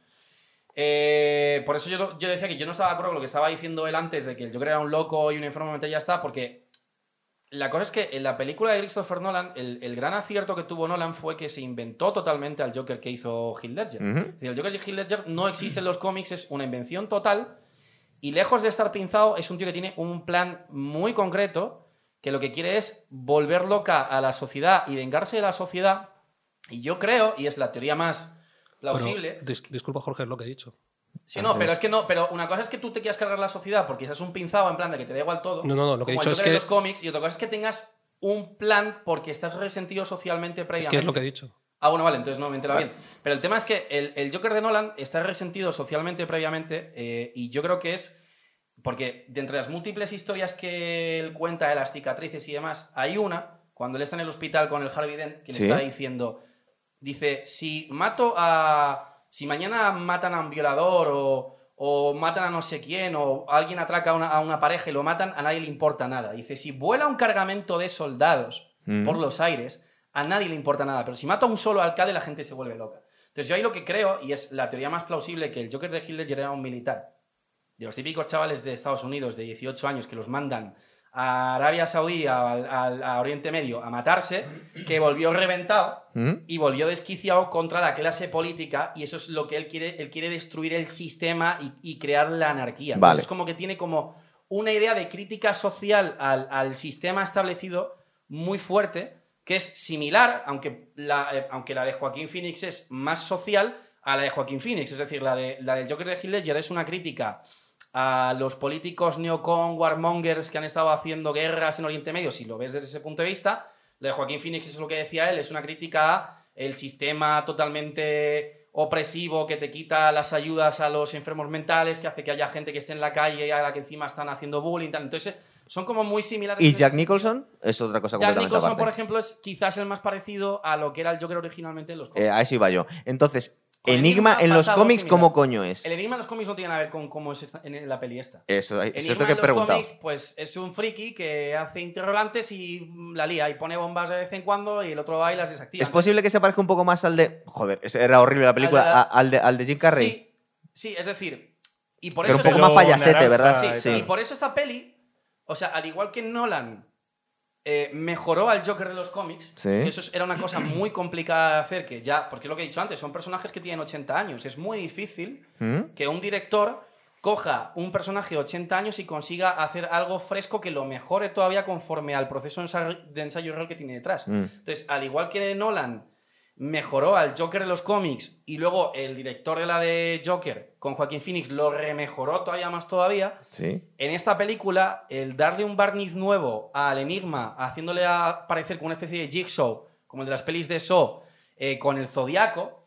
Eh, por eso yo, yo decía que yo no estaba de acuerdo con lo que estaba diciendo él antes de que el Joker era un loco y un enfermo mental y ya está, porque la cosa es que en la película de Christopher Nolan, el, el gran acierto que tuvo Nolan fue que se inventó totalmente al Joker que hizo Heath Ledger. El Joker de Heath Ledger no existe en los cómics, es una invención total. Y lejos de estar pinzado, es un tío que tiene un plan muy concreto que lo que quiere es volver loca a la sociedad y vengarse de la sociedad. Y yo creo, y es la teoría más Pero, plausible. dis- disculpa, Jorge, es lo que he dicho. Sí, no, pero es que no, pero una cosa es que tú te quieras cargar la sociedad porque seas un pinzado en plan de que te da igual todo. No, no, no, lo que he dicho es que- los cómics, y otra cosa es que tengas un plan porque estás resentido socialmente Es previamente. que es lo que he dicho. Ah, bueno, vale, entonces no me he enterado bien. Pero el tema es que el, el Joker de Nolan está resentido socialmente previamente eh, y yo creo que es porque de entre las múltiples historias que él cuenta de las cicatrices y demás, hay una, cuando él está en el hospital con el Harvey Dent, que Sí. le está diciendo, dice, si mato a... Si mañana matan a un violador o, o matan a no sé quién o alguien atraca a una, a una pareja y lo matan, a nadie le importa nada. Dice, si vuela un cargamento de soldados Mm. por los aires, a nadie le importa nada. Pero si mata a un solo alcalde, la gente se vuelve loca. Entonces yo ahí lo que creo, y es la teoría más plausible, que el Joker de Ledger era un militar. De los típicos chavales de Estados Unidos de 18 años que los mandan a Arabia Saudí, al- a, Oriente Medio, a matarse, que volvió reventado ¿Mm? y volvió desquiciado contra la clase política y eso es lo que él quiere, él quiere destruir el sistema y, y crear la anarquía. Vale. Entonces es como que tiene como una idea de crítica social al, al sistema establecido muy fuerte, que es similar, aunque la, eh, aunque la de Joaquín Phoenix es más social, a la de Joaquín Phoenix. Es decir, la, de, la del Joker de Heath Ledger es una crítica a los políticos neocon, warmongers que han estado haciendo guerras en Oriente Medio, si lo ves desde ese punto de vista, la de Joaquín Phoenix es lo que decía él, es una crítica a el sistema totalmente opresivo que te quita las ayudas a los enfermos mentales, que hace que haya gente que esté en la calle y a la que encima están haciendo bullying. tal. Entonces, son como muy similares. ¿Y Jack. Nicholson? Es otra cosa Jack Nicholson, aparte. por ejemplo, es quizás el más parecido a lo que era el Joker originalmente en los cómics. Eh, a eso iba yo. Entonces, Enigma Enigma en los cómics. ¿cómo coño es? El enigma de los cómics no tiene nada que ver con cómo es esta- en la peli esta. Eso, eso Enigma te que he en los cómics, pues es un friki que hace interrogantes y la lía y pone bombas de vez en cuando y el otro va y las desactiva. ¿Es posible que se parezca un poco más al de. Joder, era horrible la película. Al de Al de, al de Jim Carrey. Sí, sí, es decir, y por Pero eso un poco más payasete, naranja ¿verdad? y Sí, tal. y por eso esta peli, o sea, al igual que Nolan eh, mejoró al Joker de los cómics, Sí. eso era una cosa muy complicada de hacer, que ya, porque es lo que he dicho antes, son personajes que tienen 80 años, es muy difícil ¿Mm? que un director coja un personaje de 80 años y consiga hacer algo fresco que lo mejore todavía conforme al proceso de ensayo- de ensayo real que tiene detrás. Mm. Entonces, al igual que Nolan mejoró al Joker de los cómics y luego el director de la de Joker con Joaquín Phoenix lo remejoró todavía más todavía, Sí. en esta película el darle un barniz nuevo al enigma, haciéndole parecer como una especie de jigsaw, como el de las pelis de Saw, eh, con el zodiaco,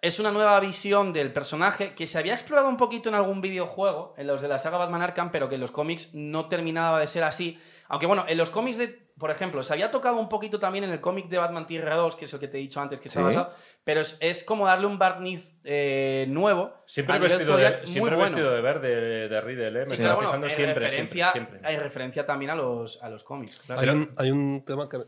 es una nueva visión del personaje que se había explorado un poquito en algún videojuego, en los de la saga Batman Arkham, pero que en los cómics no terminaba de ser así. Aunque bueno, en los cómics de, por ejemplo, se había tocado un poquito también en el cómic de Batman Tierra 2, que es el que te he dicho antes que se ha basado, pero es, es como darle un barniz eh, nuevo. Siempre vestido, de, Zodiac, muy siempre bueno. vestido de verde de Riddle, ¿eh? Me Sí, estoy bueno, fijando siempre, referencia, siempre, siempre. hay referencia también a los, a los cómics. claro. Hay un, hay un tema que.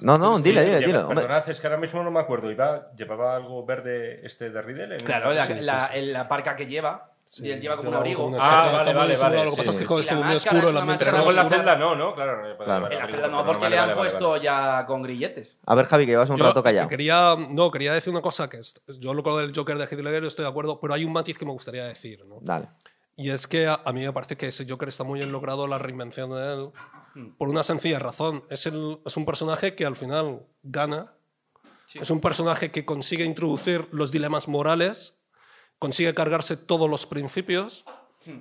No, no, dile, dile, dile. Perdonad, es que ahora mismo no me acuerdo. Iba, ¿Llevaba algo verde este de Riddle? en- Claro, la, Sí, sí, la- sí. en la parca que lleva, lleva como un abrigo. una Ah, especie de- vale, vale, vale, Lo que pasa sí, es que sí. es Y como la muy máscara oscuro, es la una mente Pero máscara luego en la oscura. celda no, ¿no? Claro. Claro. En la Vale, celda no, porque vale, le han vale, puesto vale. ya con grilletes. A ver, Javi, que llevas un Yo rato callado. Quería, no, quería decir una cosa que es- yo lo del Joker de Ledger estoy de acuerdo, pero hay un matiz que me gustaría decir, ¿no? Dale. Y es que a, a mí me parece que ese Joker está muy bien logrado la reinvención de él por una sencilla razón. Es, el- es un personaje que al final gana. Sí. Es un personaje que consigue introducir los dilemas morales, consigue cargarse todos los principios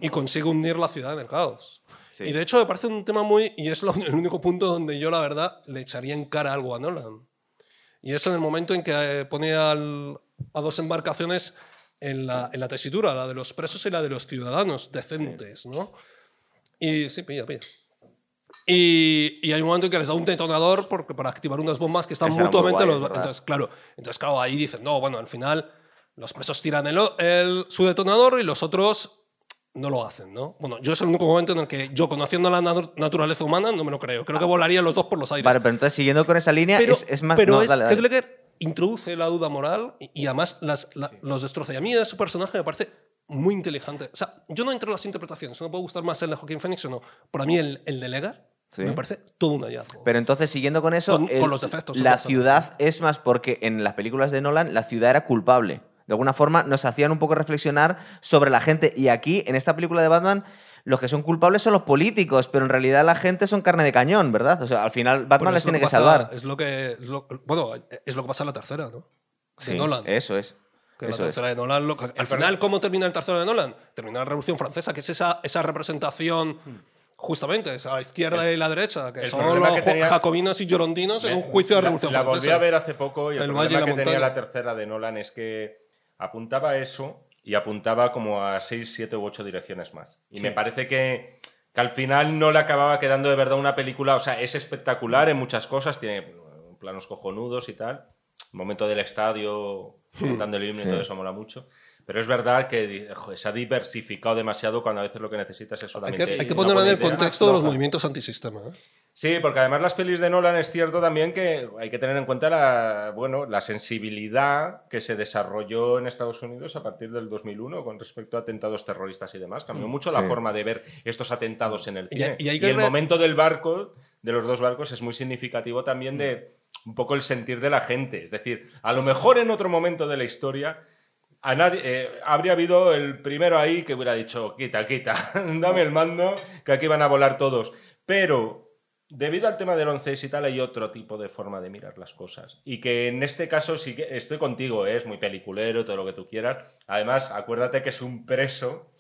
y consigue hundir la ciudad en el caos. Sí. Y de hecho me parece un tema muy... Y es lo- el único punto donde yo la verdad le echaría en cara algo a Nolan. Y es en el momento en que eh, pone al- a dos embarcaciones en la, en la tesitura, la de los presos y la de los ciudadanos decentes, ¿no? Y sí, pilla, pilla. Y, y hay un momento en que les da un detonador porque, para activar unas bombas que están Ese era muy mutuamente... guay, los- entonces, claro, entonces, claro, ahí dicen, no, bueno, al final los presos tiran el, el- su detonador y los otros no lo hacen, ¿no? Bueno, yo es el único momento en el que yo, conociendo la natu- naturaleza humana, no me lo creo. Creo que volarían los dos por los aires. Vale, pero entonces siguiendo con esa línea, pero es, es más. pero no, es dale, dale. Introduce la duda moral y, y además las, la- los destroza. Y a mí su personaje me parece muy inteligente. O sea, yo no entro en las interpretaciones, no puede gustar más el de Joaquín Phoenix o no. Para mí el, el de Ledger Sí. me parece todo un hallazgo. Pero entonces, siguiendo con eso, Con- con los defectos, la ciudad es más porque en las películas de Nolan la ciudad era culpable. De alguna forma nos hacían un poco reflexionar sobre la gente. Y aquí, en esta película de Batman, los que son culpables son los políticos, pero en realidad la gente son carne de cañón, ¿verdad? O sea, al final Batman les es lo tiene que, pasa- salvar. Es lo que, es lo- bueno, es lo que pasa en la tercera, ¿no? De Sí, Nolan. Eso es. Que la es. tercera de Nolan, lo que- al final, ¿cómo termina el tercero de Nolan? Termina la Revolución Francesa, que es esa, esa representación, justamente, esa la izquierda y la derecha, que son los que tenía- jacobinos y llorondinos en un juicio de la, Revolución la volví a ver hace poco y el, El problema que tenía la tercera de Nolan es que apuntaba a eso y apuntaba como a 6, 7 u 8 direcciones más. Y me parece que, que al final no le acababa quedando de verdad una película. O sea, es espectacular en muchas cosas, tiene planos cojonudos y tal. El momento del estadio, cantando el himno y todo eso mola mucho. Pero es verdad que joder, se ha diversificado demasiado cuando a veces lo que necesitas es Hay solamente. que, hay que ponerlo en el contexto de los movimientos antisistema. ¿eh? Sí, porque además las pelis de Nolan es cierto también que hay que tener en cuenta la, bueno, la sensibilidad que se desarrolló en Estados Unidos a partir del 2001 con respecto a atentados terroristas y demás. Cambió mucho la Sí. forma de ver estos atentados en el Y- cine. y Y, hay que el momento del barco, de los dos barcos, es muy significativo también de un poco el sentir de la gente. Es decir, a lo mejor en otro momento de la historia a nadie, eh, habría habido el primero ahí que hubiera dicho, quita, quita, *laughs* dame el mando, que aquí van a volar todos. Pero debido al tema del 11 y tal, hay otro tipo de forma de mirar las cosas. Y que en este caso sí que estoy contigo, ¿eh? es muy peliculero, todo lo que tú quieras. Además, acuérdate que es un preso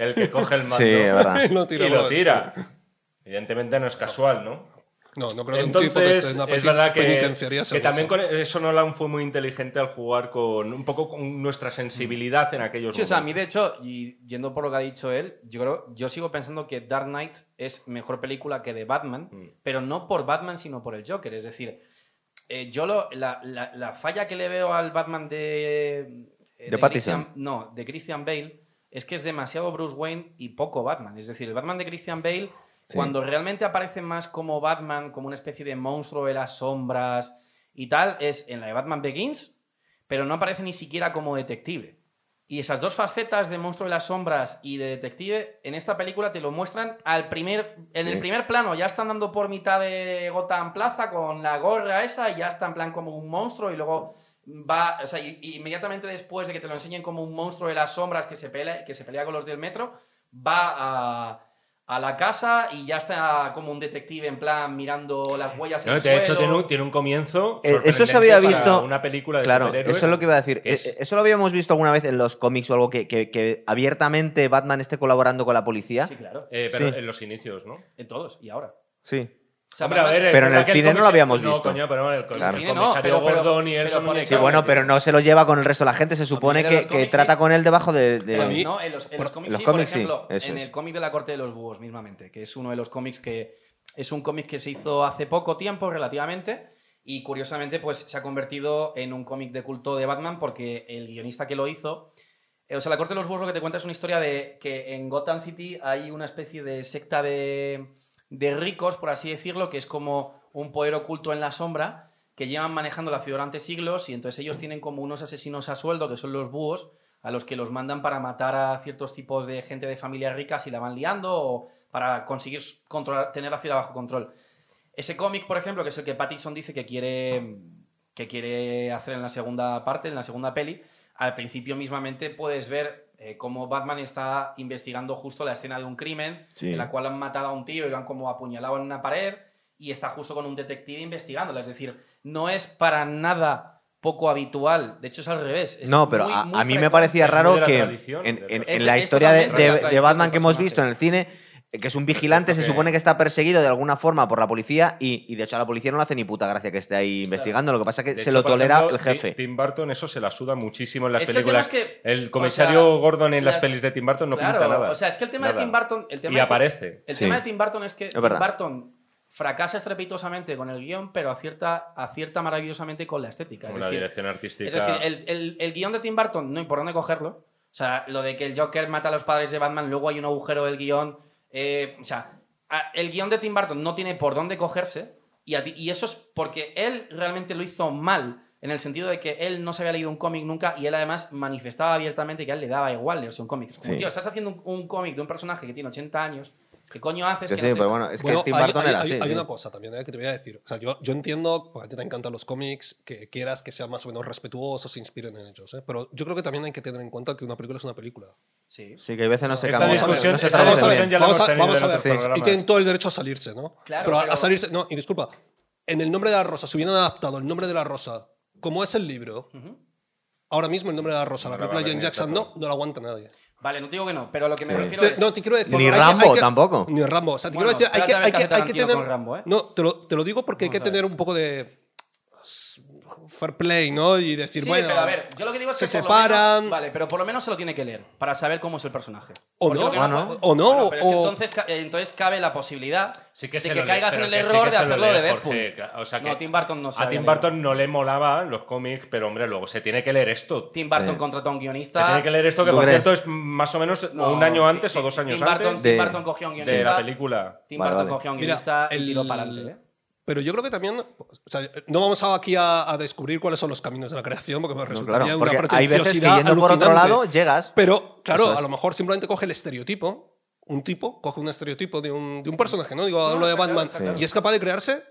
el que coge el mando Sí. *laughs* Y lo tira. *laughs* Evidentemente no es casual, ¿no? No, no creo que un tipo que Entonces, esté en una es verdad que, penitenciaria sea que también eso. con eso Nolan fue muy inteligente al jugar con un poco con nuestra sensibilidad en aquellos Sí, o sea, a mí momentos. de hecho, y yendo por lo que ha dicho él, yo creo, yo sigo pensando que Dark Knight es mejor película que de Batman, Mm. pero no por Batman, sino por el Joker. Es decir, eh, yo lo, la, la- la falla que le veo al Batman de. eh, De. Christian- no, de Christian Bale, es que es demasiado Bruce Wayne y poco Batman. Es decir, el Batman de Christian Bale, Sí. cuando realmente aparece más como Batman, como una especie de monstruo de las sombras y tal, es en la de Batman Begins, pero no aparece ni siquiera como detective. Y esas dos facetas de monstruo de las sombras y de detective en esta película te lo muestran al primer en Sí. el primer plano, ya está andando por mitad de Gotham Plaza con la gorra esa y ya está en plan como un monstruo y luego va, o sea, y- y inmediatamente después de que te lo enseñen como un monstruo de las sombras que se pelea, que se pelea con los del metro, va a, a la casa y ya está como un detective en plan mirando las huellas en No, el de hecho, suelo. tiene un, tiene un comienzo. Eh, eso se había visto- Una película de Claro, eso es lo que iba a decir. es- Eh, Eso lo habíamos visto alguna vez en los cómics o algo que, que- que abiertamente Batman esté colaborando con la policía. Sí, claro. Eh, pero Sí. en los inicios, ¿no? En todos y ahora. Sí. O sea, Hombre, a Batman- ver, es Pero en el cine no lo habíamos No, visto. coño, pero en el, Claro. el cine no, comisario pero- pero- Gordon y él pero son Sí, bueno, pero no se lo lleva con el resto de la gente. Se supone que, que trata sí. con él debajo de. de- no, en los, en los por- cómics los sí, cómics por ejemplo, en es. el cómic de la corte de los búhos mismamente, que es uno de los cómics que es un cómic que se hizo hace poco tiempo, relativamente, y curiosamente, pues se ha convertido en un cómic de culto de Batman porque el guionista que lo hizo. eh, O sea, La Corte de los Búhos lo que te cuenta es una historia de que en Gotham City hay una especie de secta de, de ricos, por así decirlo, que es como un poder oculto en la sombra que llevan manejando la ciudad durante siglos y entonces ellos tienen como unos asesinos a sueldo, que son los búhos, a los que los mandan para matar a ciertos tipos de gente de familias ricas y la van liando o para conseguir controlar, tener la ciudad bajo control. Ese cómic, por ejemplo, que es el que Pattinson dice que quiere, que quiere hacer en la segunda parte, en la segunda peli, al principio mismamente puedes ver eh, cómo Batman está investigando justo la escena de un crimen Sí. en la cual han matado a un tío y lo han como apuñalado en una pared y está justo con un detective investigándola. Es decir, no es para nada poco habitual. De hecho, es al revés. Es No, pero muy, a, muy a mí me parecía raro que en, la historia de, Batman que hemos visto en el cine, que es un vigilante, se supone que está perseguido de alguna forma por la policía y, y de hecho a la policía no le hace ni puta gracia que esté ahí investigando. Lo que pasa es que De se hecho, lo tolera ejemplo, el jefe. Ti- Tim Burton eso se la suda muchísimo en las Es que el tema películas. es que, el o comisario sea, Gordon en las, las- pelis de Tim Burton no Claro, pinta nada. O sea, es que el tema Nada. de Tim Burton. El tema y de- aparece. El Sí. tema de Tim Burton es que Tim. Burton fracasa estrepitosamente con el guion, pero acierta, acierta maravillosamente con la estética. Con es la decir, dirección artística. es decir, el, el- el guion de Tim Burton no hay por dónde cogerlo. O sea, lo de que el Joker mata a los padres de Batman, luego hay un agujero del guion. Eh, o sea, el guion de Tim Burton no tiene por dónde cogerse. Y, a ti- y eso es porque él realmente lo hizo mal. En el sentido de que él no se había leído un cómic nunca y él además manifestaba abiertamente que a él le daba igual leerse un cómic. Sí. tío, estás haciendo un, un cómic de un personaje que tiene 80 años. ¿Qué coño haces? Sí, que sí, no te- pero bueno, es que Bueno, Tim hay- Burton hay, era hay- así. hay sí. una cosa también eh, que te voy a decir. O sea, yo, yo entiendo, porque a ti te encantan los cómics, que quieras que sean más o menos respetuosos, se inspiren en ellos. ¿eh? Pero yo creo que también hay que tener en cuenta que una película es una película. Sí. Sí, que a veces no se Esta cambia. discusión- no se esta traduce vamos a ver, discusión bien. ya la vamos a, vamos a ver. programas. Y tienen todo el derecho a salirse, ¿no? Claro, pero, pero- a salirse. No, y disculpa. En el nombre de la rosa, si hubieran adaptado el nombre de la rosa, como es el libro, ahora mismo el nombre de la rosa, No la película de Jackson, no, no la aguanta nadie. Vale, no te digo que no, pero lo que me Sí. refiero es. no, te quiero decir. Ni hay que- Rambo hay que- tampoco. Ni Rambo. O sea, te Bueno, quiero decir, hay que, a ver hay que, hay que Tarantino tener. con Rambo, ¿eh? No, te lo, te lo digo porque hay que Vamos a tener un poco de fair play, ¿no? Y decir, Sí, bueno. pero a ver, yo lo que digo es se que por lo separan. menos- vale, pero por lo menos se lo tiene que leer para saber cómo es el personaje. O Porque no, no. o no, Bueno, pero es que o- entonces, eh, entonces cabe la posibilidad Sí que de se que caigas en el sí error de se lo hacerlo lee, de Deadpool. Claro, o sea que no, Tim Burton no se A Tim. Burton no le molaban los cómics, pero hombre, luego se tiene que leer esto. Tim Burton Sí. contrató a un Se guionista. tiene que leer esto, que ¿Tú por cierto es más o menos No, un año antes o dos años antes Tim Burton cogió a un guionista. de la película. Tim Burton cogió a un guionista y el- tiró para adelante. Pero yo creo que también. O sea, no vamos aquí a, a descubrir cuáles son los caminos de la creación, porque me No, resultaría claro, una porque hay veces que yendo por otro lado llegas. Pero, claro, es. a lo mejor simplemente coge el estereotipo. Un tipo coge un estereotipo de un, de un personaje, ¿no? Digo, hablo de claro, Batman. claro. Y es capaz de crearse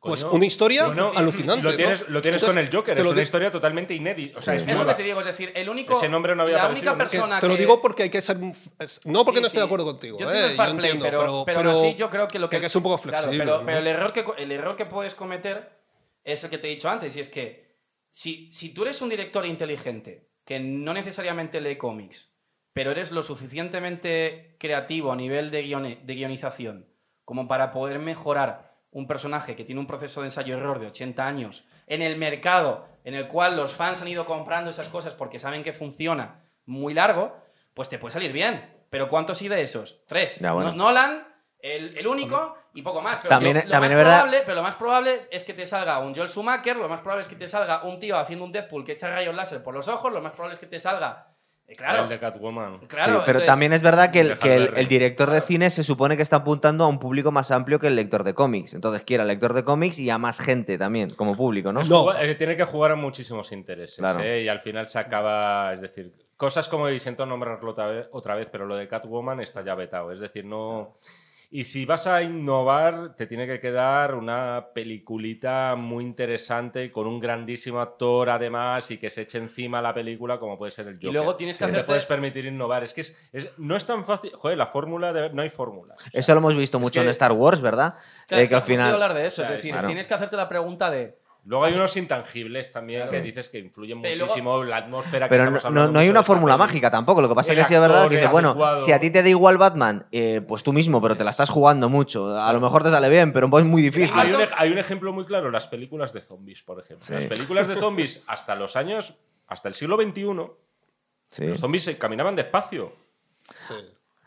pues una historia alucinante. Lo ¿no? tienes, lo tienes Entonces, con el Joker, es una historia totalmente inédita. O sea, Sí. es Es lo que te digo, es decir, el único. Ese nombre no había La aparecido, única ¿no? que persona te lo digo porque hay que ser. No porque Sí, no estoy sí. de acuerdo contigo. Yo ¿eh? entiendo el fair Yo play, entiendo, pero, pero, pero así yo creo que lo que, hay que ser un poco Claro, flexible. pero, ¿no? pero el, error que, el error que puedes cometer es el que te he dicho antes, y es que si, si tú eres un director inteligente que no necesariamente lee cómics, pero eres lo suficientemente creativo a nivel de, guione- de guionización como para poder mejorar un personaje que tiene un proceso de ensayo-error de 80 años en el mercado en el cual los fans han ido comprando esas cosas porque saben que funciona muy largo, pues te puede salir bien. Pero ¿cuántos hay de esos? Tres. Ya, bueno. No- Nolan, el, el único y poco más. Pero También lo, es- lo también más es verdad- probable, pero lo más probable es que te salga un Joel Schumacher, lo más probable es que te salga un tío haciendo un Deadpool que echa rayos láser por los ojos, lo más probable es que te salga... eh, claro, El de Catwoman. claro. Sí, pero entonces- también es verdad que, el, que el- director de cine se supone que está apuntando a un público más amplio que el lector de cómics. Entonces quiere al lector de cómics y a más gente también, como público, ¿no? No. eh, tiene que jugar a muchísimos intereses. Claro. ¿eh? Y al final se acaba. Es decir, cosas como. Y siento nombrarlo otra vez, otra vez, pero lo de Catwoman está ya vetado. Es decir, no. Y si vas a innovar, te tiene que quedar una peliculita muy interesante con un grandísimo actor, además, y que se eche encima la película, como puede ser el Joker. luego tienes que te hacerte- puedes permitir innovar. Es que es, es- no es tan fácil. Joder, la fórmula. de- no hay fórmula. O sea, Eso lo hemos visto mucho que- en Star Wars, ¿verdad? Claro, Eh, que al final... hablar de eso, es decir, claro. tienes que hacerte la pregunta de... Luego hay unos intangibles también que dices que influyen Pero luego- muchísimo la atmósfera que Pero no, estamos no- no hay una fórmula mágica tampoco. Lo que pasa es que sí es verdad que dices, bueno, si a ti te da igual Batman, eh, pues tú mismo, pero te la estás jugando mucho. A lo mejor te sale bien, pero es muy difícil. Hay un, ej- hay un ejemplo muy claro, las películas de zombies, por ejemplo. Sí. Las películas de zombies *laughs* hasta los años, hasta el siglo XXI, Sí. los zombies se caminaban despacio. Sí.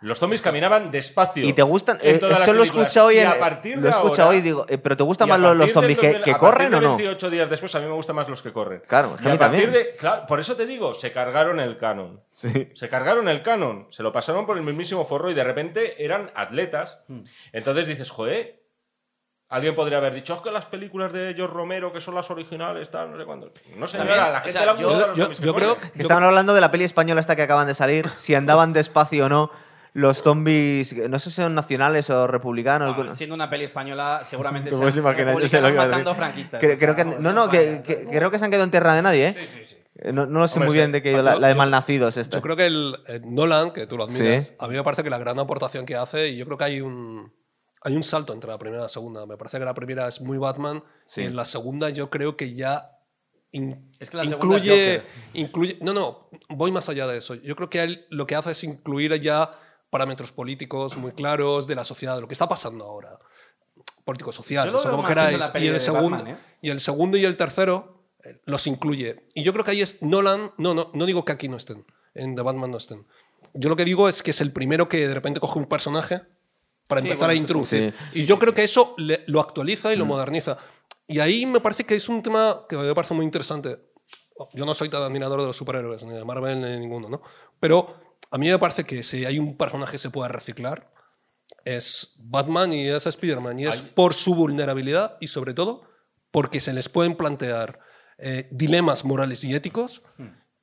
Los zombies caminaban despacio. ¿Y te gustan? en eh, las eso lo he escuchado hoy Y en. a partir lo he escuchado hoy digo, eh, pero ¿te gustan más los, los partir del zombies que, 2000 que a corren o no? 28 días después a mí me gustan más los que corren. Claro, Y a a también. de, claro, por eso te digo, se cargaron el canon. Sí. Se cargaron el canon, se lo pasaron por el mismísimo forro y de repente eran atletas. Hmm. Entonces dices, joder, alguien podría haber dicho, es que las películas de George Romero, que son las originales, tal, no sé cuándo. No sé, También, la o gente sea, han yo- creo. Que estaban hablando de la peli española esta que acaban de salir, si andaban despacio o no los zombies, no sé si son nacionales o republicanos. Ah, siendo una peli española, seguramente Te puedes imaginar, yo sé lo que iba a matando franquistas. Creo, o creo sea, que, no, no, que, que- creo que se han quedado en tierra de nadie, ¿eh? Sí, sí, sí. Eh, No, no lo sé Hombre, muy sí. bien de ido, Yo- la, la de yo- malnacidos esta. Yo creo que el, el Nolan, que tú lo admiras, Sí. a mí me parece que la gran aportación que hace, y yo creo que hay un, hay un salto entre la primera y la segunda. Me parece que la primera es muy Batman, Sí. y en la segunda yo creo que ya in- Es que la incluye, incluye... No, no, voy más allá de eso. Yo creo que él lo que hace es incluir ya parámetros políticos muy claros de la sociedad, de lo que está pasando ahora. Sociales, lo o veo como queráis. Y el, segundo, Batman, ¿eh? y el segundo y el tercero eh, los incluye. Y yo creo que ahí es Nolan. No, no, no digo que aquí no estén, en The Batman no estén. Yo lo que digo es que es el primero que de repente coge un personaje para Sí, empezar bueno, a introducir. sí. y yo creo que eso le- lo actualiza y lo moderniza. Y ahí me parece que es un tema que me parece muy interesante. Yo no soy tan admirador de los superhéroes, ni de Marvel ni de ninguno, ¿no? Pero a mí me parece que si hay un personaje que se puede reciclar, es Batman y es Spider-Man. Y es Hay- por su vulnerabilidad y sobre todo porque se les pueden plantear eh, dilemas morales y éticos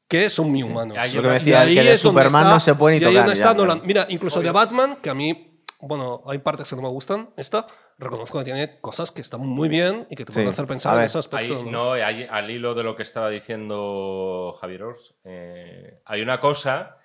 que son muy humanos. Hay Lo que me Y decía, ahí que de Superman está- no se puede ni y ahí tocar. ya, está. Nolan. Mira, incluso de Batman, que a mí, bueno, hay partes que no me gustan, esta, reconozco que tiene cosas que están muy bien y que te Sí. pueden hacer pensar en ese aspecto. ¿no? no, hay- al hilo de lo que estaba diciendo Javier Ors, eh, hay una cosa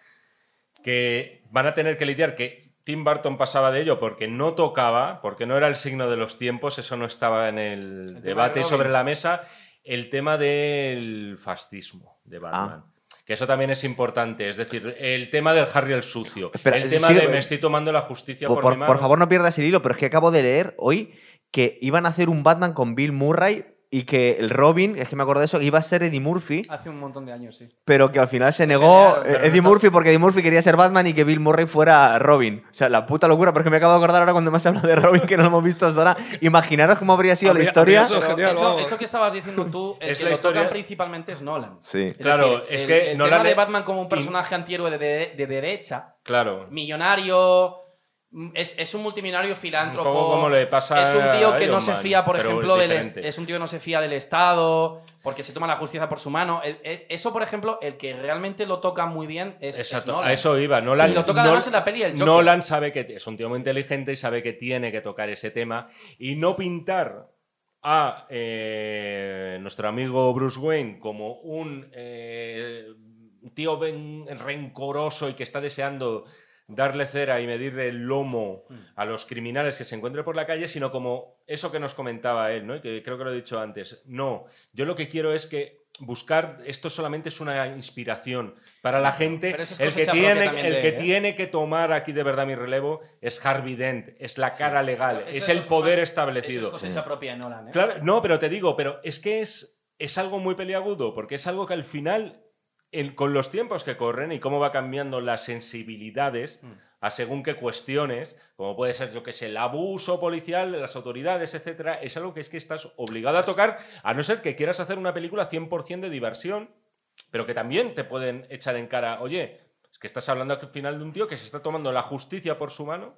que van a tener que lidiar, que Tim Burton pasaba de ello porque no tocaba, porque no era el signo de los tiempos, eso no estaba en el, debate de sobre la mesa, el tema del fascismo de Batman. Ah. Que eso también es importante, es decir, el tema del Harry el sucio, Espera, el tema de me estoy tomando la justicia Por, por, por- mi mano. por favor, no pierdas el hilo, pero es que acabo de leer hoy que iban a hacer un Batman con Bill Murray y que el Robin, es que me acuerdo de eso, iba a ser Eddie Murphy, Hace un montón de años, sí. pero que al final se negó eh, Eddie no- Murphy porque Eddie Murphy quería ser Batman y que Bill Murray fuera Robin. O sea, la puta locura, porque me acabo de acordar ahora cuando me has hablado de Robin que no lo hemos visto hasta ahora. Imaginaros cómo habría sido la historia. genial, eso, que estabas diciendo tú, el Es que la lo historia- toca principalmente es Nolan. Sí. Es Claro, decir, es el- que el Nolan tema de Batman como un personaje antihéroe de, de- de derecha, Claro. millonario, es, es un multimillonario filántropo. Un como le pasa Es un tío a que no se fía, por ejemplo, del es un tío que no se fía del Estado, porque se toma la justicia por su mano. El- el- eso, por ejemplo, el que realmente lo toca muy bien es, Nolan. a eso iba. Nolan, Y lo toca Nol- además en la peli el Joker. Nolan sabe que es un tío muy inteligente y sabe que tiene que tocar ese tema y no pintar a eh, nuestro amigo Bruce Wayne como un eh, tío ven- rencoroso y que está deseando darle cera y medirle el lomo a los criminales que se encuentren por la calle, sino como eso que nos comentaba él, ¿no? Y que creo que lo he dicho antes. No, yo lo que quiero es que buscar esto solamente es una inspiración para la gente. Es El que tiene, también el de que ¿eh? tiene que tomar aquí de verdad mi relevo es Harvey Dent, es la cara legal, Eso es el más- poder Eso establecido. es cosecha propia de Nolan, ¿eh? Claro, no, pero te digo, pero es que es, es algo muy peliagudo, porque es algo que al final, con los tiempos que corren y cómo va cambiando las sensibilidades Mm. a según qué cuestiones, como puede ser, yo que sé, el abuso policial de las autoridades, etcétera, es algo que es que estás obligado a tocar, a no ser que quieras hacer una película 100% de diversión, pero que también te pueden echar en cara, oye, es que estás hablando al final de un tío que se está tomando la justicia por su mano.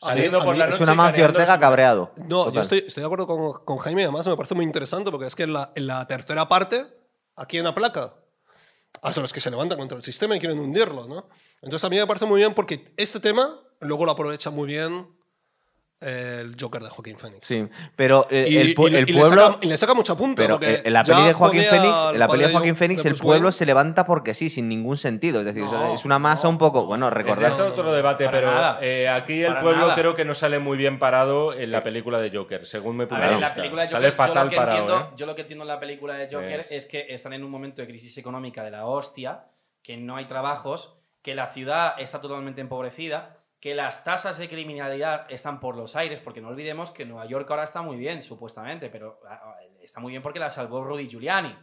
Saliendo a por la Es noche una y Mancio Ortega cabreado. No, yo estoy, estoy de acuerdo con, con Jaime, además me parece muy interesante porque es que en la, en la tercera parte, aquí en la placa, ah, los que se levantan contra el sistema y quieren hundirlo, ¿no? Entonces a mí me parece muy bien porque este tema luego lo aprovecha muy bien el Joker de Joaquín Phoenix. Sí, pero eh, Y, el, y- el y le pueblo... saca, y le saca mucha punta. Pero porque eh, en la peli de Joaquín Phoenix, en la peli de Joaquín Phoenix, el pueblo Wayne. se levanta porque sí, sin ningún sentido. Es decir, o sea, No, es una masa no, un poco. Bueno, Es recordad. este otro debate, Para pero eh, aquí el Para pueblo nada. creo que no sale muy bien parado en la película de Joker, según me ver, de en la vista. película de Sale Joker, yo, fatal lo que parado. entiendo, ¿eh? yo lo que entiendo en la película de Joker Es- es que están en un momento de crisis económica de la hostia, que no hay trabajos, que la ciudad está totalmente empobrecida, que las tasas de criminalidad están por los aires, porque no olvidemos que Nueva York ahora está muy bien, supuestamente, pero ah, está muy bien porque la salvó Rudy Giuliani.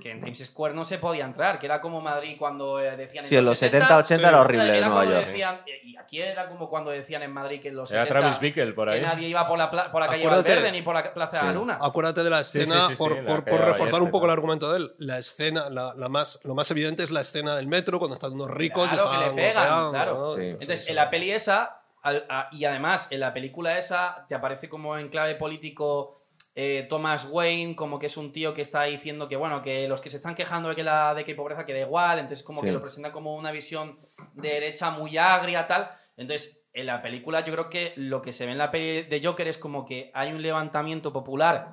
Que en Times Square no se podía entrar, que era como Madrid cuando eh, decían Sí, en los 70, 80 era horrible era en Nueva York. decían- y aquí era como cuando decían en Madrid que en los Era 70 Travis Bickle por ahí. que nadie iba por la, pla- por la calle Acuérdate- Valverde ni por la Plaza de la. Luna. Acuérdate de la Sí, sí, escena, sí, sí, por, la por- que reforzar un poco el argumento de él, la escena, la, la más, lo más evidente es la escena del metro, cuando están unos ricos y Claro, que están le pegan, golpeando, claro. Entonces, en la peli esa, al- a- y además en la película esa, te aparece como en clave político eh, Thomas Wayne, como que es un tío que está diciendo que, bueno, que los que se están quejando de que, la, de que hay pobreza que da igual, entonces como Sí. que lo presenta como una visión de derecha muy agria, tal. Entonces, en la película yo creo que lo que se ve en la peli de Joker es como que hay un levantamiento popular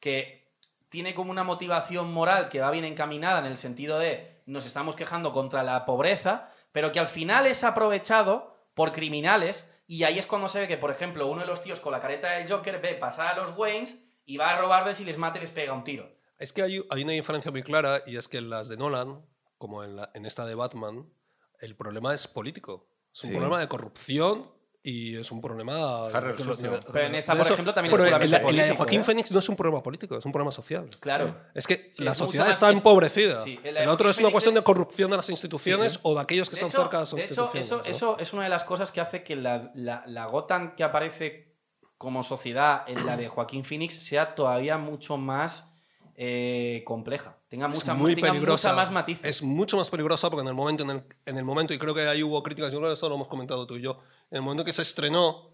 que tiene como una motivación moral que va bien encaminada en el sentido de nos estamos quejando contra la pobreza, pero que al final es aprovechado por criminales y ahí es cuando se ve que, por ejemplo, uno de los tíos con la careta del Joker ve pasar a los Waynes y va a robarles y les mata y les pega un tiro. Es que hay, hay una diferencia muy clara y es que en las de Nolan, como en, la- en esta de Batman, el problema es político. Es un Sí. problema de corrupción y es un problema... Harry Pero en esta, por eso. ejemplo, también es en puramente la, en la de político, Joaquín ¿eh? Phoenix no es un problema político, es un problema social. Claro. Es que Sí, la es sociedad está es- empobrecida. sí, el otro Joaquín es una cuestión de corrupción de las instituciones Sí, sí. o de aquellos que De están hecho, cerca de las de hecho, instituciones. eso, ¿no? eso es una de las cosas que hace que la, la, la Gotham que aparece como sociedad en la de Joaquín Phoenix sea todavía mucho más eh, compleja. Tenga, es mucha, muy tenga peligrosa. mucha más matices. Es mucho más peligrosa porque en el momento, en el, en el momento, y creo que ahí hubo críticas, yo creo que eso lo hemos comentado tú y yo, en el momento que se estrenó,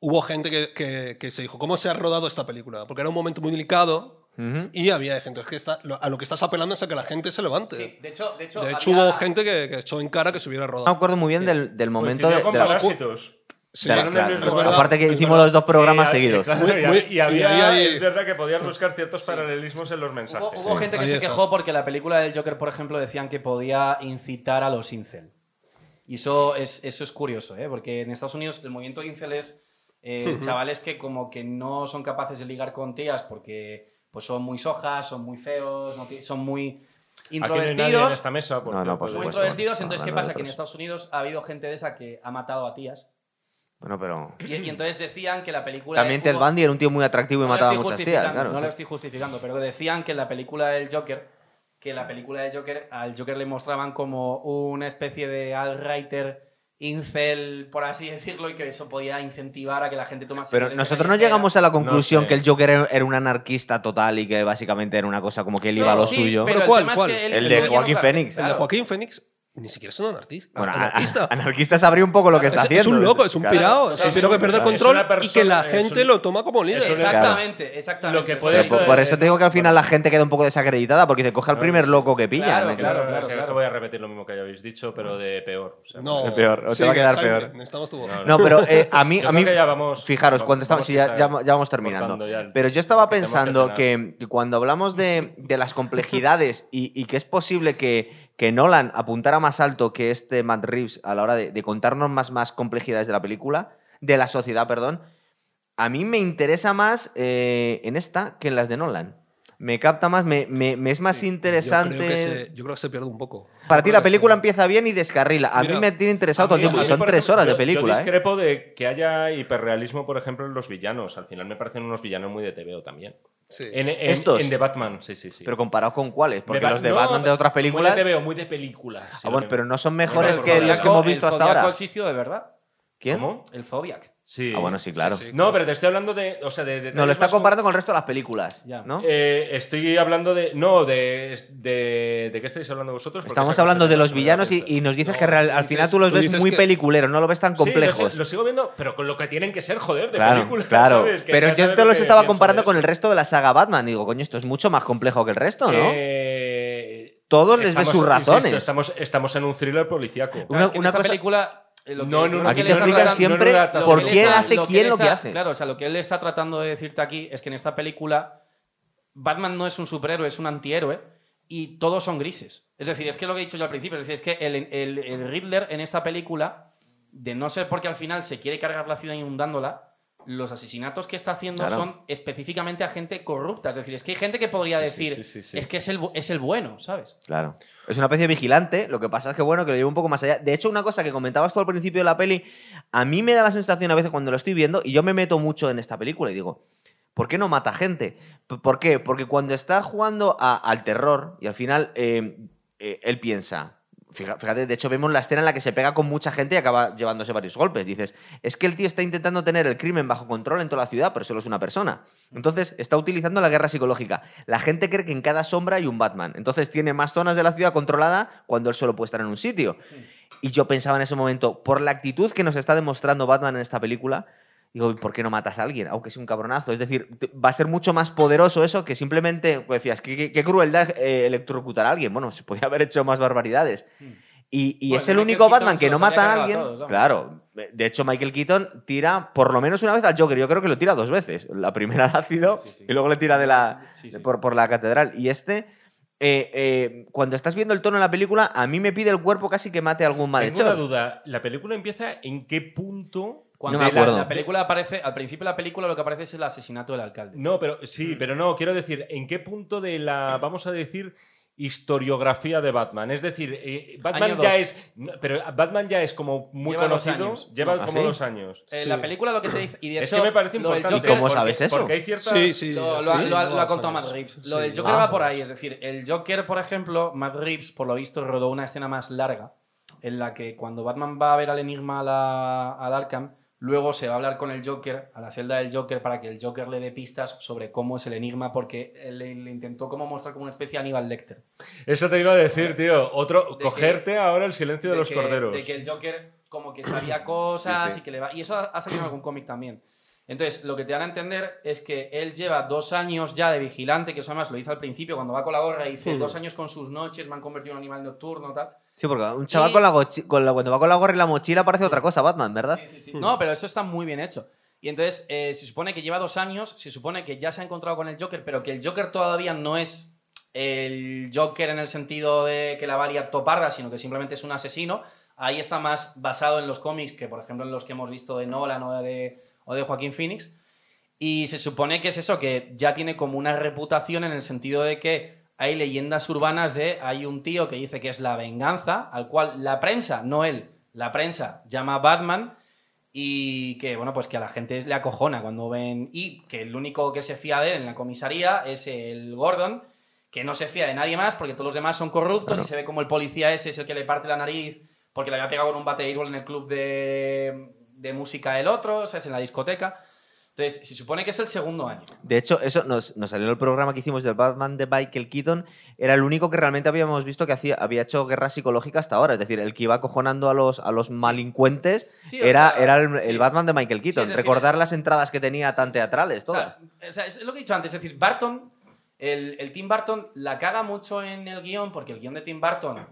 hubo gente que, que, que se dijo, ¿cómo se ha rodado esta película? Porque era un momento muy delicado Ujú. y había gente, es que está, lo- a lo que estás apelando es a que la gente se levante. Sí, de hecho, de hecho, de hecho, había- hubo gente que, que echó en cara que se hubiera No rodado. me acuerdo muy bien del, del momento de, de la- Parásitos. Sí, claro, verdad. Aparte que hicimos los dos programas Y- seguidos. y, muy- y había, y es verdad que podías buscar ciertos paralelismos en los mensajes. Hubo, hubo gente que Ahí se está. quejó porque la película del Joker, por ejemplo, decían que podía incitar a los incel. Y eso es, eso es curioso, ¿eh? porque en Estados Unidos el movimiento incel es eh, chavales que como que no son capaces de ligar con tías porque pues son muy sojas, son muy feos, no son muy Aquí no hay nadie en introvertidos. esta mesa. No, no, por muy introvertidos, entonces, ¿qué pasa? Que en. Estados Unidos ha habido gente de esa que ha matado a tías. Bueno, pero. Y, y entonces decían que la película. También Ted Bundy era un tío muy atractivo y no mataba a muchas tías, claro. No sí. lo estoy justificando, pero decían que en la película del Joker, que en la película del Joker, al Joker le mostraban como una especie de alt-writer incel, por así decirlo, y que eso podía incentivar a que la gente tomase. Pero nosotros no llegamos a la conclusión sé. que el Joker era- un anarquista total y que básicamente era una cosa como que él iba a lo sí, suyo. Pero ¿Pero el cuál, tema es cuál? que él- El de Joaquín Phoenix. El de. Joaquín Phoenix ni siquiera es un. Bueno, anarquista. a- anarquista sabría un poco lo que está es, es haciendo. un loco, es un Claro. pirado, es un Es pirado que un- pierde el control y que la gente un- lo toma como líder. un- Exactamente, exactamente. Lo que puede Pero por, eso te digo que al final la gente queda un poco desacreditada porque te coge al Claro, primer sí. loco que pilla. Claro, ¿no? claro. Claro, claro. voy a repetir lo mismo que ya habéis dicho, pero de peor. o sea, No, Es peor, o te sigue, va a quedar Jaime, peor. Necesitamos tu voz. No, No, pero eh, a mí, *laughs* Yo a mí ya vamos- fijaros, vamos- cuando estamos, sí, ya, quizá ya- ya vamos terminando. cortando ya el- pero yo estaba pensando que, que cuando hablamos de, de las complejidades y, y que es posible que, que Nolan apuntara más alto que este Matt Reeves a la hora de, contarnos más, más complejidades de la película, de la sociedad, perdón, a mí me interesa más eh, en esta que en las de Nolan. Me capta más, me, me- me es más interesante. Yo creo, que se, yo creo que se pierde un poco. Para ti la película se- empieza bien y descarrila. A Mira, mí me tiene interesado todo el tiempo. Y son tres ejemplo, horas de película, Yo ¿eh? discrepo de que haya hiperrealismo, por ejemplo, en los villanos. Al final me parecen unos villanos muy de TVO también. Sí. En, en- ¿Estos? En The Batman, sí, sí, sí. Pero comparado con cuáles, porque los de no, Batman de otras películas. Muy de TVO, muy de películas. sí, Ah, bueno, pero no son mejores que los que hemos visto el hasta ahora. ha existido de verdad. ¿Quién? ¿Cómo? El Zodiac. Sí. Ah, bueno, sí, claro. Sí, sí. No, pero te estoy hablando de. O sea, de, No, lo está comparando con el resto de las películas. Ya. ¿no? Eh, estoy hablando de. No, de, de. ¿De qué estáis hablando vosotros? Estamos hablando de los villanos y, y nos dices No, que real- al dices- final tú los ves muy que- peliculeros, no lo ves tan Sí, lo complejos. lo, sigo viendo, pero con lo que tienen que ser, joder, de Claro, películas. claro. Pero yo te lo los estaba comparando con el resto de la saga Batman. Digo, coño, esto es mucho más complejo que el resto, ¿no? Eh, Todos les estamos- sus insisto, razones. estamos, estamos en un thriller policíaco. Claro, Una- es que en una esta cosa- película. Lo que- No, creo Aquí te explican siempre no, no, no, no, por lo que quién está- hace lo quién él lo que está- hace. Claro, o sea, lo que él está tratando de decirte aquí es que en esta película Batman no es un superhéroe, es un antihéroe y todos son grises. Es decir, es que lo que he dicho yo al principio, es decir, es que el, el, el Riddler en esta película, de no ser porque al final se quiere cargar la ciudad inundándola, los asesinatos que está haciendo Claro. son específicamente a gente corrupta. Es decir, es que hay gente que podría Sí, decir, sí, sí, sí. es que es el, es el bueno, ¿sabes? Claro. Es una especie de vigilante, lo que pasa es que bueno, que lo lleva un poco más allá. De hecho, una cosa que comentabas tú al principio de la peli, a mí me da la sensación a veces cuando lo estoy viendo, y yo me meto mucho en esta película y digo, ¿por qué no mata gente? ¿Por qué? Porque cuando está jugando a- al terror y al final eh, eh, él piensa, fíjate, de hecho vemos la escena en la que se pega con mucha gente y acaba llevándose varios golpes. Dices, es que el tío está intentando tener el crimen bajo control en toda la ciudad, pero solo es una persona. Entonces está utilizando la guerra psicológica. La gente cree que en cada sombra hay un Batman. Entonces tiene más zonas de la ciudad controlada cuando él solo puede estar en un sitio. Y yo pensaba en ese momento, por la actitud que nos está demostrando Batman en esta película, digo, ¿por qué no matas a alguien? Aunque sea un cabronazo. Es decir, va a ser mucho más poderoso eso que simplemente, pues decías, qué, qué- qué crueldad eh, electrocutar a alguien. Bueno, se podía haber hecho más barbaridades. Y, y Pues es el Michael único Keaton Batman que no mata a alguien. todos, claro. De hecho, Michael Keaton tira por lo menos una vez al Joker. Yo creo que lo tira dos veces. La primera *laughs* al ácido Sí, sí, sí. y luego le tira de la, por, por la catedral. Y este, eh, eh, cuando estás viendo el tono en la película, a mí me pide el cuerpo casi que mate a algún Tengo una malhechor. duda. ¿La película empieza en qué punto? Cuando No me la- acuerdo. La, película aparece, al principio de la película lo que aparece es el asesinato del alcalde. No, pero sí, pero no, quiero decir, ¿en qué punto de la, vamos a decir, historiografía de Batman? Es decir, eh, Batman Año ya dos. es. no, pero Batman ya es como muy Lleva dos conocido. años. Lleva ¿Ah, como sí? dos años. Eh, Sí. La película lo que te dice. Y de es hecho, que me parece lo del importante. ¿Y cómo Joker- sabes eso? Porque hay ciertas. Sí, sí. Lo, sí, lo- sí, lo ha- lo ha contado Matt. Reeves. Lo Sí. del Joker Ah. va por ahí. Es decir, el Joker, por ejemplo, Matt Reeves, por lo visto, rodó una escena más larga en la que cuando Batman va a ver al enigma a la- al Arkham, luego se va a hablar con el Joker, a la celda del Joker, para que el Joker le dé pistas sobre cómo es el enigma, porque él le, intentó como mostrar como una especie de Aníbal Lecter. Eso te iba a decir, tío. Otro, De que- cogerte ahora el silencio de, los que, corderos. De que el Joker como que sabía cosas Sí, sí. y que le va... Y eso ha, salido en algún cómic también. Entonces, lo que te dan a entender es que él lleva dos años ya de vigilante, que eso además lo dice al principio, cuando va con la gorra, y dice Hmm. dos años con sus noches, me han convertido en un animal nocturno, tal. Sí, porque un chaval Y- con la, gochi- con la- cuando va con la gorra y la mochila parece otra cosa, Batman, ¿verdad? No, pero eso está muy bien hecho. Y entonces, eh, se supone que lleva dos años, se supone que ya se ha encontrado con el Joker, pero que el Joker todavía no es el Joker en el sentido de que la va a liar toparda, sino que simplemente es un asesino. Ahí está más basado en los cómics que, por ejemplo, en los que hemos visto de Nolan o de, o de Joaquín Phoenix. Y se supone que es eso, que ya tiene como una reputación en el sentido de que hay leyendas urbanas de hay un tío que dice que es la venganza, al cual la prensa, no él, la prensa llama Batman y que, bueno, pues que a la gente le acojona cuando ven y que el único que se fía de él en la comisaría es el Gordon, que no se fía de nadie más porque todos los demás son corruptos y se ve como el policía ese es el que le parte la nariz porque le había pegado con un bate de béisbol en el club de, de música del otro, o sea, es en la discoteca. Entonces, se supone que es el segundo año. De hecho, eso nos, nos salió el programa que hicimos del Batman de Michael Keaton. Era el único que realmente habíamos visto que hacía, había hecho guerra psicológica hasta ahora. Es decir, el que iba acojonando a los, a los malincuentes Sí, era, sea, era el, sí. el Batman de Michael Keaton. decir, Recordar las entradas que tenía tan teatrales, todas. o sea, es lo que he dicho antes, es decir, Barton, el, el Tim Burton la caga mucho en el guion, porque el guion de Tim Burton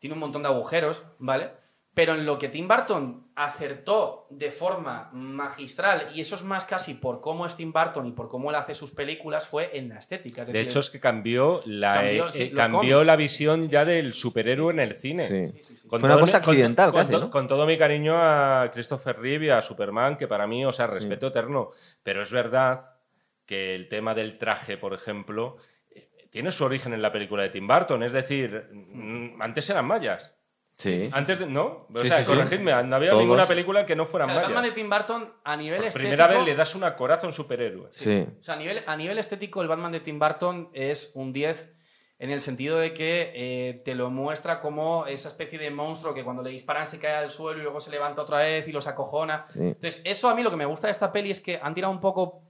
tiene un montón de agujeros, ¿vale? Pero en lo que Tim Burton acertó de forma magistral, y eso es más casi por cómo es Tim Burton y por cómo él hace sus películas, fue en la estética. Es De decir, hecho, es que cambió la, Cambió, eh, sí, eh, cambió la visión ya del superhéroe en el cine. Sí. Con Fue una todo cosa mi- con- accidental con, casi, to- ¿no? con todo mi cariño a Christopher Reeve y a Superman, que para mí, o sea, respeto eterno. Pero es verdad que el tema del traje, por ejemplo, eh, tiene su origen en la película de Tim Burton. Es decir, mm, antes eran mayas. Sí. Antes de, ¿No? O Sí, sea, sí, sí. corregidme, no había Todos. ninguna película que no o fueran sea, el Batman de. Tim Burton a nivel Por estético... primera vez le das una coraza a un superhéroe. Sí. O sea, a nivel, a nivel estético, el Batman de Tim Burton es un 10 en el sentido de que eh, te lo muestra como esa especie de monstruo que cuando le disparan se cae al suelo y luego se levanta otra vez y los acojona. Sí. Entonces, eso a mí lo que me gusta de esta peli es que han tirado un poco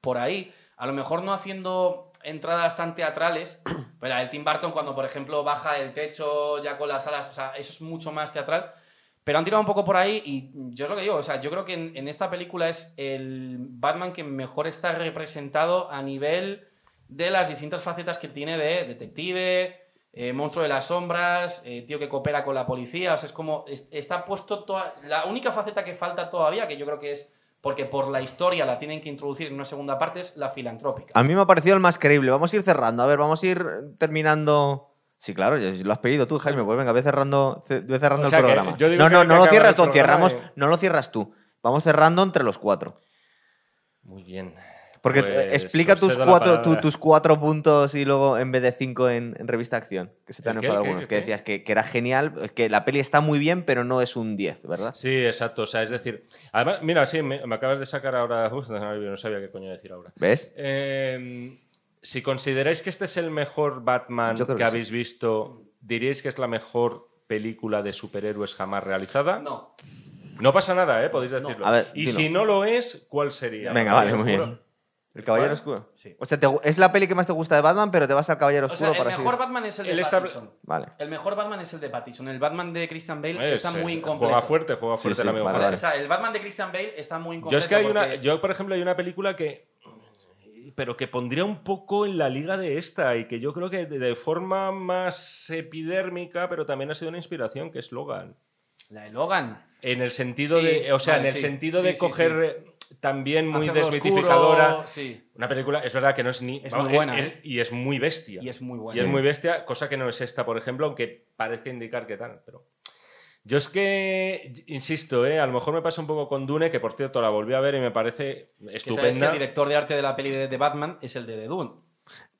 por ahí, a lo mejor no haciendo entradas tan teatrales, pero *clears throat* la del Tim Burton cuando, por ejemplo, baja el techo ya con las alas, o sea, eso es mucho más teatral. Pero han tirado un poco por ahí y yo es lo que digo, o sea, yo creo que en, esta película es el Batman que mejor está representado a nivel de las distintas facetas que tiene de detective, eh, monstruo de las sombras, eh, tío que coopera con la policía, o sea, es como, es- está puesto toda, la única faceta que falta todavía, que yo creo que es porque por la historia la tienen que introducir en una segunda parte, es la filantrópica. A mí me ha parecido el más creíble. Vamos a ir cerrando. A ver, vamos a ir terminando. Sí, claro, lo has pedido tú, Jaime. Pues venga, ve cerrando, ce- ve cerrando O sea el programa. yo digo No, que no, no lo cierras programa cerramos, y- no lo cierras tú. Vamos cerrando entre los cuatro. Muy bien. Porque Pues, eh, explica os tus cuatro, tu- tus cuatro puntos y luego en vez de cinco en, en revista Acción. Que se te han enfadado algunos. ¿Qué? Que decías que, que era genial, que la peli está muy bien, pero no es un 10, ¿verdad? Sí, exacto. O sea, es decir, además, mira, sí, me, me acabas de sacar ahora. *laughs* Uf, no sabía qué coño decir ahora. ¿Ves? Eh, si consideráis que este es el mejor Batman que, sí. habéis visto, ¿diríais que es la mejor película de superhéroes jamás realizada? No. No pasa nada, ¿eh? Podéis decirlo. A ver, y si no lo es, ¿cuál sería? Venga, vale, muy bien. ¿El Caballero. Oscuro? Sí. O sea, te es la peli que más te gusta de Batman, pero te vas al Caballero O Oscuro sea, el para mejor decir- Batman es el de está- Pattinson. Vale. El mejor Batman es el de Pattinson. El Batman de Christian Bale Es- está muy incompleto. Juega fuerte, juega Sí, fuerte sí, el amigo vale, Juan. vale. O sea, el Batman de Christian Bale está muy incompleto. Yo es que hay una, yo por ejemplo hay una película que, pero que pondría un poco en la liga de esta y que yo creo que de, de forma más epidérmica, pero también ha sido una inspiración, que es Logan. La de Logan. En el sentido Sí, de, o sea, vale, en el sí. sentido Sí, de sí, coger eh, también muy Hacerlo desmitificadora. oscuro, sí. Una película, es verdad que no es ni. Es vamos, muy buena, eh, ¿eh? y es muy bestia. Y es muy Y buena. es muy bestia, cosa que no es esta, por ejemplo, aunque parezca indicar que tal, pero. Yo es que, insisto, ¿eh? a lo mejor me pasa un poco con Dune, que por cierto la volví a ver y me parece Que sabes que estupenda. el director de arte de la peli de, de Batman es el de The Dune.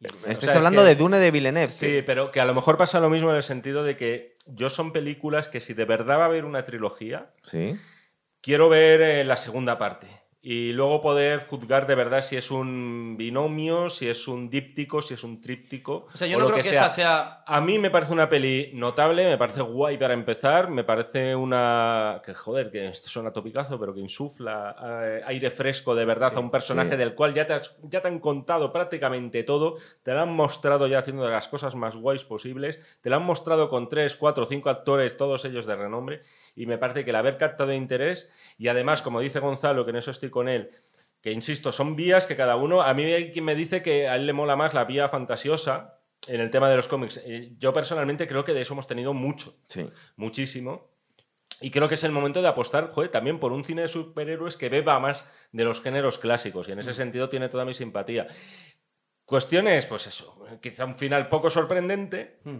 Estás O sea, es hablando que- de Dune de Villeneuve. Sí, pero que a lo mejor pasa lo mismo en el sentido de que yo son películas que si de verdad va a haber una trilogía, Sí. quiero ver eh, la segunda parte. Y luego poder juzgar de verdad si es un binomio, si es un díptico, si es un tríptico. O sea, yo no creo que, sea. esta sea. A mí me parece una peli notable, me parece guay para empezar, me parece una... que joder, que esto suena topicazo, pero que insufla eh, aire fresco de verdad Sí, a un personaje sí. del cual ya te, has- ya te han contado prácticamente todo, te lo han mostrado ya haciendo de las cosas más guays posibles, te lo han mostrado con tres, cuatro, cinco actores, todos ellos de renombre, y me parece que el haber captado interés, y además, como dice Gonzalo, que en eso estoy con él, que insisto, son vías que cada uno. A mí hay quien me dice que a él le mola más la vía fantasiosa en el tema de los cómics. Eh, Yo personalmente creo que de eso hemos tenido mucho, Sí. muchísimo. Y creo que es el momento de apostar, joder, también por un cine de superhéroes que beba más de los géneros clásicos. Y en ese sentido tiene toda mi simpatía. Cuestiones, pues eso, quizá un final poco sorprendente, Hmm.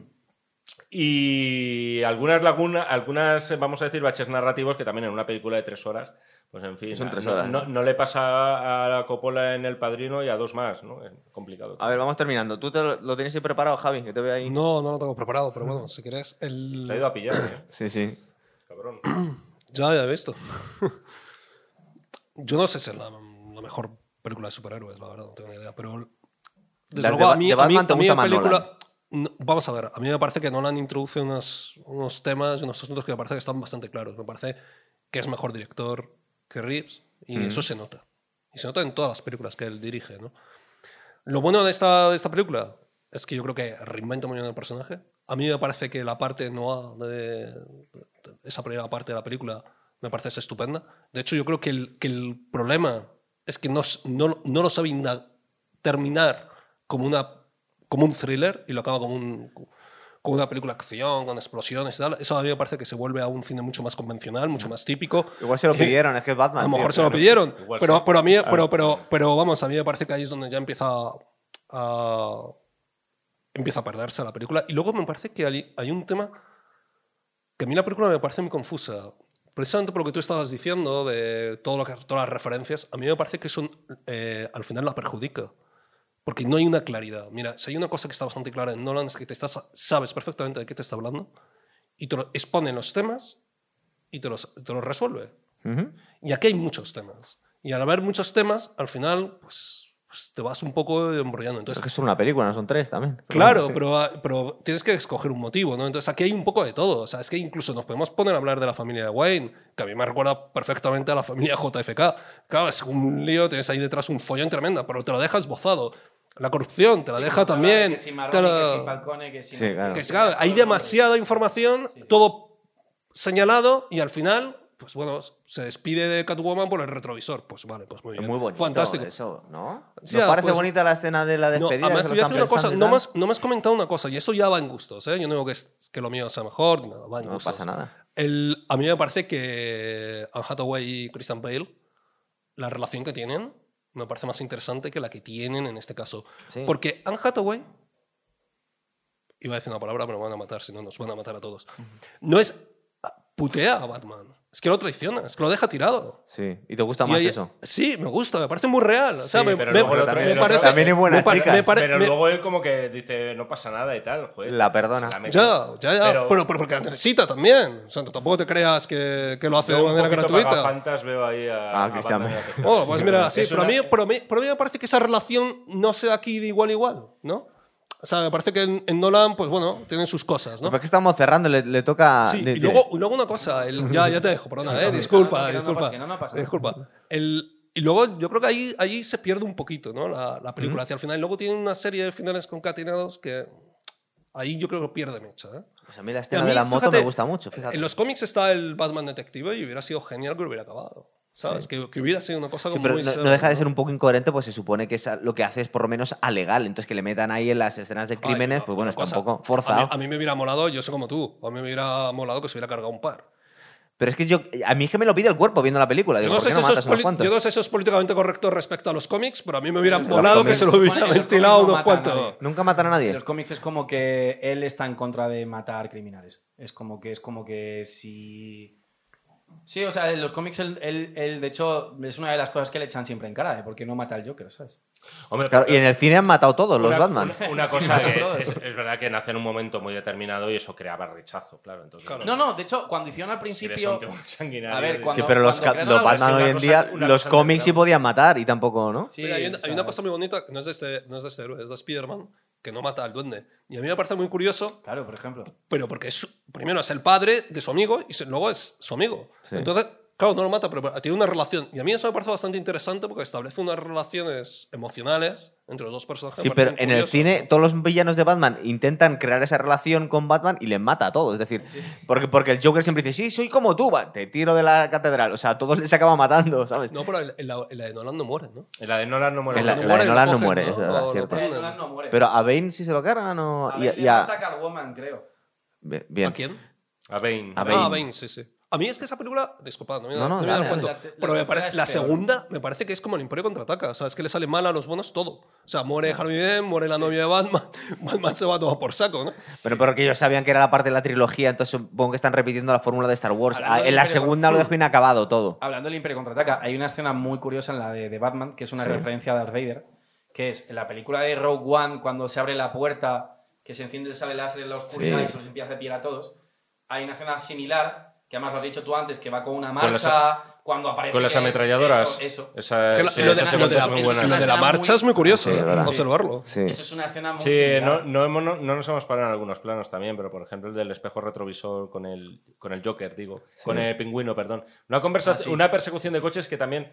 Y algunas lagunas, algunas, vamos a decir, baches narrativos que también en una película de tres horas, pues en fin, Son tres no, horas. no- no le pasa a la Coppola en El Padrino y a dos más, ¿no? Es complicado. A ver, vamos terminando. ¿Tú te lo, tienes ahí preparado, Javi? Que te veo ahí. No, no lo tengo preparado, pero bueno, si querés, el... Se ha ido a pillar, ¿eh? *clears throat* Sí, sí. cabrón. *clears throat* Ya, ya he visto. *laughs* Yo no sé si es la, la mejor película de superhéroes, la verdad, no tengo ni idea. Pero desde Las luego, de a mí, a mí, te a película. No, vamos a ver, a mí me parece que Nolan introduce unas- unos temas y unos asuntos que me parece que están bastante claros. Me parece que es mejor director que Reeves y eso se nota. Y se nota en todas las películas que él dirige, ¿no? Lo bueno de esta, de esta película es que yo creo que reinventa muy bien el personaje. A mí me parece que la parte no de, de esa primera parte de la película me parece es estupenda. De hecho, yo creo que el, que el problema es que no, no, no lo sabe terminar como, una, como un thriller y lo acaba como, un, como una película de acción, con explosiones y tal. Eso a mí me parece que se vuelve a un cine mucho más convencional, mucho más típico. Igual se lo pidieron, es que es Batman. A lo mejor tío, se lo claro. pidieron. Igual Pero, sí. pero a mí, pero, pero, pero vamos, a mí me parece que ahí es donde ya empieza a, empieza a perderse la película. Y luego me parece que hay, hay un tema que a mí la película me parece muy confusa. Precisamente por lo que tú estabas diciendo, de todo lo que, todas las referencias, a mí me parece que son, eh, al final la perjudica. Porque no hay una claridad. Mira, si hay una cosa que está bastante clara en Nolan es que te estás, sabes perfectamente de qué te está hablando y te lo expone los temas y te los, te los resuelve. Ujú. Y aquí hay muchos temas. Y al haber muchos temas, al final, pues, pues te vas un poco embrollando. Es Entonces, que son una película, no son tres también. Pero claro, sí. pero, pero tienes que escoger un motivo, ¿no? Entonces aquí hay un poco de todo. O sea, es que incluso nos podemos poner a hablar de la familia de Wayne, que a mí me recuerda perfectamente a la familia *laughs* JFK. Claro, es un lío, tienes ahí detrás un follón tremenda, pero te lo deja esbozado. La corrupción te la deja también. Que si te Marrone, la- que si Falcone, que si. Sí, claro. que claro, hay demasiada información, todo señalado y al final, pues bueno, se despide de Catwoman por el retrovisor. Pues vale, pues muy bien. muy bonito Fantástico. eso, ¿no? ¿No Ya, parece pues- bonita la escena de la No, despedida? además te se voy a decir una cosa, no me, has, no me has comentado una cosa, y eso ya va en gustos, ¿eh? Yo no digo que, es- que lo mío sea mejor, nada, va en No gustos. pasa nada. El, a mí me parece que Anne Hathaway y Christian Bale, la relación que tienen, me parece más interesante que la que tienen en este caso. Sí. Porque Anne Hathaway, iba a decir una palabra, pero me van a matar, si no nos van a matar a todos. No es putea a Batman. Es que lo traiciona, es que lo deja tirado. Sí. ¿Y te gusta Y más ahí- eso? Sí, me gusta, me parece muy real. O sea, Sí, me, pero me- luego otro- también- otro- también me chicas. me pare- Pero me- luego él como que dice, no pasa nada y tal, joder. La perdona. La. Ya, ya, ya. Pero- Pero, pero porque la necesita también. O sea, tampoco te creas que, que lo hace de manera gratuita. pagafantas veo ahí a, Ah, Cristian a. Batman. Oh, pues mira, sí, Es pero, a una- mí, pero, a mí, pero a mí me parece que esa relación no se da aquí de igual a igual, ¿no? O sea, me parece que en, en Nolan, pues bueno, tienen sus cosas, ¿no? Pero es que estamos cerrando, le, le toca. Sí, de- y de- luego, y luego una cosa, el- ya, ya te dejo, perdona, No, eh, disculpa, que no, no disculpa. disculpa. El, y luego yo creo que ahí, ahí se pierde un poquito, ¿no? La, la película hacia el final. Y luego tiene una serie de finales concatenados que ahí yo creo que pierde mecha, ¿eh? Pues a mí la escena mí, de la moto fíjate, me gusta mucho, fíjate. En los cómics está el Batman detective y hubiera sido genial que lo hubiera acabado. ¿Sabes? Que, que hubiera sido una cosa Sí, como pero muy no, no deja de ¿no? ser un poco incoherente, pues se supone que esa- lo que hace es por lo menos alegal. Entonces que le metan ahí en las escenas de crímenes, Ay, pues bueno, está un cosa, poco A mí, forzado. a mí me hubiera molado, yo sé como tú, a mí me hubiera molado que se hubiera cargado un par. Pero es que yo, a mí es que me lo pide el cuerpo viendo la película. Yo Digo, no, ¿por sé no eso es yo no sé si eso es políticamente correcto respecto a los cómics, pero a mí me hubiera Los molado que se lo en hubiera ventilado no unos cuantos. Nunca matan a En nadie. los cómics es como que él está en contra de matar criminales. Es como que es como que si. Sí, o sea, en los cómics él, él- él, de hecho, es una de las cosas que le echan siempre en cara, ¿eh? porque no mata al Joker, ¿sabes? Hombre, Claro, y en el cine han matado todos los una, Batman. una- una cosa *laughs* que es, es verdad que nace en un momento muy determinado y eso creaba rechazo, claro. Entonces, Claro. No, no, de hecho, cuando hicieron al principio. A ver, cuando- Sí, pero los, los Batman hoy en día, los cómics sí podían matar y tampoco, ¿no? Sí, Mira, hay, una, hay una cosa muy bonita no es de este, no es de este héroe, es de Spider-Man, que no mata al duende. Y a mí me parece muy curioso, Claro, por ejemplo. pero porque es, primero es el padre de su amigo y luego es su amigo. Sí. Entonces, claro, no lo mata, pero tiene una relación. Y a mí eso me parece bastante interesante porque establece unas relaciones emocionales entre los dos personajes. Sí, pero en el cine ¿no? todos los villanos de Batman intentan crear esa relación con Batman y les mata a todos. Es decir, porque, porque el Joker siempre dice, sí, soy como tú, va, te tiro de la catedral. O sea, a todos les acaba matando, ¿sabes? No, pero en, la, en la de Nolan no mueren, ¿no? En la de Nolan no muere. En la, no la de muere, Nolan no muere, cierto. prenden. Nolan no muere. Pero a Bane sí se lo cargan o... A y- le a- mata a Catwoman, creo. Bien. ¿A quién? A Bane. A Ah, Bane. Bane, sí, sí. A mí es que esa película, disculpad, no me, No, no, no me dado cuenta, pero la me pare- la segunda me parece que es como el Imperio contraataca, o sea, es que le sale mal a los buenos todo. O sea, muere Harvey Dent, muere la novia de Batman, *laughs* Batman se va a tomar por saco, ¿no? Pero porque ellos sabían que era la parte de la trilogía, entonces supongo que están repitiendo la fórmula de Star Wars. Hablando Ah, en la segunda lo dejo inacabado todo. Hablando del Imperio Contraataca, hay una escena muy curiosa en la de, de Batman, que es una Sí. referencia a Darth Vader, que es en la película de Rogue One, cuando se abre la puerta, que se enciende el sable láser en la oscuridad Sí. y se los empieza a pillar a todos. Hay una escena similar, que además lo has dicho tú antes, que va con una Con las- marcha, cuando aparece... Con las ametralladoras. Eso, eso. Esa, Que lo- sí, lo, de, esa lo secuencia de la, es lo de marcha muy- es muy curioso, Sí, ¿eh? observarlo. Sí. Eso es una escena muy Sí, no, no, hemos- no- no nos hemos parado en algunos planos también, pero por ejemplo el del espejo retrovisor con el, con el Joker, digo, con el pingüino, perdón. Una, conversa, Ah, sí. una persecución de coches que también,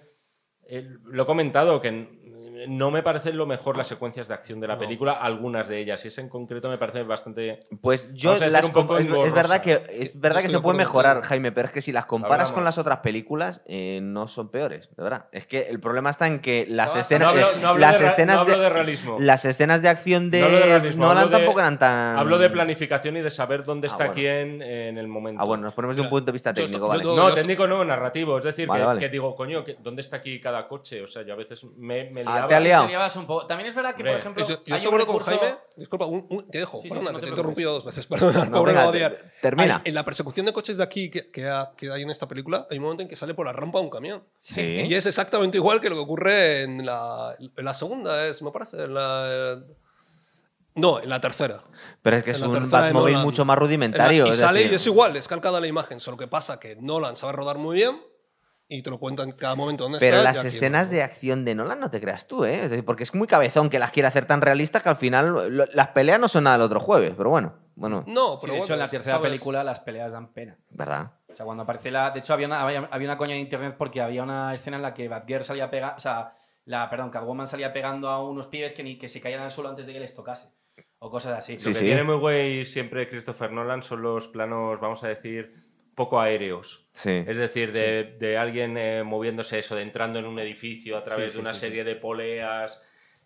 eh, lo he comentado, que no me parecen lo mejor las secuencias de acción de la película, algunas de ellas, y esa en concreto me parece bastante... Pues yo las un poco es, es verdad que Es que es verdad que estoy se de puede mejorar. Jaime, pero es que si las comparas Hablamos. con las otras películas eh, no son peores, de verdad. Es que el problema está en que las escenas no hablo, no hablo las de, escenas no hablo de, de realismo. las escenas de acción de No hablo de realismo, Nolan hablo de- tampoco eran tan Hablo de planificación y de saber dónde Ah, está bueno. quién en el momento. Ah, bueno, nos ponemos de un punto de vista yo técnico, vale. yo- No, yo- técnico no, narrativo. Es decir, Vale, que, vale. que digo, coño, que- ¿dónde está aquí cada coche? O sea, yo a veces me, me Ah, liaba. Te ha liado. Te liabas un poco. También es verdad que, por ejemplo, Yo, yo hay un con Jaime. Disculpa, un- un- te dejo. Sí, perdona, sí, no te he interrumpido dos veces. *laughs* Perdona, No, pobre venga, Badiar. te- termina. Hay- en la persecución de coches de aquí que, que, ha- que hay en esta película, hay un momento en que sale por la rampa un camión. Sí. Y es exactamente igual que lo que ocurre en la, en la segunda, es, me parece. En la, no, en la tercera. Pero es que es En un Nolan. mucho más la- rudimentario. y es sale decir, y es igual, es calcada la imagen. Solo que pasa que Nolan sabe rodar muy bien y te lo cuenta en cada momento dónde Pero está. las escenas de acción de Nolan no te creas tú, ¿eh? Es decir, porque es muy cabezón que las quiere hacer tan realistas que al final lo- las peleas no son nada del otro jueves, pero bueno, bueno, No, Sí, pero de hecho, en la tercera sabes. película las peleas dan pena. ¿verdad? O sea, cuando aparece la. De hecho, había una, había, había una coña en internet porque había una escena en la que Batgirl salía pegando. O sea, la, perdón, Catwoman salía pegando a unos pibes que, ni, que se caían al suelo antes de que les tocase. O cosas así. Sí, Lo que sí. tiene muy güey siempre Christopher Nolan son los planos, vamos a decir, poco aéreos. Sí. Es decir, de, de alguien eh, moviéndose eso, de entrando en un edificio a través Sí, sí, de una sí, serie de poleas.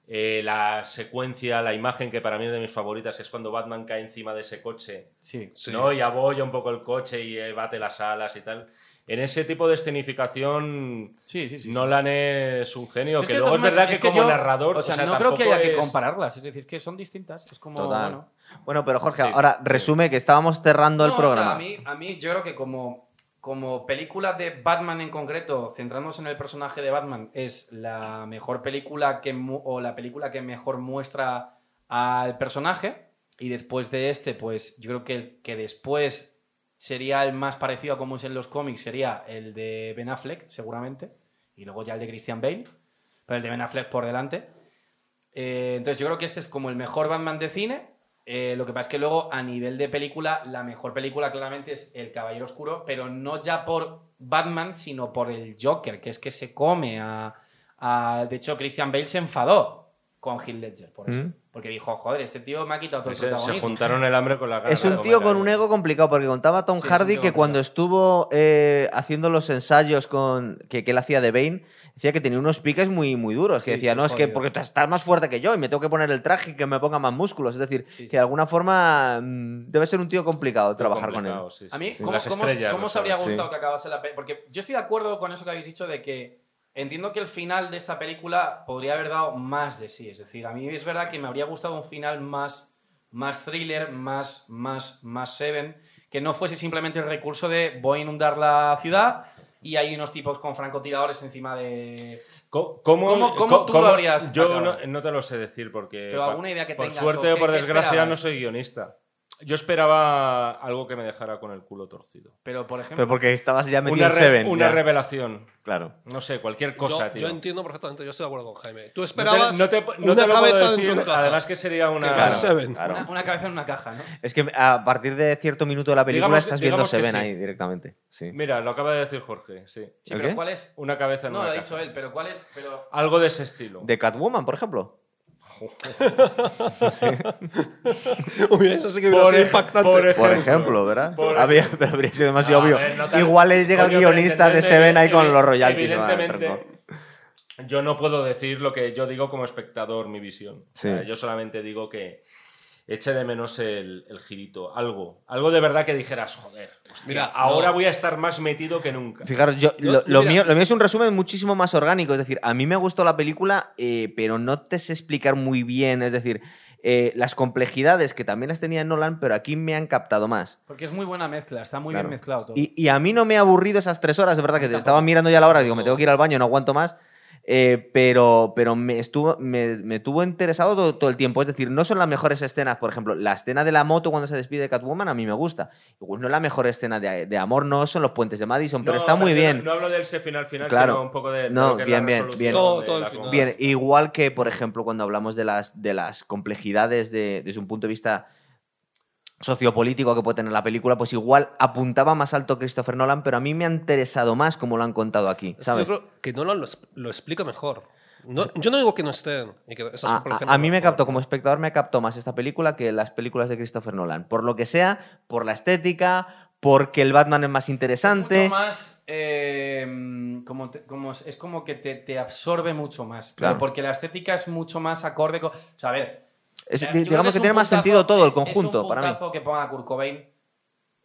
eh, la secuencia, la imagen que para mí es de mis favoritas es cuando Batman cae encima de ese coche Sí. Sí. ¿no? y abolla un poco el coche y eh, bate las alas y tal. En ese tipo de escenificación, Sí, sí, sí. sí. Nolan es un genio. Es que, luego es verdad que, como yo- narrador. O sea, o sea, no creo que haya que compararlas. Es decir, que son distintas. Es como. Total. Bueno. Bueno, pero Jorge, Sí, ahora resume que estábamos cerrando el programa. O sea, a, mí, a mí, yo creo que como como película de Batman en concreto, centrándonos en el personaje de Batman, es la mejor película que o la película que mejor muestra al personaje. Y después de este, pues yo creo que el que después sería el más parecido a como es en los cómics, sería el de Ben Affleck, seguramente. Y luego ya el de Christian Bale. Pero el de Ben Affleck por delante. Eh, entonces yo creo que este es como el mejor Batman de cine. Eh, lo que pasa es que luego a nivel de película, la mejor película claramente es El Caballero Oscuro, pero no ya por Batman, sino por el Joker, que es que se come a... de hecho, Christian Bale se enfadó con Heath Ledger por eso. Mm. Porque dijo, joder, este tío me ha quitado todo el Se, se protagonismo. juntaron el hambre con la gana. Es un tío con un ego complicado, porque contaba Tom Sí, Hardy que cuando estuvo eh, haciendo los ensayos con que, que él hacía de Bane, decía que tenía unos piques muy, muy duros. Que Sí, decía, sí, no, es que porque estás más fuerte que yo y me tengo que poner el traje y que me ponga más músculos. Es decir, Sí, sí, que de alguna forma mm, debe ser un tío complicado trabajar con él. A mí, sí. ¿cómo, cómo- cómo os habría gustado Sí. que acabase la película? Porque yo estoy de acuerdo con eso que habéis dicho de que entiendo que el final de esta película podría haber dado más de sí. Es decir, a mí es verdad que me habría gustado un final más, más thriller, más, más, más Seven, que no fuese simplemente el recurso de voy a inundar la ciudad y hay unos tipos con francotiradores encima de... ¿Cómo, ¿Cómo- cómo tú lo habrías Yo no, no te lo sé decir porque. Pero alguna idea que Por tengas, suerte o por desgracia esperabas. no soy guionista. Yo esperaba algo que me dejara con el culo torcido. Pero, por ejemplo... Pero porque estabas ya metido Una, en re- Seven. una ya. revelación. Claro. No sé, cualquier cosa, yo, tío. yo entiendo perfectamente, yo estoy de acuerdo con Jaime. Tú No te- esperabas no te, no una te lo puedo cabeza decir, de una caja. además que sería una... Que Claro, Seven. claro. Una, una cabeza en una caja, ¿no? Es que a partir de cierto minuto de la película Digamos- estás viendo Seven sí. ahí directamente. Sí. Mira, lo acaba de decir Jorge, sí. Sí, ¿El pero qué? ¿cuál es? Una cabeza en No, una lo ha caja. dicho él, pero ¿cuál es? Pero... Algo de ese estilo. De Catwoman, por ejemplo. *laughs* Uy, eso sí que hubiera Por sido impactante. por Por ejemplo. ¿verdad? Por- Había- pero *laughs* habría sido demasiado No, a obvio. ver, no tan- Igual le llega el guionista de Seven ahí con los royalties. Tronco. yo no puedo decir lo que yo digo como espectador, mi visión. Sí. O sea, yo solamente digo que eche de menos el, el girito. Algo. Algo de verdad que dijeras, joder, hostia, Mira, ahora no. voy a estar más metido que nunca. Fijaros, yo, Yo- lo, mío, lo mío es un resumen muchísimo más orgánico. Es decir, a mí me gustó la película, eh, pero no te sé explicar muy bien. Es decir, eh, las complejidades que también las tenía Nolan, pero aquí me han captado más. Porque es muy buena mezcla, está muy Claro. bien mezclado todo. Y, y a mí no me ha aburrido esas tres horas, de verdad, que te estaba mirando ya la hora, digo, me tengo que ir al baño, no aguanto más. Eh, pero pero me, estuvo, me, me tuvo interesado todo, todo el tiempo. Es decir, no son las mejores escenas. Por ejemplo, la escena de la moto cuando se despide de Catwoman a mí me gusta. Igual no es la mejor escena de, de amor, no son los puentes de Madison, pero está muy no, bien. No, hablo del final final, Claro. sino un poco de No, que es la bien, bien, resolución bien. Todo- de todo el la final. con- Bien, igual que, por ejemplo, cuando hablamos de las, de las complejidades de- desde un punto de vista sociopolítico que puede tener la película, pues igual apuntaba más alto Christopher Nolan, pero a mí me ha interesado más como lo han contado aquí, Es que ¿sabes? yo creo que Nolan lo, es- lo explica mejor. No- yo no digo que no estén. y que esas A, complejidades a- a mí me captó, como espectador, me captó más esta película que las películas de Christopher Nolan. Por lo que sea, por la estética, porque el Batman es más interesante. Mucho más. eh, como te- como es- es como que te, te absorbe mucho más. Claro. Porque la estética es mucho más acorde con. O sea, a ver. Es- yo digamos que, es tiene más sentido todo el es- es conjunto un para mí. puntazo que ponga a Kurt Cobain.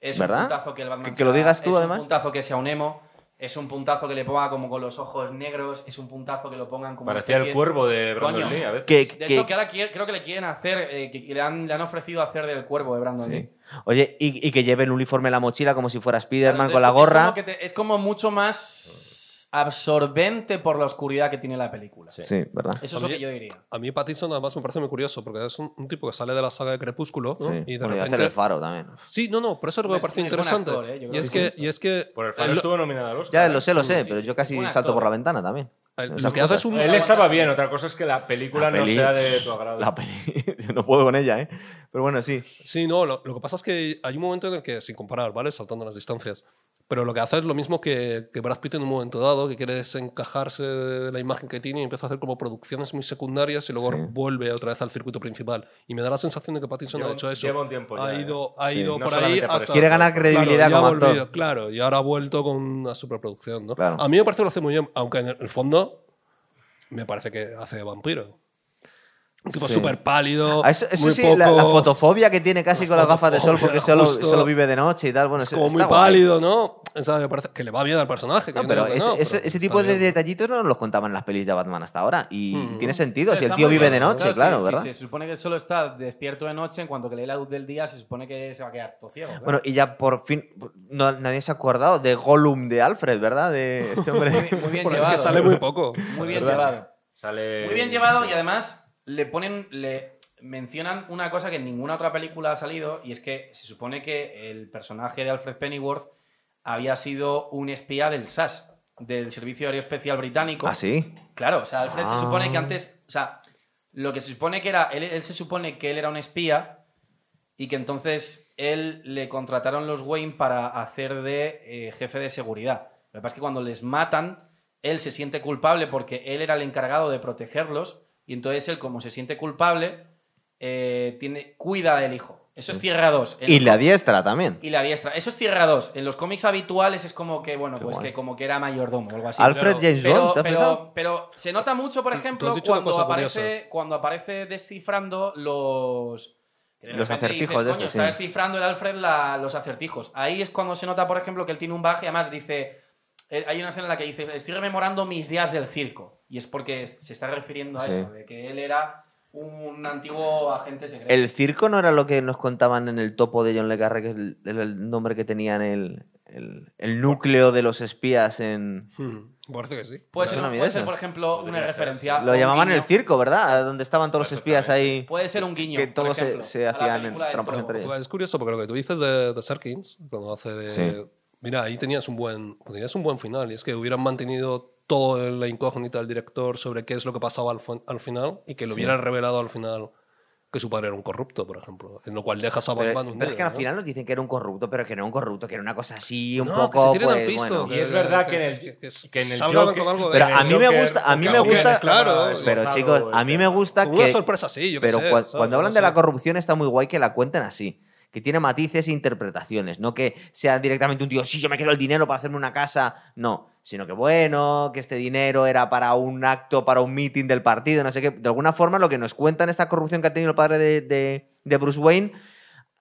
Es ¿Verdad? un puntazo que el Batman Que- que lo digas tú, es además. un puntazo que sea un emo. Es un puntazo que le ponga como con los ojos negros. Es un puntazo que lo pongan como. Parecía el cuervo de Brandon Coño. Lee a veces. Que- De que- hecho, que ahora quiere- creo que le quieren hacer. eh, que le han, le han ofrecido hacer del cuervo de Brandon Sí. Lee. Oye, y, y que lleve el uniforme en la mochila como si fuera Spider-Man con la es gorra. como que te- es como mucho más absorbente por la oscuridad que tiene la película. Sí. Sí, ¿verdad? Eso es A lo mí- que yo diría. A mí Pattinson además me parece muy curioso porque es un, un tipo que sale de la saga de Crepúsculo ¿no? Sí. y de Bueno, y hacer repente... el faro también. Sí, no, no, por eso es lo que me parece interesante. actor, ¿eh? Y, es que y es que Por el faro lo- estuvo nominado al Oscar. Ya ¿eh? lo sé, lo sé, sí, pero sí, yo casi salto actor. por la ventana también. él- Esas lo que hace es un... Él estaba bien, otra cosa es que la película La no peli- sea de tu agrado. La peli. *laughs* Yo no puedo con ella, ¿eh? Pero bueno, sí. Sí, no, lo, lo que pasa es que hay un momento en el que, sin comparar, ¿vale? Saltando las distancias, pero lo que hace es lo mismo que, que Brad Pitt en un momento dado, que quiere desencajarse de la imagen que tiene y empieza a hacer como producciones muy secundarias y luego Sí. vuelve otra vez al circuito principal. Y me da la sensación de que Pattinson Lleva ha hecho eso. lleva un tiempo ha ya, ido, ¿eh? ha Sí. ido No por ahí por hasta... Quiere ganar credibilidad Claro, y ha como actor. volvido, Claro, y ahora ha vuelto con una superproducción, ¿no? Claro. A mí me parece que lo hace muy bien, aunque en el fondo me parece que hace vampiro. Un tipo Sí. súper pálido. Ah, Eso, eso muy sí, poco, la, la fotofobia que tiene casi La con las gafas de sol porque *laughs* solo, solo vive de noche y tal. Bueno, es como está muy guay. pálido, ¿no? Esa me parece que le va bien al personaje. que No, pero ese, no, ese- pero ese está tipo de bien. detallitos no nos los contaban en las pelis de Batman hasta ahora. Y, y tiene sentido, si el tío muy vive bien, de noche, claro, sí, ¿verdad? Sí, se supone que solo está despierto de noche, en cuanto que lee la luz del día, se supone que se va a quedar todo ciego. claro. Bueno, y ya por fin, no, nadie se ha acordado de Gollum de Alfred, ¿verdad? De este muy, hombre. bien- muy bien *laughs* Bueno, es llevado. que sale muy poco. Muy bien ¿verdad? llevado. Sale... Muy bien llevado y además le ponen, le mencionan una cosa que en ninguna otra película ha salido y es que se supone que el personaje de Alfred Pennyworth había sido un espía del SAS, del Servicio Aéreo Especial Británico. ¿Ah, sí? Claro, o sea, Alfred Ah. se supone que antes, o sea, lo que se supone que era, él, él se supone que él era un espía y que entonces él le contrataron los Wayne para hacer de eh, jefe de seguridad. Lo que pasa es que cuando les matan, él se siente culpable porque él era el encargado de protegerlos y entonces él, como se siente culpable, eh, tiene, cuida del hijo. Eso es Tierra 2. En Y la diestra también. y la diestra. Eso es Tierra 2. En los cómics habituales es como que, bueno, Qué pues guay. que como que era mayordomo o algo así. Alfred Pero- James pero, Bond, ¿te has pero, se nota mucho, por ejemplo, cuando aparece, cuando aparece descifrando los. de Los acertijos de Coño, estos, está sí. descifrando el Alfred la- los acertijos. Ahí es cuando se nota, por ejemplo, que él tiene un baje. Además, dice. Eh, Hay una escena en la que dice: Estoy rememorando mis días del circo. Y es porque se está refiriendo a Sí. eso, de que él era un antiguo agente secreto. El circo no era lo que nos contaban en el topo de John Le Carré, que es el, nombre que tenían el, el, el núcleo de los espías en. Hmm, Parece que sí. Puede ser, puede ser, por ejemplo, una referencia. Lo un llamaban el circo, ¿verdad? Donde estaban todos los espías ahí. Puede ser un guiño. Que todos se- ejemplo, hacían en Topo. entre ellos. Es curioso porque lo que tú dices de, de Serkins, cuando hace de... Sí. Mira, ahí tenías un, buen, tenías un buen final y es que hubieran mantenido toda la incógnita del director sobre qué es lo que pasaba al, al final y que lo Sí. hubieran revelado al final que su padre era un corrupto, por ejemplo. En lo cual dejas a Pero, Batman un pero es que al ¿no? final nos dicen que era un corrupto, pero que no era un corrupto, que era una cosa así, un No, poco. que se pues, pisto, bueno. Y es verdad que en el- que, que que en el salgan Joker- con algo de- Pero a mí me gusta- a mí me gusta- Claro, Pero chicos, a mí me gusta Una que. sorpresa así, yo Pero sé, ¿sabes? cuando hablan No de la sé. corrupción está muy guay que la cuenten así. Que tiene matices e interpretaciones. No que sea directamente un tío, sí, yo me quedo el dinero para hacerme una casa. No. Sino que bueno, que este dinero era para un acto, para un meeting del partido, no sé qué. De alguna forma, lo que nos cuentan esta corrupción que ha tenido el padre de, de- de Bruce Wayne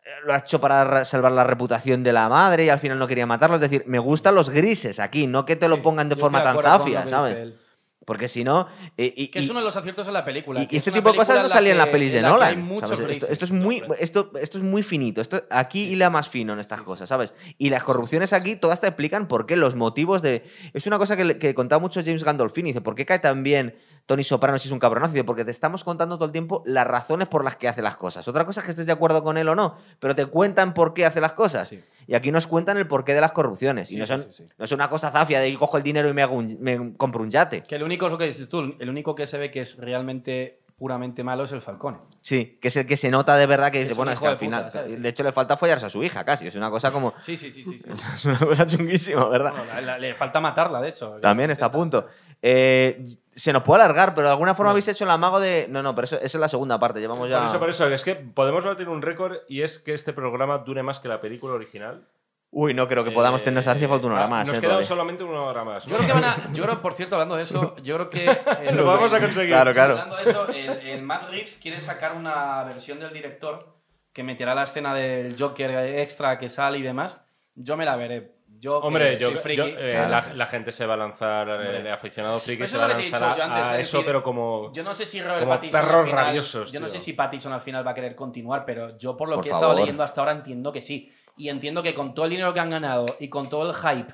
eh, lo ha hecho para ra- salvar la reputación de la madre y al final no quería matarlo. Es decir, me gustan los grises aquí, no que te lo pongan de forma tan zafia, ¿sabes? Porque si no. eh, y- Que es uno de los aciertos de la película. y, este tipo de cosas no en la salían en las pelis de en la Nolan. Esto, es muy, esto, esto es muy finito. Esto, aquí hila más fino en estas cosas, ¿sabes? Y las corrupciones aquí todas te explican por qué, los motivos de. Es una cosa que, que contaba mucho James Gandolfini. Dice, ¿por qué cae tan bien Tony Soprano si es un cabronazo? Dice, porque te estamos contando todo el tiempo las razones por las que hace las cosas. Otra cosa es que estés de acuerdo con él o no, pero te cuentan por qué hace las cosas. Sí. Y aquí nos cuentan el porqué de las corrupciones. y no, son, sí, sí. no es una cosa zafia de que cojo el dinero y me, hago un- me compro un yate. Que el único, es lo que dices tú, el único que se ve que es realmente puramente malo es el Falcone. Sí, que es el que se nota de verdad que, Es bueno, es que de al final. De hecho, le falta follarse a su hija casi. Es una cosa como. Sí, sí, sí, sí. sí. *laughs* Es una cosa chunguísima, ¿verdad? Bueno, la- la- le falta matarla, de hecho. También está a punto. Eh, se nos puede alargar, pero de alguna forma habéis hecho el amago de. No, no, pero eso, esa es la segunda parte. Llevamos ya. Por eso, por eso, es que podemos batir un récord y es que este programa dure más que la película original. Uy, no creo que podamos tener esa Eh, falta una hora ah, más. Nos eh, queda todavía. solamente una hora más. Yo creo que van a. Yo creo, por cierto, hablando de eso, yo creo que. eh, *laughs* Lo vamos a conseguir. Claro, claro. Hablando de eso, el, el Matt Reeves quiere sacar una versión del director que meterá la escena del Joker extra que sale y demás. Yo me la veré. Yo, Hombre, yo, soy friki, yo, eh, claro. la, la gente se va a lanzar, el Hombre. aficionado friki Pues se eso va es a lo que te he lanzar dicho a, yo antes, a es eso, decir, pero como... Yo no sé si Robert como Pattinson. perros al final- rabiosos, Yo no tío. sé si Pattinson al final va a querer continuar, pero yo por lo Por que he estado leyendo hasta ahora entiendo que sí. Y entiendo que con todo el dinero que han ganado y con todo el hype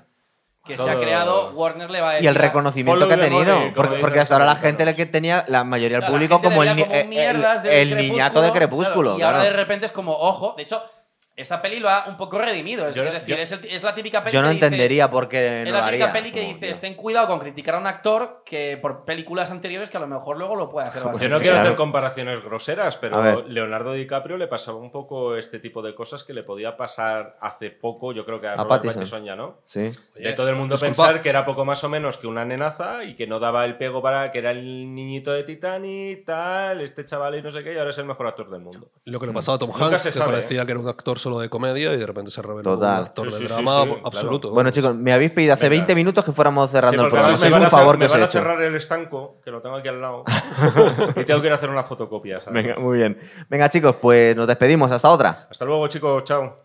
que se ha Todo- creado, Warner le va a decir. Y el reconocimiento que ha money, tenido. Porque, hasta ahora la gente le que tenía, la mayoría del público, como el, el- el niñato de Crepúsculo. claro, y ahora de repente es como, ojo, de hecho, esta peli lo ha un poco redimido. Es, Yo- es decir, yo- es, el- es la típica peli Yo no que dices- entendería por qué es la típica haría. peli que dices, tío. ten cuidado con criticar a un actor que por películas anteriores que a lo mejor luego lo puede hacer bastante Yo no quiero claro. hacer comparaciones groseras, pero. Leonardo DiCaprio le pasaba un poco este tipo de cosas que le podía pasar hace poco, yo creo que a, A Robert Pattinson. Ya, ¿no? Sí. de todo el mundo disculpa. pensar que era poco más o menos que una nenaza y que no daba el pego para que era el niñito de Titanic, tal, este chaval y no sé qué, y ahora es el mejor actor del mundo. Lo que le pasaba a Tom Hanks, que sabe, parecía que era un actor solo de comedia y de repente se revela un actor Sí, de sí, drama sí, absoluto. Bueno, chicos, me habéis pedido hace Venga. 20 minutos que fuéramos cerrando Sí, el programa. me Es van un favor que me os he van a hecho. cerrar el estanco, que lo tengo aquí al lado, *laughs* y tengo que ir a hacer una fotocopia. ¿sabes? Venga, muy bien. Venga, chicos, pues nos despedimos. Hasta otra. Hasta luego, chicos. Chao.